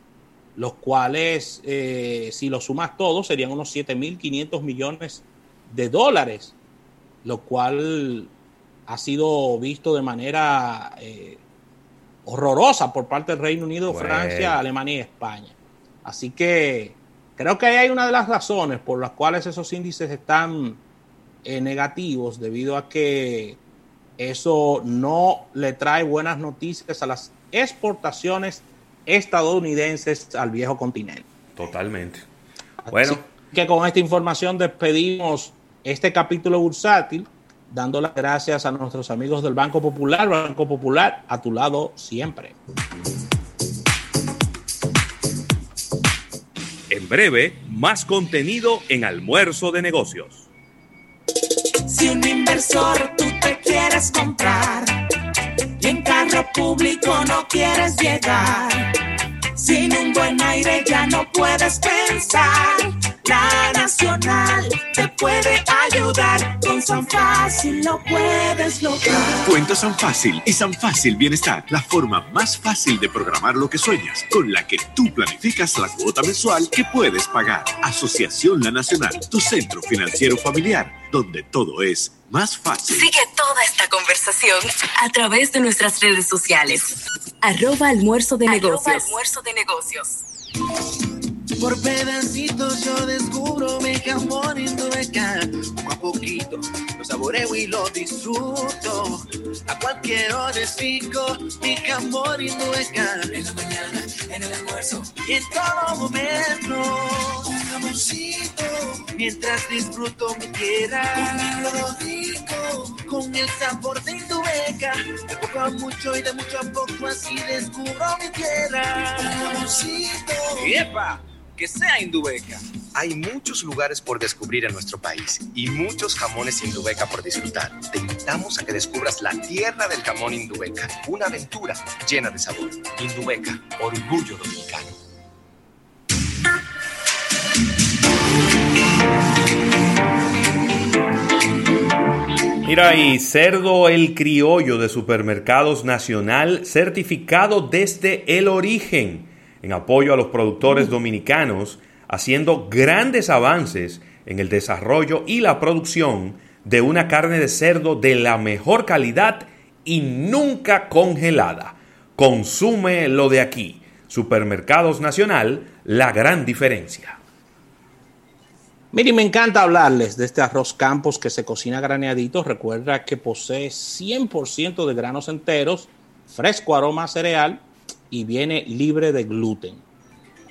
los cuales, eh, si los sumas todos, serían unos 7.500 millones de dólares, lo cual ha sido visto de manera eh, horrorosa por parte del Reino Unido, Francia, Alemania y España. Así que Creo que ahí hay una de las razones por las cuales esos índices están eh, negativos, debido a que eso no le trae buenas noticias a las exportaciones estadounidenses al viejo continente. Totalmente. Bueno. que con esta información despedimos este capítulo bursátil, dando las gracias a nuestros amigos del Banco Popular, Banco Popular, a tu lado siempre. En breve, más contenido en Almuerzo de Negocios. Si un inversor tú te quieres comprar en carro público no quieres llegar, sin un buen aire ya no puedes pensar la Nacional te puede ayudar. Con San Fácil lo puedes lograr. Cuenta San Fácil y San Fácil Bienestar, la forma más fácil de programar lo que sueñas, con la que tú planificas la cuota mensual que puedes pagar. Asociación La Nacional, tu centro financiero familiar, donde todo es más fácil. Sigue toda esta conversación a través de nuestras redes sociales. Arroba almuerzo de negocios. Almuerzo de negocios. Por pedacitos yo descubro mi jamón indueca. Poco a poquito lo saboreo y lo disfruto. A cualquier hora es rico mi jamón indueca. En la mañana, en el almuerzo y en todo momento. Un jamoncito mientras disfruto mi tierra. lo rico con el sabor de Indubeca. De poco a mucho y de mucho a poco así descubro mi tierra. Un jamoncito. ¡Epa! Que sea Indubeca. Hay muchos lugares por descubrir en nuestro país y muchos jamones Indubeca por disfrutar. Te invitamos a que descubras la tierra del jamón Indubeca, una aventura llena de sabor. Indubeca, orgullo dominicano. Mira, y cerdo el criollo de Supermercados Nacional, certificado desde el origen, en apoyo a los productores dominicanos, haciendo grandes avances en el desarrollo y la producción de una carne de cerdo de la mejor calidad y nunca congelada. Consume lo de aquí. Supermercados Nacional, la gran diferencia. Mire, me encanta hablarles de este arroz campos que se cocina graneadito. Recuerda que posee 100% de granos enteros, fresco aroma cereal y viene libre de gluten.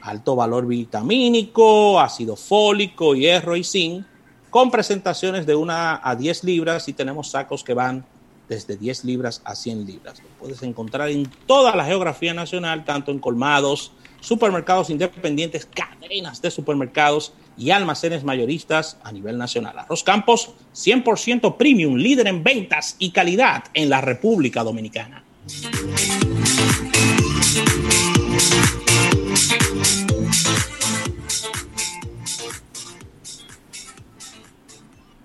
Alto valor vitamínico, ácido fólico, hierro y zinc, con presentaciones de 1 a 10 libras y tenemos sacos que van desde 10 libras a 100 libras. Lo puedes encontrar en toda la geografía nacional, tanto en colmados, supermercados independientes, cadenas de supermercados y almacenes mayoristas a nivel nacional. Arroz Campos, 100% premium, líder en ventas y calidad en la República Dominicana.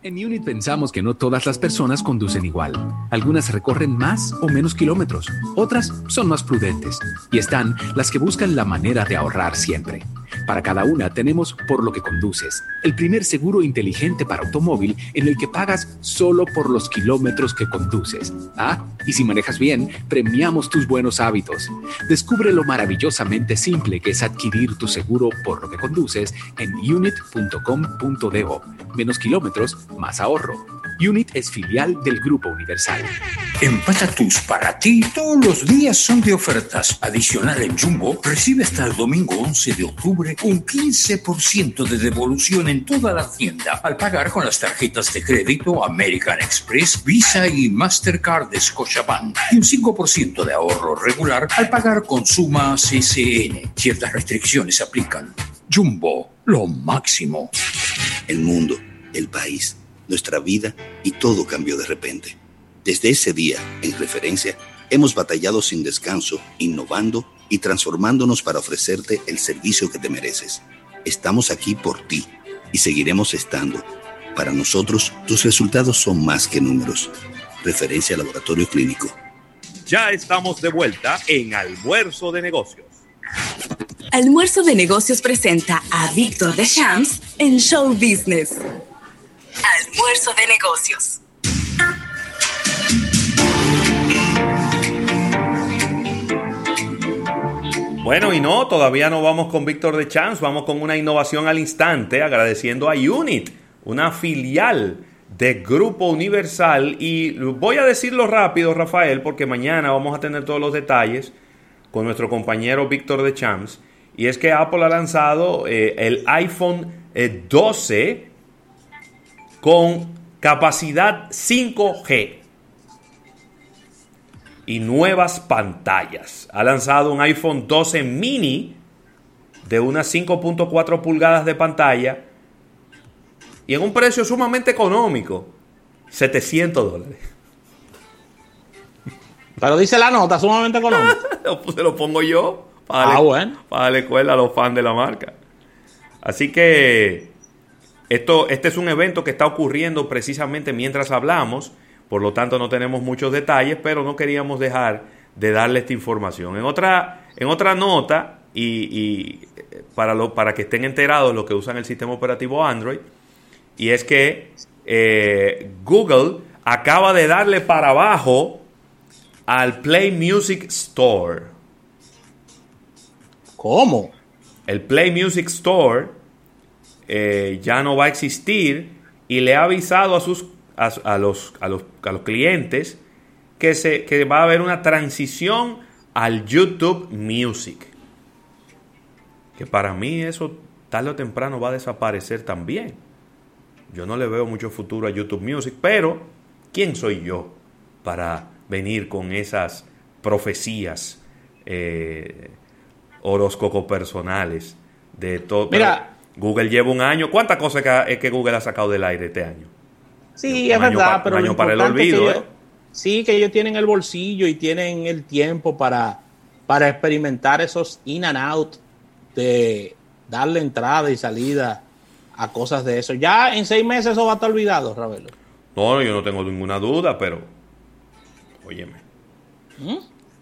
En Unit pensamos que no todas las personas conducen igual. Algunas recorren más o menos kilómetros, otras son más prudentes y están las que buscan la manera de ahorrar siempre. Para cada una tenemos Por lo que conduces, el primer seguro inteligente para automóvil en el que pagas solo por los kilómetros que conduces. Ah, y si manejas bien, premiamos tus buenos hábitos. Descubre lo maravillosamente simple que es adquirir tu seguro por lo que conduces en unit.com.do. Menos kilómetros, más ahorro. Unit es filial del Grupo Universal. En Patatus para ti todos los días son de ofertas. Adicional en Jumbo, recibe hasta el domingo 11 de octubre un 15% de devolución en toda la tienda al pagar con las tarjetas de crédito American Express, Visa y Mastercard de Scotiabank y un 5% de ahorro regular al pagar con Suma CCN. Ciertas restricciones aplican. Jumbo, lo máximo. El mundo, el país nuestra vida y todo cambió de repente. Desde ese día, en referencia, hemos batallado sin descanso, innovando y transformándonos para ofrecerte el servicio que te mereces. Estamos aquí por ti y seguiremos estando. Para nosotros, tus resultados son más que números. Referencia Laboratorio Clínico. Ya estamos de vuelta en Almuerzo de Negocios. Almuerzo de Negocios presenta a Víctor de Champs en Show Business. Almuerzo de negocios. Bueno, y no, todavía no vamos con Víctor de Chance, vamos con una innovación al instante, agradeciendo a Unit, una filial de Grupo Universal. Y voy a decirlo rápido, Rafael, porque mañana vamos a tener todos los detalles con nuestro compañero Víctor de Chance. Y es que Apple ha lanzado eh, el iPhone 12 eh, con capacidad 5G y nuevas pantallas. Ha lanzado un iPhone 12 mini de unas 5.4 pulgadas de pantalla y en un precio sumamente económico, 700 dólares. Pero dice la nota, sumamente económico. *laughs* Se lo pongo yo para, ah, bueno. para darle escuela a los fans de la marca. Así que esto, este es un evento que está ocurriendo precisamente mientras hablamos, por lo tanto no tenemos muchos detalles, pero no queríamos dejar de darle esta información. En otra, en otra nota, y, para, lo, para que estén enterados los que usan el sistema operativo Android, y es que eh, Google acaba de darle para abajo al Play Music Store. ¿Cómo? El Play Music Store eh, ya no va a existir y le ha avisado a, sus, a, los, a, los, a los clientes que, se, que va a haber una transición al YouTube Music. Que para mí eso tarde o temprano va a desaparecer también. Yo no le veo mucho futuro a YouTube Music, pero ¿quién soy yo para venir con esas profecías eh, horóscopo personales de todo? Mira, Google lleva un año. ¿Cuántas cosas es que Google ha sacado del aire este año? Sí, es verdad, pero. Un año para el olvido, ¿eh? Sí, que ellos tienen el bolsillo y tienen el tiempo para, para experimentar esos in and out de darle entrada y salida a cosas de eso. Ya en seis meses eso va a estar olvidado, Ravelo. No, yo no tengo ninguna duda, pero. Óyeme. ¿Mm?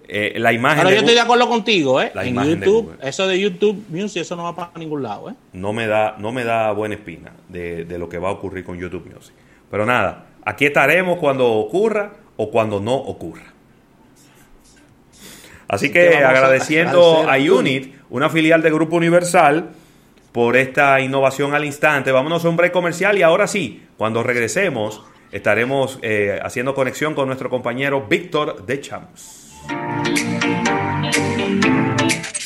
Eh, la imagen. De yo estoy de acuerdo contigo, ¿eh? La en de YouTube, eso de YouTube Music, eso no va para ningún lado, ¿eh? no me da, no me da buena espina de, de lo que va a ocurrir con YouTube Music. Pero nada, aquí estaremos cuando ocurra o cuando no ocurra. Así que agradeciendo a Unit, una filial de Grupo Universal, por esta innovación al instante. Vámonos a un break comercial y ahora sí, cuando regresemos, estaremos eh, haciendo conexión con nuestro compañero Víctor de Champs.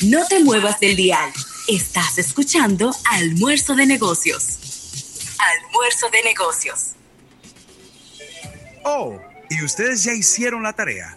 No te muevas del dial. Estás escuchando Almuerzo de Negocios. Almuerzo de Negocios. Oh, ¿y ustedes ya hicieron la tarea?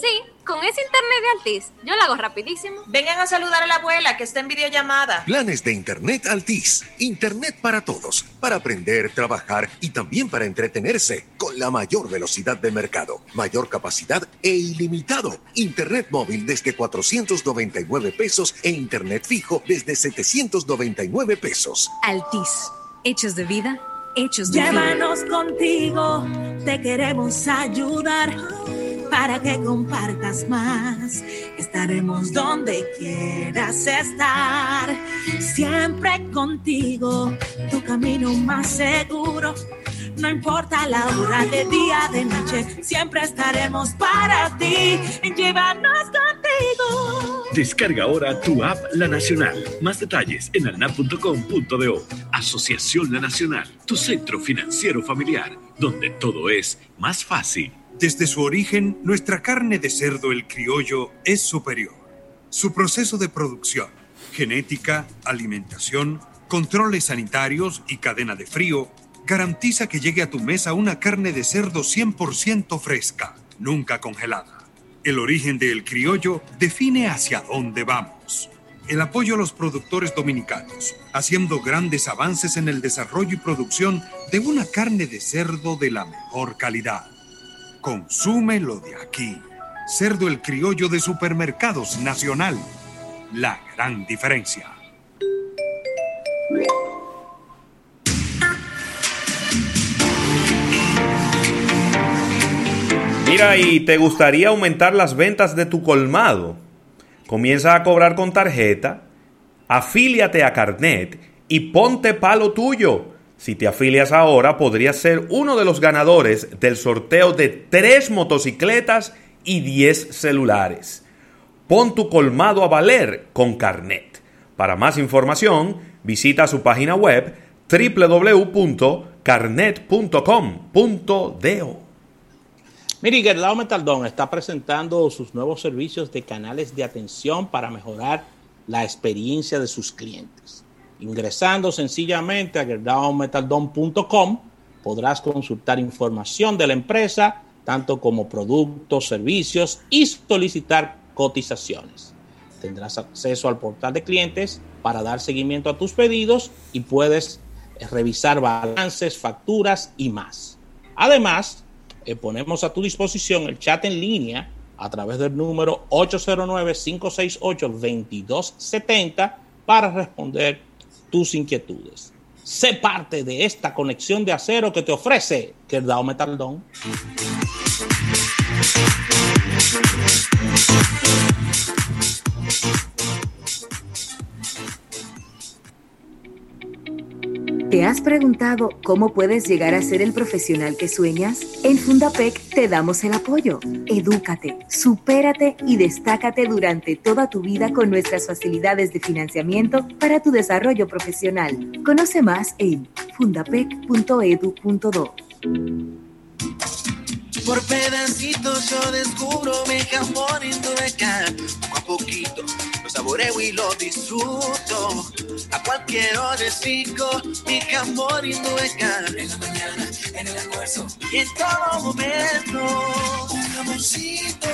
Sí, con ese internet de Altis, yo lo hago rapidísimo. Vengan a saludar a la abuela que está en videollamada. Planes de Internet Altis. Internet para todos. Para aprender, trabajar y también para entretenerse. Con la mayor velocidad de mercado, mayor capacidad e ilimitado. Internet móvil desde 499 pesos e Internet fijo desde 799 pesos. Altis. Hechos de vida, hechos de vida. Llévanos contigo, te queremos ayudar para que compartas más. Estaremos donde quieras estar, siempre contigo, tu camino más seguro. No importa la hora de día, de noche, siempre estaremos para ti. Llévanos contigo. Descarga ahora tu app La Nacional. Más detalles en alnap.com.do. Asociación La Nacional, tu centro financiero familiar, donde todo es más fácil. Desde su origen, nuestra carne de cerdo el criollo es superior. Su proceso de producción, genética, alimentación, controles sanitarios y cadena de frío garantiza que llegue a tu mesa una carne de cerdo 100% fresca, nunca congelada. El origen del criollo define hacia dónde vamos. El apoyo a los productores dominicanos, haciendo grandes avances en el desarrollo y producción de una carne de cerdo de la mejor calidad. Consúmelo de aquí. Cerdo el criollo de Supermercados Nacional. La gran diferencia. Mira, ¿y te gustaría aumentar las ventas de tu colmado? Comienza a cobrar con tarjeta, afíliate a Carnet y ponte palo tuyo. Si te afilias ahora, podrías ser uno de los ganadores del sorteo de tres motocicletas y 10 celulares. Pon tu colmado a valer con Carnet. Para más información, visita su página web www.carnet.com.do. Miri, Gerdao Metaldón está presentando sus nuevos servicios de canales de atención para mejorar la experiencia de sus clientes. Ingresando sencillamente a gerdaometaldon.com podrás consultar información de la empresa, tanto como productos, servicios y solicitar cotizaciones. Tendrás acceso al portal de clientes para dar seguimiento a tus pedidos y puedes revisar balances, facturas y más. Además, eh, ponemos a tu disposición el chat en línea a través del número 809-568-2270 para responder tus inquietudes. Sé parte de esta conexión de acero que te ofrece Kerdao Metaldón. ¿Te has preguntado cómo puedes llegar a ser el profesional que sueñas? En Fundapec te damos el apoyo. Edúcate, supérate y destácate durante toda tu vida con nuestras facilidades de financiamiento para tu desarrollo profesional. Conoce más en fundapec.edu.do. Por pedacitos yo descubro mi indueca. Poco a poquito saboreo y lo disfruto. A cualquier hora es rico mi jamón indueca. En la mañana, en el almuerzo y en todo momento. Un jamoncito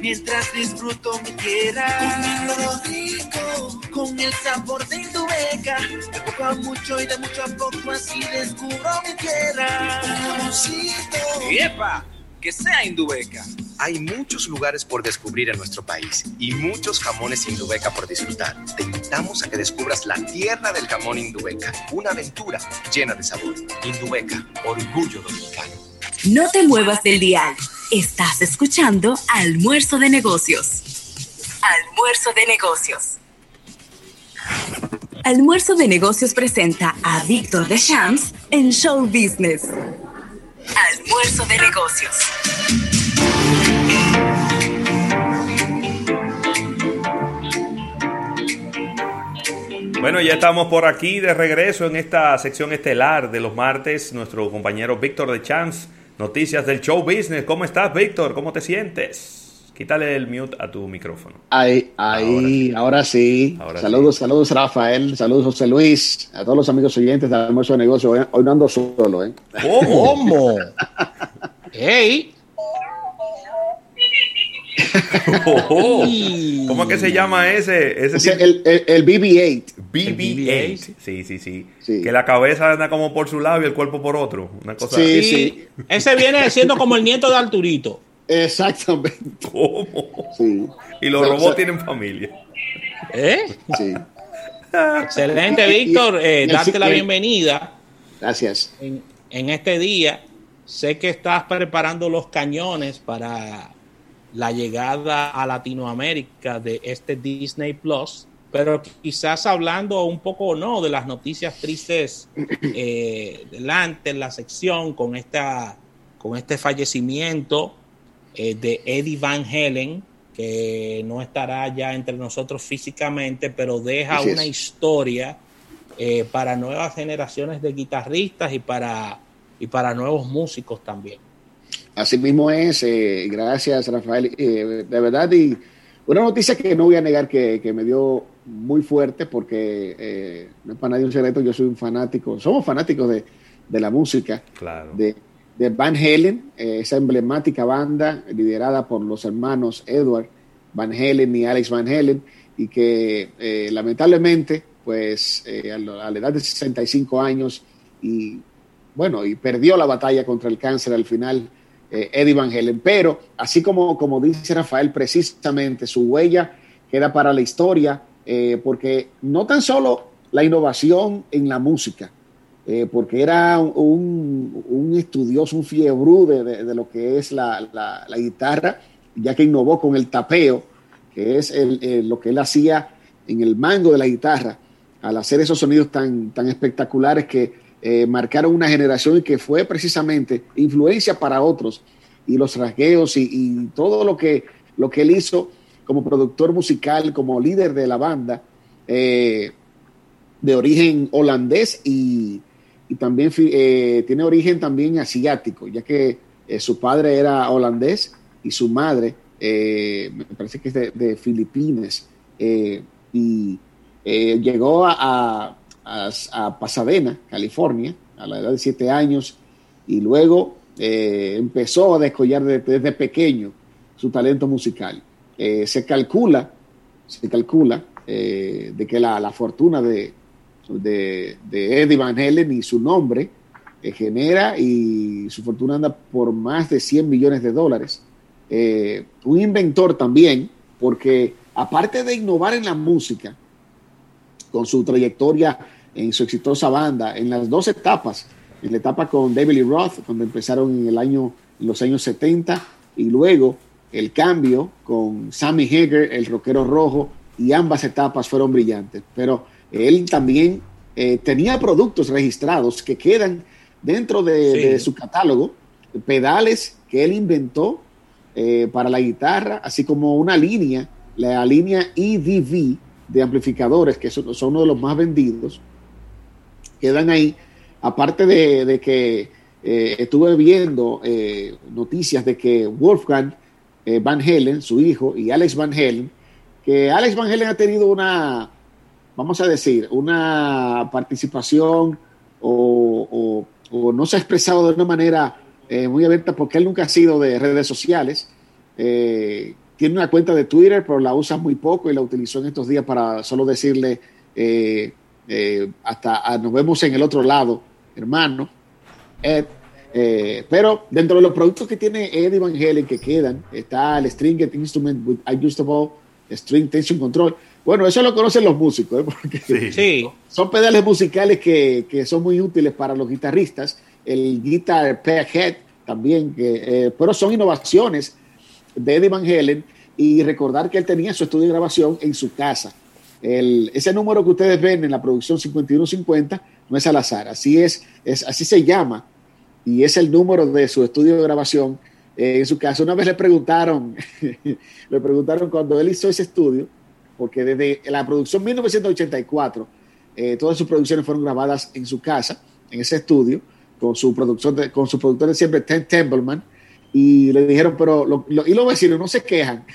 mientras disfruto mi tierra. Comiendo rico con el sabor de indueca. De poco a mucho y de mucho a poco así descubro mi tierra. Un jamoncito. ¡Yepa! Que sea Indubeca. Hay muchos lugares por descubrir en nuestro país y muchos jamones Indubeca por disfrutar. Te invitamos a que descubras la tierra del jamón Indubeca, una aventura llena de sabor. Indubeca, orgullo dominicano. No te muevas del dial. Estás escuchando Almuerzo de Negocios. Almuerzo de Negocios. Almuerzo de Negocios presenta a Víctor de Champs en Show Business. Almuerzo de Negocios. Bueno, ya estamos por aquí de regreso en esta sección estelar de los martes. Nuestro compañero Víctor de Champs, noticias del show business. ¿Cómo estás, Víctor? ¿Cómo te sientes? Quítale el mute a tu micrófono. Ahí, ahí, ahora sí. saludos, saludos Rafael, saludos José Luis, a todos los amigos oyentes de Almuerzo de Negocio. Hoy, no ando solo, ¿eh? ¿Cómo? *laughs* ¡Ey! ¿Cómo es que se llama ese? ese el, el, BB-8. BB-8. Sí, sí, sí, Que la cabeza anda como por su lado y el cuerpo por otro. Una cosa sí, sí. Ese viene siendo como el nieto de Arturito. Exactamente. ¿Cómo? Sí. Y los robots tienen familia. ¿Eh? Sí. Excelente, Víctor. Eh, darte la bienvenida. Gracias. En, en, este día, sé que estás preparando los cañones para la llegada a Latinoamérica de este Disney Plus, pero quizás hablando un poco no de las noticias tristes eh, delante en la sección con esta con este fallecimiento eh, de Eddie Van Helen, que no estará ya entre nosotros físicamente, pero deja una historia eh, para nuevas generaciones de guitarristas y para, y para nuevos músicos también. Así mismo es, eh, gracias Rafael, de verdad, y una noticia que no voy a negar que, me dio muy fuerte porque no es para nadie un secreto, yo soy un fanático, somos fanáticos de, de la música, claro. de, de Van Halen, eh, esa emblemática banda liderada por los hermanos Edward Van Halen y Alex Van Halen, y que eh, lamentablemente, pues eh, a, la edad de 65 años, y bueno, y perdió la batalla contra el cáncer al final, Eddie Van Halen. Pero, así como, como dice Rafael, precisamente su huella queda para la historia, porque no tan solo la innovación en la música, eh, porque era un, estudioso, un fiebre de, lo que es la, guitarra, ya que innovó con el tapeo, que es lo que él hacía en el mango de la guitarra, al hacer esos sonidos tan, tan espectaculares que eh, marcaron una generación y que fue precisamente influencia para otros, y los rasgueos y, todo lo que, lo que él hizo como productor musical, como líder de la banda, eh, de origen holandés y, y también eh, tiene origen también asiático, ya que eh, su padre era holandés y su madre eh, me parece que es de, Filipinas y llegó a, a, Pasadena, California, a la edad de siete años y luego empezó a descollar desde, pequeño su talento musical. se calcula, se calcula de que la fortuna de, de, Eddie Van Halen y su nombre eh, genera y su fortuna anda por más de 100 millones de dólares. Eh, un inventor también, porque aparte de innovar en la música, con su trayectoria en su exitosa banda, en las dos etapas, en la etapa con David Lee Roth, cuando empezaron en el año, en los años 70, y luego el cambio con Sammy Hager, el rockero rojo, y ambas etapas fueron brillantes. Pero él también eh, tenía productos registrados que quedan dentro de, su catálogo, pedales que él inventó eh, para la guitarra, así como una línea, la línea EDV de amplificadores, que son, uno de los más vendidos, quedan ahí, aparte de, que eh, estuve viendo noticias de que Wolfgang Van Halen, su hijo, y Alex Van Halen, que Alex Van Halen ha tenido una, vamos a decir, una participación o, no se ha expresado de una manera eh, muy abierta porque él nunca ha sido de redes sociales. Eh, tiene una cuenta de Twitter, pero la usa muy poco y la utilizó en estos días para solo decirle eh, hasta ah, nos vemos en el otro lado, hermano. Eh, pero dentro de los productos que tiene Eddie Van Halen que quedan, está el Stringed Instrument with Adjustable String Tension Control. Bueno, eso lo conocen los músicos, ¿eh? porque *laughs* son pedales musicales que, que, son muy útiles para los guitarristas. El Guitar Head también, que, eh, pero son innovaciones de Eddie Van Halen y recordar que él tenía su estudio de grabación en su casa. El, ese número que ustedes ven en la producción 5150 no es al azar, así es, es así se llama y es el número de su estudio de grabación eh, en su casa. Una vez le preguntaron, *laughs* le preguntaron cuando él hizo ese estudio, porque desde la producción 1984, eh, todas sus producciones fueron grabadas en su casa, en ese estudio, con su, productor con su productor de siempre, Ted Templeman, y le dijeron, pero, y los vecinos no se quejan.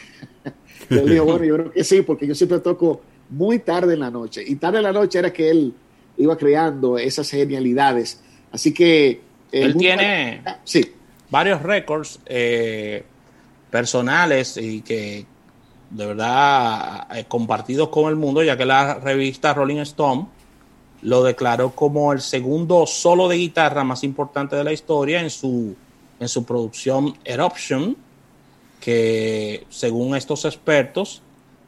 *laughs* él dijo, bueno, yo creo que sí, porque yo siempre toco muy tarde en la noche, y tarde en la noche era que él iba creando esas genialidades. Así que él tiene sí. varios récords eh, personales y que de verdad eh, compartidos con el mundo, ya que la revista Rolling Stone lo declaró como el segundo solo de guitarra más importante de la historia en su, en su producción Eruption, que según estos expertos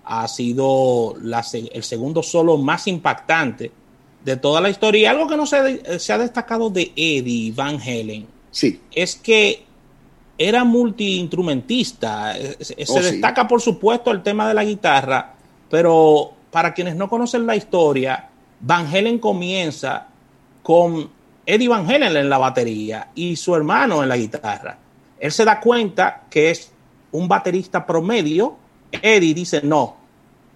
ha sido el segundo solo más impactante de toda la historia. Y algo que no se, se ha destacado de Eddie Van Halen sí. es que era multiinstrumentista. Se, oh, destaca, por supuesto, el tema de la guitarra, pero para quienes no conocen la historia, Van Halen comienza con Eddie Van Halen en la batería y su hermano en la guitarra. Él se da cuenta que es un baterista promedio. Eddie dice, no,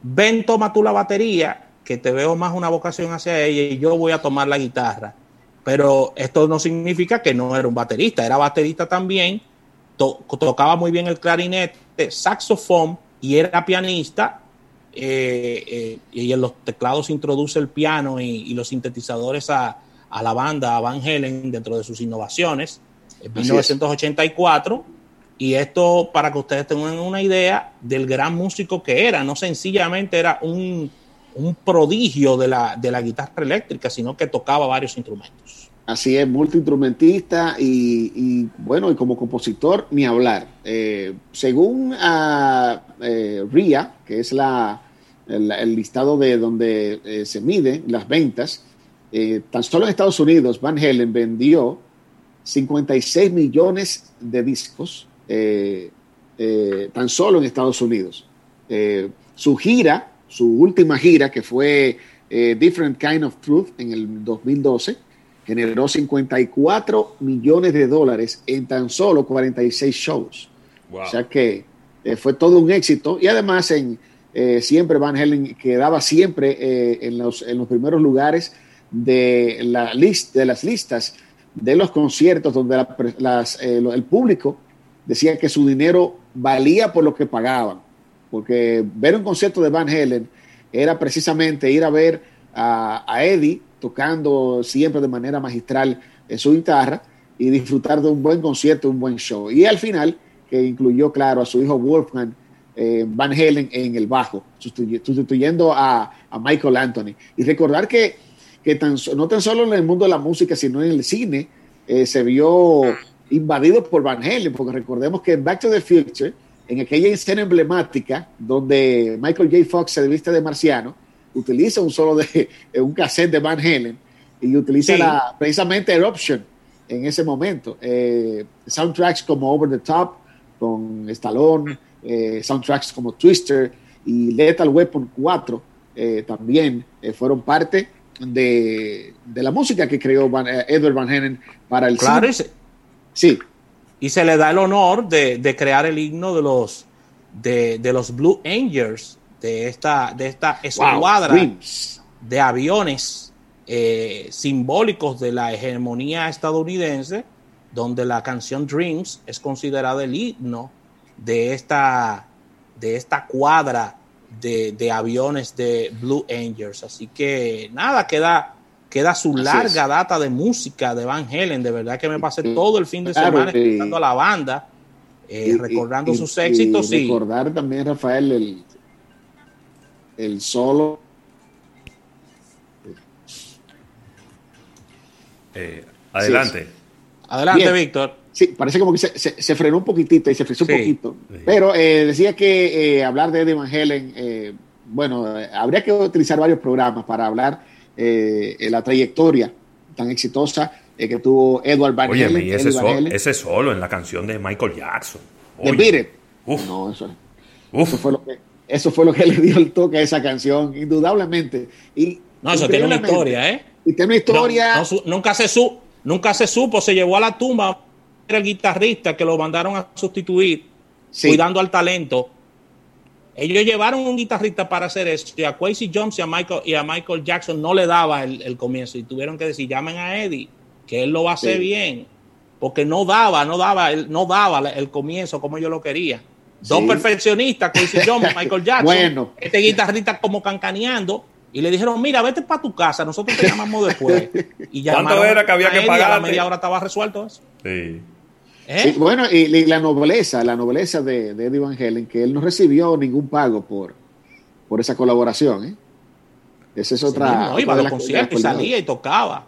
ven, toma tú la batería que te veo más una vocación hacia ella y yo voy a tomar la guitarra. Pero esto no significa que no era un baterista, era baterista también, tocaba muy bien el clarinete, saxofón y era pianista. Eh, eh, y en los teclados introduce el piano y, los sintetizadores a, la banda, a Van Halen, dentro de sus innovaciones. En 1984. Y esto para que ustedes tengan una idea del gran músico que era, no sencillamente era un un prodigio de la, de la guitarra eléctrica, sino que tocaba varios instrumentos. Así es, multiinstrumentista y, y bueno, y como compositor, ni hablar. Eh, según a, eh, RIA, que es la, el, listado de donde eh, se miden las ventas, tan solo en Estados Unidos, Van Halen vendió 56 millones de discos, tan solo en Estados Unidos. su gira su última gira, que fue Different Kind of Truth en el 2012, generó 54 millones de dólares en tan solo 46 shows. O sea que eh, fue todo un éxito. Y además en, eh, siempre Van Halen quedaba siempre en, los, en los primeros lugares de, la list, de las listas de los conciertos donde el público decía que su dinero valía por lo que pagaban. Porque ver un concierto de Van Halen era precisamente ir a ver a, Eddie tocando siempre de manera magistral en su guitarra y disfrutar de un buen concierto, un buen show. Y al final, que incluyó, claro, a su hijo Wolfgang eh, Van Halen en el bajo, sustituyendo a, Michael Anthony. Y recordar que, no tan solo en el mundo de la música, sino en el cine, eh, se vio invadido por Van Halen, porque recordemos que en Back to the Future, en aquella escena emblemática donde Michael J. Fox se viste de marciano, utiliza un solo de *laughs* un cassette de Van Halen y utiliza la, precisamente Eruption en ese momento. Eh, soundtracks como Over the Top con Stallone, eh, soundtracks como Twister y Lethal Weapon 4 eh, también fueron parte de, la música que creó Edward Van Halen para el claro, Sí. y se le da el honor de, crear el himno de los, de, los Blue Angels, de esta, de esta escuadra de aviones eh, simbólicos de la hegemonía estadounidense, donde la canción Dreams es considerada el himno de esta, de esta cuadra de, de aviones de Blue Angels. Así que nada, queda queda su larga data de música de Van Halen. De verdad que me pasé todo el fin de semana escuchando a la banda, eh, recordando sus éxitos. Y recordar también, Rafael, el, el solo. Eh, adelante. Adelante, Víctor. Sí, parece como que se, se, frenó un poquitito y se frizó un poquito. Pero eh, decía que eh, hablar de Eddie Van Halen, eh, bueno, habría que utilizar varios programas para hablar de la trayectoria tan exitosa que tuvo Edward Van Oye, Halen. Y ese, ese, solo en la canción de Michael Jackson. De Beat No, eso, eso, fue lo que, eso fue lo que *laughs* le dio el toque a esa canción, indudablemente. Y, no, eso tiene una historia, ¿eh? Y tiene una historia. nunca, se su, nunca se supo, se llevó a la tumba el guitarrista que lo mandaron a sustituir, cuidando al talento. Ellos llevaron un guitarrista para hacer eso. Y a Quincy Jones y a Michael, y a Michael Jackson no le daba el, comienzo. Y tuvieron que decir, llamen a Eddie, que él lo va a hacer bien. Porque no daba, no daba, no daba el comienzo como yo lo quería. Dos perfeccionistas, Quincy *laughs* Jones, Michael Jackson. bueno. Este guitarrista como cancaneando. Y le dijeron, mira, vete para tu casa, nosotros te llamamos después. *laughs* Y ¿Cuánto era que había que pagar? A la media hora estaba resuelto eso. Sí. ¿Eh? bueno, y, la nobleza, la nobleza de, Eddie Van Halen, que él no recibió ningún pago por, por esa colaboración. ¿eh? Esa es otra. no, iba a los conciertos y salía y tocaba.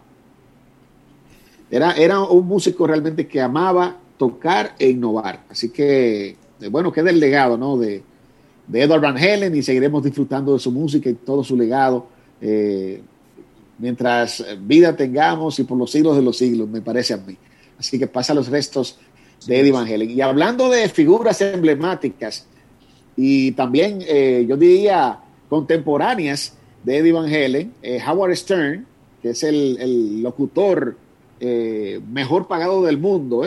Era, era un músico realmente que amaba tocar e innovar. Así que, bueno, queda el legado ¿no? de, de Edward Van Halen y seguiremos disfrutando de su música y todo su legado. mientras vida tengamos y por los siglos de los siglos, me parece a mí. Así que pasa los restos de Eddie Van Halen. Y hablando de figuras emblemáticas y también, eh, yo diría, contemporáneas de Eddie Van Halen, eh, Howard Stern, que es el, locutor eh, mejor pagado del mundo,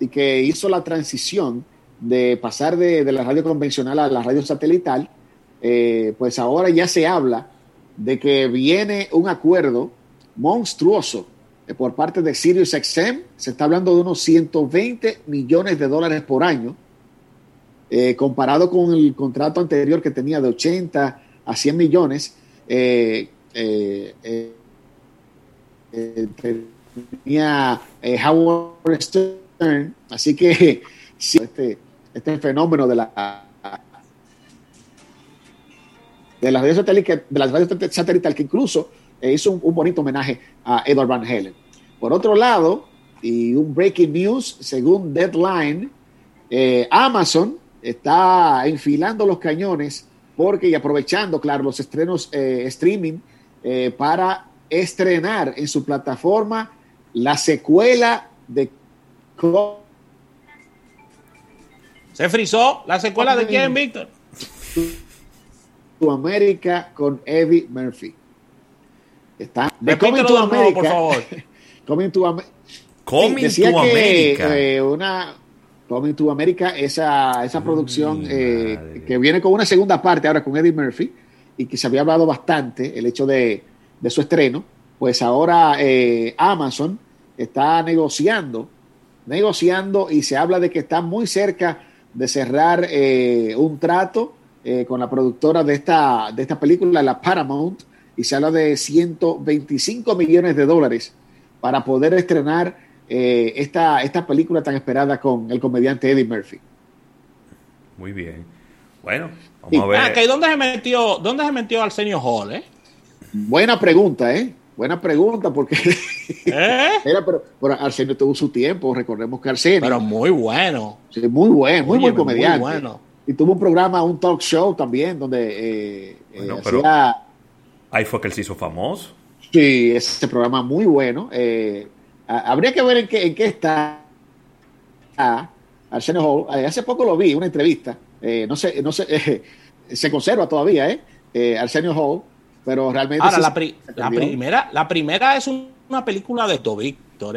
y que hizo la transición de pasar de, la radio convencional a la radio satelital, pues ahora ya se habla de que viene un acuerdo monstruoso eh, por parte de Sirius XM. Se está hablando de unos 120 millones de dólares por año, eh, comparado con el contrato anterior que tenía de 80 a 100 millones. Eh, tenía Howard Stern, así que *laughs* este, este fenómeno de la de la radio satelital, de la radio satelital que incluso hizo un, bonito homenaje a Edward Van Halen. Por otro lado, y un breaking news, según Deadline, eh, Amazon está enfilando los cañones porque y aprovechando, claro, los estrenos eh, streaming eh, para estrenar en su plataforma la secuela de se frizó la secuela de quién, Víctor? Tu América con Eddie Murphy. Está de *laughs* Coming to America. por favor. Coming to, decía que, eh, una Coming to America, esa, esa producción eh, que viene con una segunda parte ahora con Eddie Murphy y que se había hablado bastante el hecho de, de su estreno, pues ahora eh, Amazon está negociando, negociando y se habla de que está muy cerca de cerrar un trato con la productora de esta, de esta película, la Paramount, y se habla de 125 millones de dólares para poder estrenar eh, esta, esta película tan esperada con el comediante Eddie Murphy. Muy bien. Bueno, vamos a ver. Ah, ¿dónde, se metió, ¿Dónde se metió Arsenio Hall? Eh? Buena pregunta, ¿eh? Buena pregunta, porque *laughs* ¿Eh? Era, pero, Arsenio tuvo su tiempo, recordemos que Arsenio. Pero muy bueno. Sí, muy bueno, muy buen comediante. Muy bueno. Y tuvo un programa, un talk show también, donde eh, hacía Ahí fue que él se hizo famoso. Sí, ese programa muy bueno. Eh, habría que ver en qué, en qué está Arsenio Hall. Eh, hace poco lo vi, una entrevista. Eh, no sé, no sé, *laughs* se conserva todavía, ¿eh? Arsenio Hall, pero realmente. Ahora, la, primera, la primera es una película de Víctor.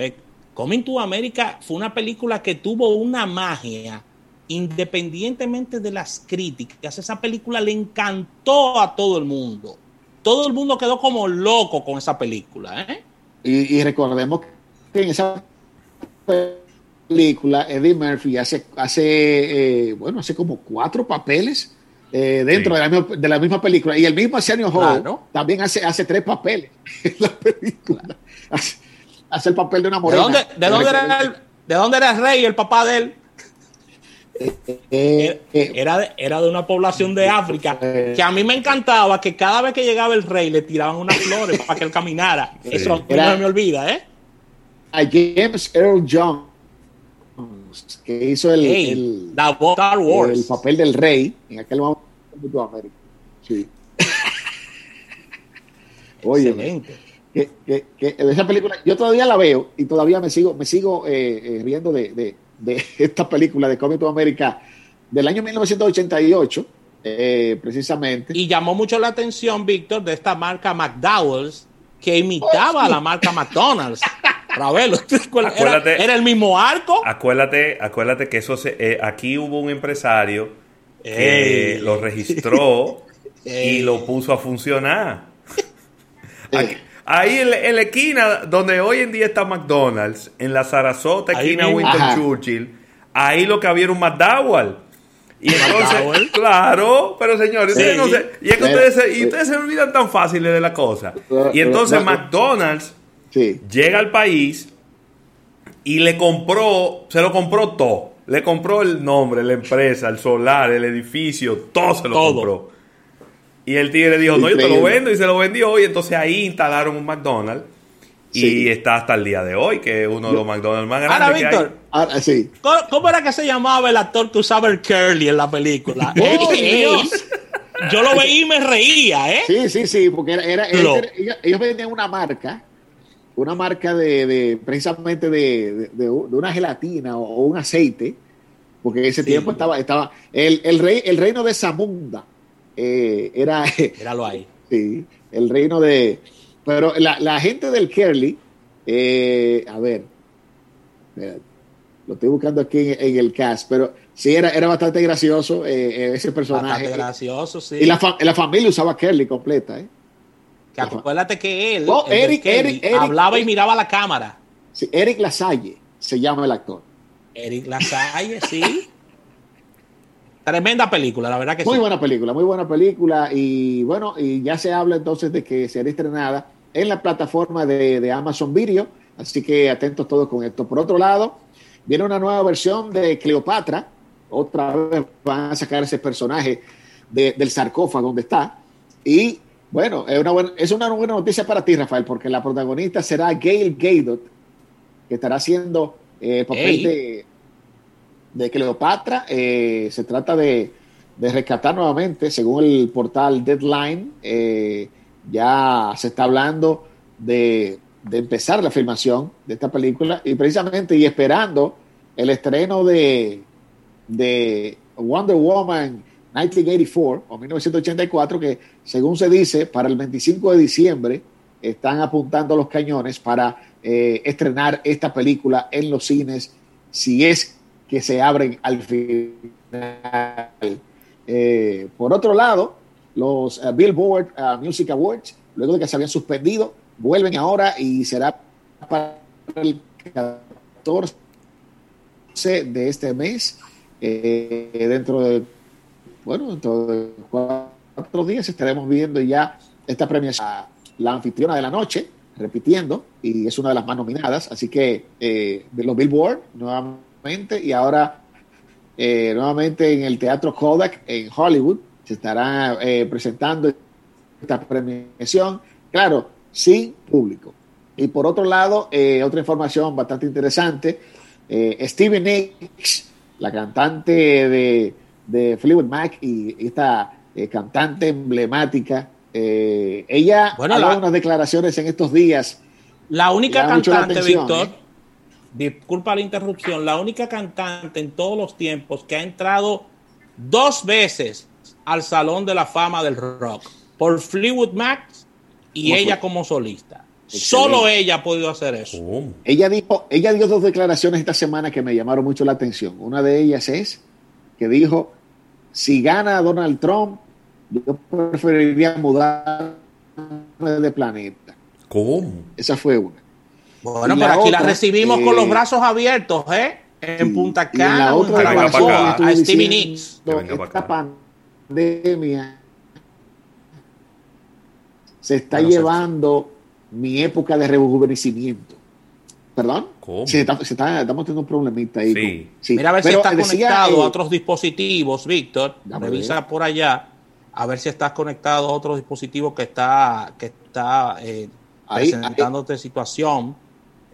Coming to America fue una película que tuvo una magia independientemente de las críticas. Esa película le encantó a todo el mundo todo el mundo quedó como loco con esa película. ¿eh? Y, recordemos que en esa película Eddie Murphy hace, hace eh, bueno, hace como cuatro papeles eh, dentro de, la misma, película. Y el mismo Arsenio Hall también hace, hace tres papeles *laughs* en la película. Hace, el papel de una morena. ¿De dónde, de dónde, era, el, ¿de dónde era el rey, el papá de él? Eh, era, de, era de una población de África que a mí me encantaba que cada vez que llegaba el rey le tiraban unas flores para que él caminara. *laughs* Eso no me olvida, ¿eh? James Earl Jones, que hizo el, el, Star Wars. el papel del rey en aquel momento de América. Sí. *laughs* Oye, que, que, que, esa película, yo todavía la veo y todavía me sigo, me sigo eh, eh riendo de, de, de, *laughs* esta película de Coming to America del año 1988, eh, precisamente. Y llamó mucho la atención, Víctor, de esta marca McDowell's que imitaba a la marca McDonald's. *laughs* Ravelo, era, era, el mismo arco. Acuérdate, acuérdate que eso se, eh, aquí hubo un empresario que lo registró *laughs* y lo puso a funcionar. ahí en, la esquina donde hoy en día está McDonald's, en la Sarasota, esquina Winston Churchill, ahí lo que había era un McDowell. Y entonces, claro, pero señores, no y es que ustedes, se, y ustedes se olvidan tan fáciles de la cosa. Y entonces McDonald's llega al país y le compró, se lo compró todo. Le compró el nombre, la empresa, el solar, el edificio, todo se lo compró. Y el tigre dijo, no, yo te lo vendo y se lo vendió. Y entonces ahí instalaron un McDonald's. Y está hasta el día de hoy, que es uno de los McDonald's más grandes. Ahora, Víctor, Ahora, sí. ¿cómo, era que se llamaba el actor que usaba el curly en la película? *laughs* Oh, yo lo veía y me reía, ¿eh? Sí, sí, sí, porque era, era, ellos, vendían una marca, una marca de, de precisamente de, de, una gelatina o, un aceite, porque en ese tiempo estaba, estaba el, el, rey, el reino de Zamunda eh, era... *laughs* Míralo ahí. Sí, el reino de... Pero la, la gente del Kerly, eh, a ver, lo estoy buscando aquí en, el cast, pero sí, era, era bastante gracioso eh, ese personaje. Bastante gracioso, sí. Y la, la familia usaba Kerly completa, ¿eh? Que acuérdate que él, oh, Eric, Eric, hablaba y miraba la cámara. Sí, Eric Lasalle se llama el actor. Eric Lasalle, sí. Tremenda película, la verdad que muy buena película, muy buena película. Y bueno, y ya se habla entonces de que será estrenada en la plataforma de, Amazon Video. Así que atentos todos con esto. Por otro lado, viene una nueva versión de Cleopatra. Otra vez van a sacar ese personaje del sarcófago donde está. Y bueno, es una, buena, es una buena noticia para ti, Rafael, porque la protagonista será Gail Gadot, que estará haciendo eh, papel de de Cleopatra. Eh, se trata de, rescatar nuevamente, según el portal Deadline, eh, ya se está hablando de, empezar la filmación de esta película y precisamente y esperando el estreno de, de Wonder Woman 1984 o 1984, que según se dice, para el 25 de diciembre están apuntando los cañones para eh, estrenar esta película en los cines, si es que se abren al final. Eh, por otro lado, los eh, Billboard Music Awards, luego de que se habían suspendido, vuelven ahora y será para el 14 de este mes. Dentro de, bueno, dentro de cuatro días estaremos viendo ya esta premiación. La anfitriona de la noche, repitiendo, y es una de las más nominadas. Así que de los Billboard, nuevamente y ahora eh, nuevamente en el Teatro Kodak en Hollywood se estará eh, presentando esta premiación, claro, sin público. Y por otro lado, eh, otra información bastante interesante, Steven Nicks, la cantante de, de Fleetwood Mac y esta cantante emblemática, ella ha dado unas declaraciones en estos días. La única cantante, Víctor, disculpa la interrupción, la única cantante en todos los tiempos que ha entrado dos veces al Salón de la Fama del Rock por Fleetwood Mac y ella como solista. Solo ella ha podido hacer eso. Ella dijo, ella dio dos declaraciones esta semana que me llamaron mucho la atención. Una de ellas es que dijo, si gana Donald Trump, yo preferiría mudarme de planeta. ¿Cómo? Esa fue una. Bueno, pero aquí la recibimos con los brazos abiertos, ¿eh? En Punta Cana, la otra a Stevie Nicks. Esta pandemia se está llevando mi época de rejuvenecimiento. ¿Perdón? ¿Cómo? Se está, se está, estamos teniendo un problemita ahí. Sí. Mira a ver si está conectado a otros dispositivos, Víctor. Revisa por allá a ver si estás conectado a otro dispositivo que está, que está eh, presentándote situación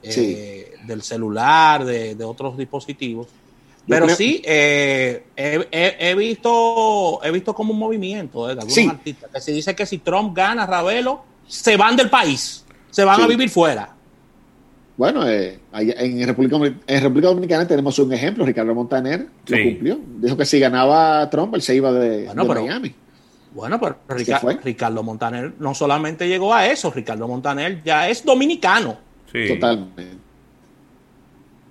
del celular, de, otros dispositivos. Pero sí, he, visto he visto como un movimiento de algunos artistas que se dice que si Trump gana, Ravelo, se van del país, se van a vivir fuera. Bueno, eh, en, República, en República Dominicana tenemos un ejemplo, Ricardo Montaner lo cumplió. Dijo que si ganaba Trump, él se iba de, Miami. Bueno, pero Ricardo, Montaner no solamente llegó a eso, Ricardo Montaner ya es dominicano. Totalmente.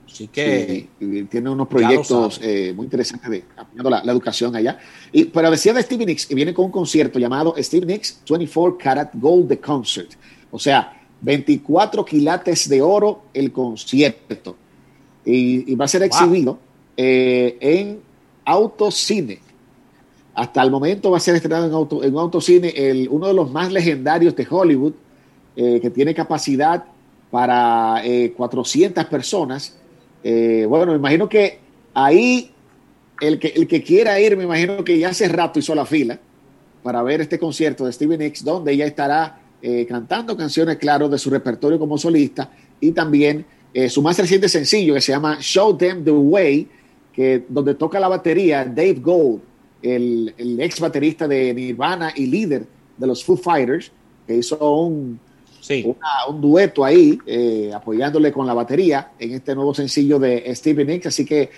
Así que tiene unos proyectos eh, muy interesantes de apoyando la, educación allá. Y pero decía de Stevie Nicks, y viene con un concierto llamado Stevie Nicks 24 Karat Gold The Concert. O sea, 24 quilates de oro el concierto. Y, va a ser exhibido eh, en autocine. Hasta el momento va a ser estrenado en, auto, en autocine el, uno de los más legendarios de Hollywood, eh, que tiene capacidad para 400 eh, personas. bueno, me imagino que ahí el que, el que quiera ir, me imagino que ya hace rato hizo la fila para ver este concierto de Steven Nicks, donde ella estará eh, cantando canciones, claro, de su repertorio como solista y también eh, su más reciente sencillo que se llama Show Them the Way, que, donde toca la batería Dave Gold, el, ex baterista de Nirvana y líder de los Foo Fighters, que hizo un, un dueto ahí, eh, apoyándole con la batería en este nuevo sencillo de Stevie Nicks. Así que,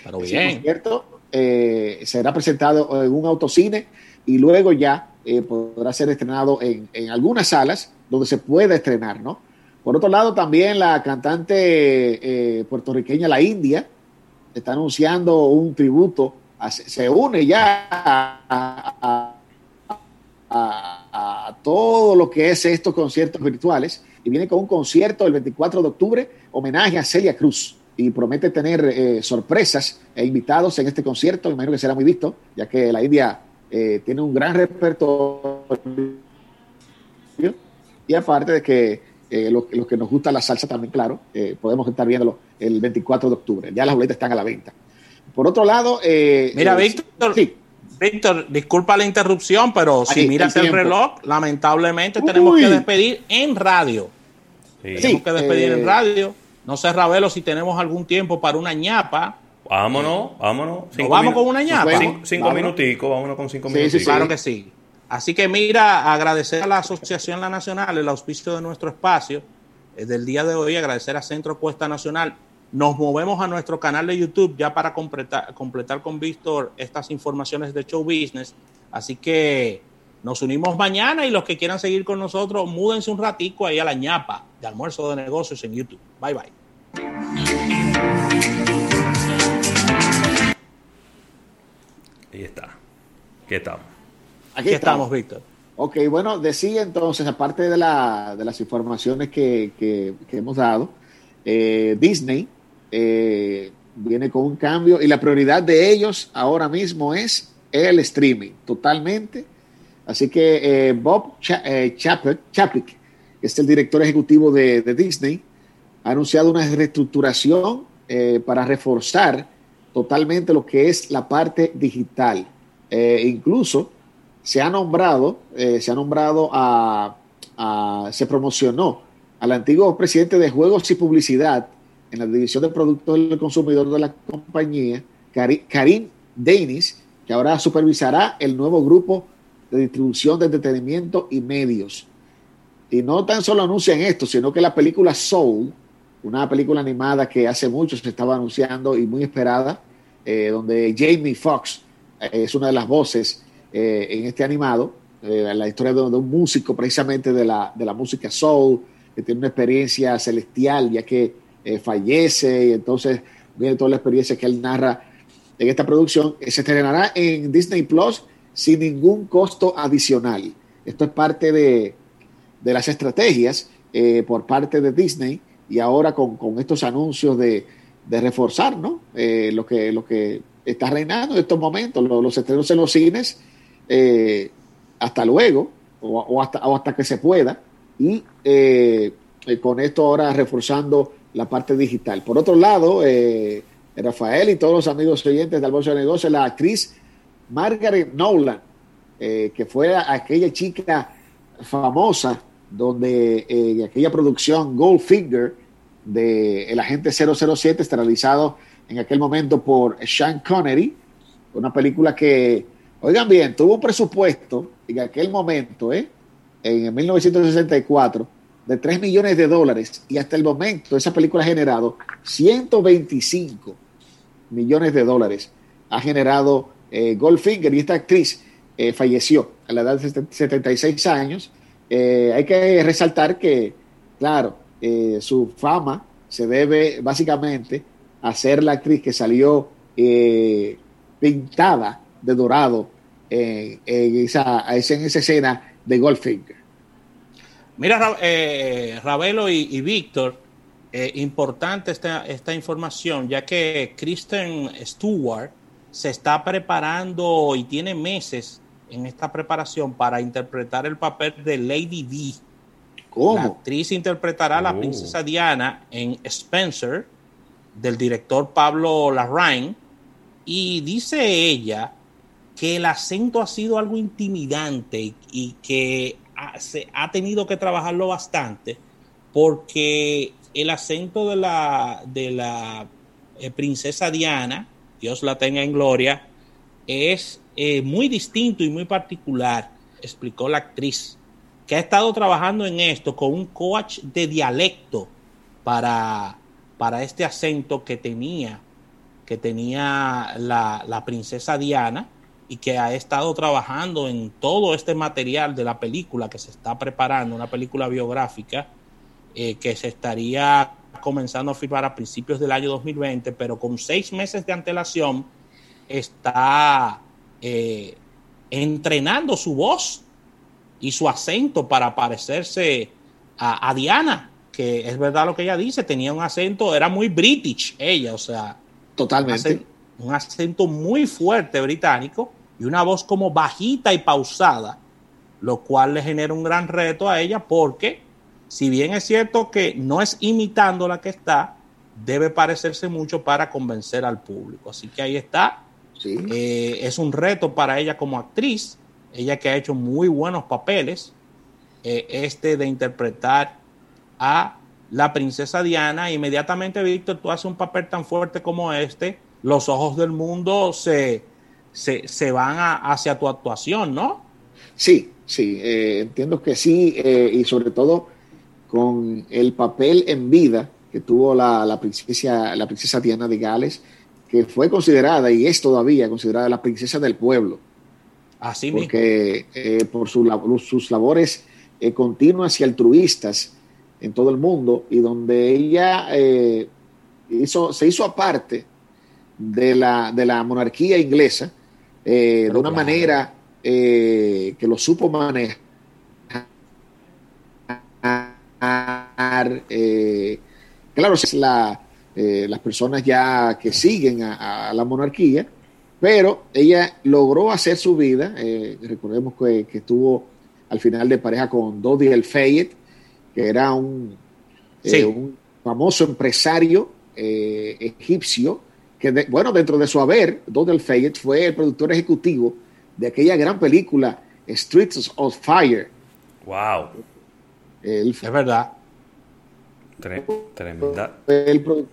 cierto, será presentado en un autocine y luego ya eh, podrá ser estrenado en, algunas salas donde se pueda estrenar, ¿no? Por otro lado, también la cantante eh, puertorriqueña La India está anunciando un tributo, se une ya a, todo lo que es estos conciertos virtuales y viene con un concierto el 24 de octubre, homenaje a Celia Cruz y promete tener eh, sorpresas e invitados en este concierto, imagino que será muy visto, ya que la India eh, tiene un gran repertorio y aparte de que eh, los, que nos gusta la salsa también, claro, eh, podemos estar viéndolo el 24 de octubre. Ya las boletas están a la venta. Por otro lado... Mira, Víctor, Víctor, disculpa la interrupción, pero si miras el, reloj, lamentablemente tenemos que despedir en radio. Tenemos que despedir en radio. No sé, Ravelo, si tenemos algún tiempo para una ñapa Vámonos, vámonos. vamos con una ñapa. Cinco, minuticos, vámonos con cinco minutos. Sí, claro que sí. Así que mira, agradecer a la Asociación La Nacional el auspicio de nuestro espacio eh, del día de hoy, agradecer a Centro Cuesta Nacional. Nos movemos a nuestro canal de YouTube ya para completar, completar con Víctor estas informaciones de show business. Así que nos unimos mañana y los que quieran seguir con nosotros, múdense un ratico ahí a la ñapa de almuerzo de negocios en YouTube. Bye bye. Ahí está. ¿Qué tal? Aquí estamos, Víctor. Ok, bueno, decía entonces, aparte de, la, de las informaciones que, que, hemos dado, eh, Disney eh, viene con un cambio y la prioridad de ellos ahora mismo es el streaming, totalmente. Así que eh, Bob Chapek, que es el director ejecutivo de, de Disney, ha anunciado una reestructuración para reforzar totalmente lo que es la parte digital. Eh, incluso se ha nombrado, eh, se ha nombrado a, se promocionó al antiguo presidente de Juegos y Publicidad en la División de Productos del Consumidor de la compañía, Karim Denis, que ahora supervisará el nuevo grupo de distribución de entretenimiento y medios. Y no tan solo anuncian esto, sino que la película Soul, una película animada que hace mucho se estaba anunciando y muy esperada, eh, donde Jamie Foxx eh, es una de las voces eh, en este animado, la historia de, un músico precisamente de la, de la música soul, que tiene una experiencia celestial ya que fallece y entonces viene toda la experiencia que él narra en esta producción. se estrenará en Disney Plus sin ningún costo adicional. Esto es parte de, de las estrategias por parte de Disney y ahora con, estos anuncios de, reforzar ¿no? Eh, lo, que, lo que está reinando en estos momentos, los, estrenos en los cines, eh, hasta luego, o, hasta, hasta que se pueda, y eh, con esto ahora reforzando la parte digital. Por otro lado, Rafael y todos los amigos oyentes del Bolsa de Negocios, la actriz Margaret Nolan, que fue aquella chica famosa donde aquella producción Goldfinger de El Agente 007, realizado en aquel momento por Sean Connery, una película que, oigan bien, tuvo un presupuesto en aquel momento, ¿eh? en 1964, de 3 millones de dólares y hasta el momento esa película ha generado 125 millones de dólares. Ha generado eh, Goldfinger y esta actriz eh, falleció a la edad de 76 años. Eh, hay que resaltar que, claro, su fama se debe básicamente a ser la actriz que salió pintada de dorado en, esa, en esa escena de Goldfinger. Mira, eh, Ravelo y, Víctor, eh, importante esta, esta información, ya que Kristen Stewart se está preparando y tiene meses en esta preparación para interpretar el papel de Lady D. ¿Cómo? La actriz interpretará a la oh. princesa Diana en Spencer, del director Pablo Larraín, y dice ella que el acento ha sido algo intimidante y que se ha tenido que trabajarlo bastante porque el acento de la, de la eh, princesa Diana, Dios la tenga en gloria, es eh, muy distinto y muy particular, explicó la actriz, que ha estado trabajando en esto con un coach de dialecto para, para este acento que tenía, que tenía la, la princesa Diana y que ha estado trabajando en todo este material de la película que se está preparando, una película biográfica eh, que se estaría comenzando a filmar a principios del año 2020, pero con seis meses de antelación está eh, entrenando su voz y su acento para parecerse a, Diana, que es verdad lo que ella dice, tenía un acento, era muy british ella, o sea, totalmente. un acento muy fuerte británico y una voz como bajita y pausada, lo cual le genera un gran reto a ella porque si bien es cierto que no es imitando la que está, debe parecerse mucho para convencer al público. Así que ahí está. Eh, es un reto para ella como actriz, ella que ha hecho muy buenos papeles, eh, este de interpretar a la princesa Diana. Inmediatamente, Víctor, tú haces un papel tan fuerte como este, los ojos del mundo se, se, van hacia tu actuación, ¿no? Sí, sí, eh, entiendo que sí, eh, y sobre todo con el papel en vida que tuvo la, princesa, la princesa Diana de Gales, que fue considerada y es todavía considerada la princesa del pueblo. Así porque, eh, por sus labores continuas y altruistas en todo el mundo, y donde ella hizo, se hizo aparte de la, de la monarquía inglesa, eh, de una manera eh, que lo supo manejar. Eh, claro, es la, las personas ya que siguen a, la monarquía, pero ella logró hacer su vida. recordemos que, estuvo al final de pareja con Dodi El Fayette, que era un, un famoso empresario egipcio que bueno, dentro de su haber, Donald Fayette fue el productor ejecutivo de aquella gran película Streets of Fire. Wow. es verdad. tremenda.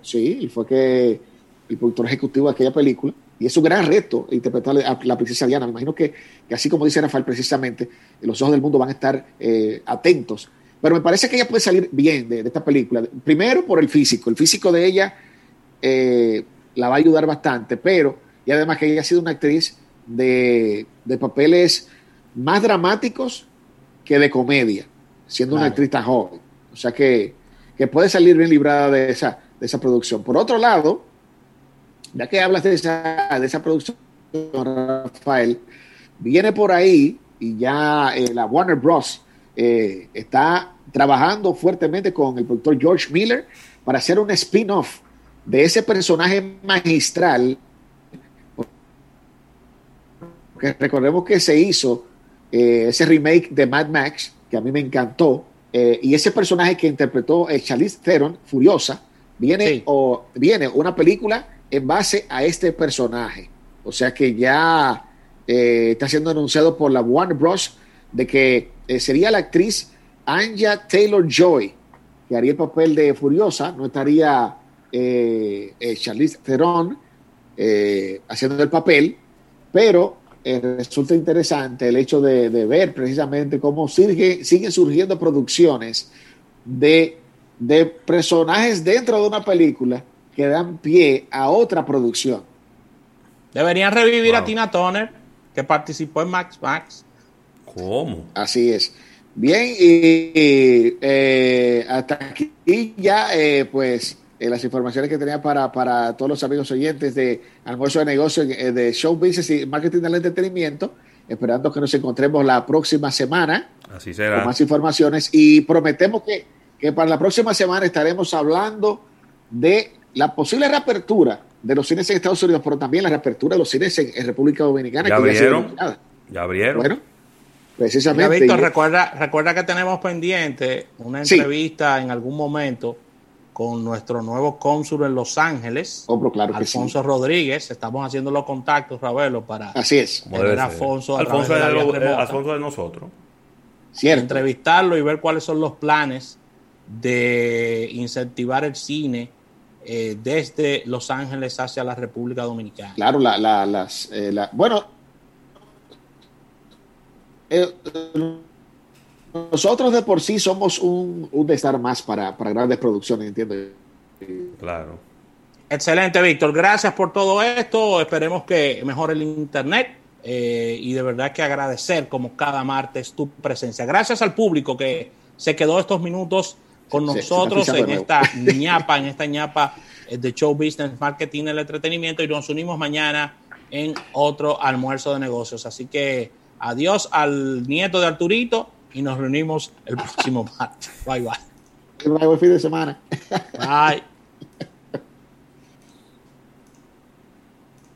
sí, y fue que el productor ejecutivo de aquella película. Y es un gran reto interpretar a la princesa Diana. Me imagino que, así como dice Rafael precisamente, los ojos del mundo van a estar eh, atentos. Pero me parece que ella puede salir bien de, esta película. Primero por el físico. El físico de ella eh, la va a ayudar bastante, pero, y además que ella ha sido una actriz de, papeles más dramáticos que de comedia, siendo una actriz tan joven. O sea que, puede salir bien librada de esa, de esa producción. Por otro lado, ya que hablas de esa, de esa producción, Rafael, viene por ahí y ya eh, la Warner Bros. Eh, está trabajando fuertemente con el productor George Miller para hacer un spin-off de ese personaje magistral, que recordemos que se hizo eh, ese remake de Mad Max, que a mí me encantó, eh, y ese personaje que interpretó el Charlize Theron, Furiosa, viene, o, viene una película en base a este personaje. O sea que ya eh, está siendo anunciado por la Warner Bros. de que sería la actriz Anja Taylor Joy que haría el papel de Furiosa, no estaría eh, eh, Charlize Theron eh, haciendo el papel, pero resulta interesante el hecho de, ver precisamente cómo siguen surgiendo producciones de, de personajes dentro de una película que dan pie a otra producción. Deberían revivir a Tina Turner, que participó en Max Max. ¿Cómo? Así es. Bien, y, eh, hasta aquí ya, eh, pues, eh, las informaciones que tenía para, para todos los amigos oyentes de Almuerzo de Negocios, de Show Business y Marketing del Entretenimiento, esperando que nos encontremos la próxima semana. Así será. Con más informaciones y prometemos que, que para la próxima semana estaremos hablando de la posible reapertura de los cines en Estados Unidos, pero también la reapertura de los cines en, República Dominicana. ¿Ya abrieron? Ya, abrieron. Bueno, precisamente. Víctor, recuerda, recuerda que tenemos pendiente una entrevista en algún momento con nuestro nuevo cónsul en Los Ángeles, oh, claro Alfonso Rodríguez. Estamos haciendo los contactos, Ravelo, para Así es. tener a Alfonso, Alfonso, de, de, Alfonso de nosotros. Cierto. Entrevistarlo y ver cuáles son los planes de incentivar el cine eh, desde Los Ángeles hacia la República Dominicana. Claro, la, la, las, eh, bueno, eh, nosotros de por sí somos un, un estar más para, para grandes producciones, entiendo. Claro. Excelente, Víctor. Gracias por todo esto. Esperemos que mejore el Internet. y de verdad que agradecer como cada martes tu presencia. Gracias al público que se quedó estos minutos con nosotros en esta *laughs* ñapa, en esta ñapa de show business, marketing, el entretenimiento y nos unimos mañana en otro almuerzo de negocios. Así que adiós al nieto de Arturito y nos reunimos el próximo *laughs* martes. Bye bye. Bye, buen fin de semana. Bye.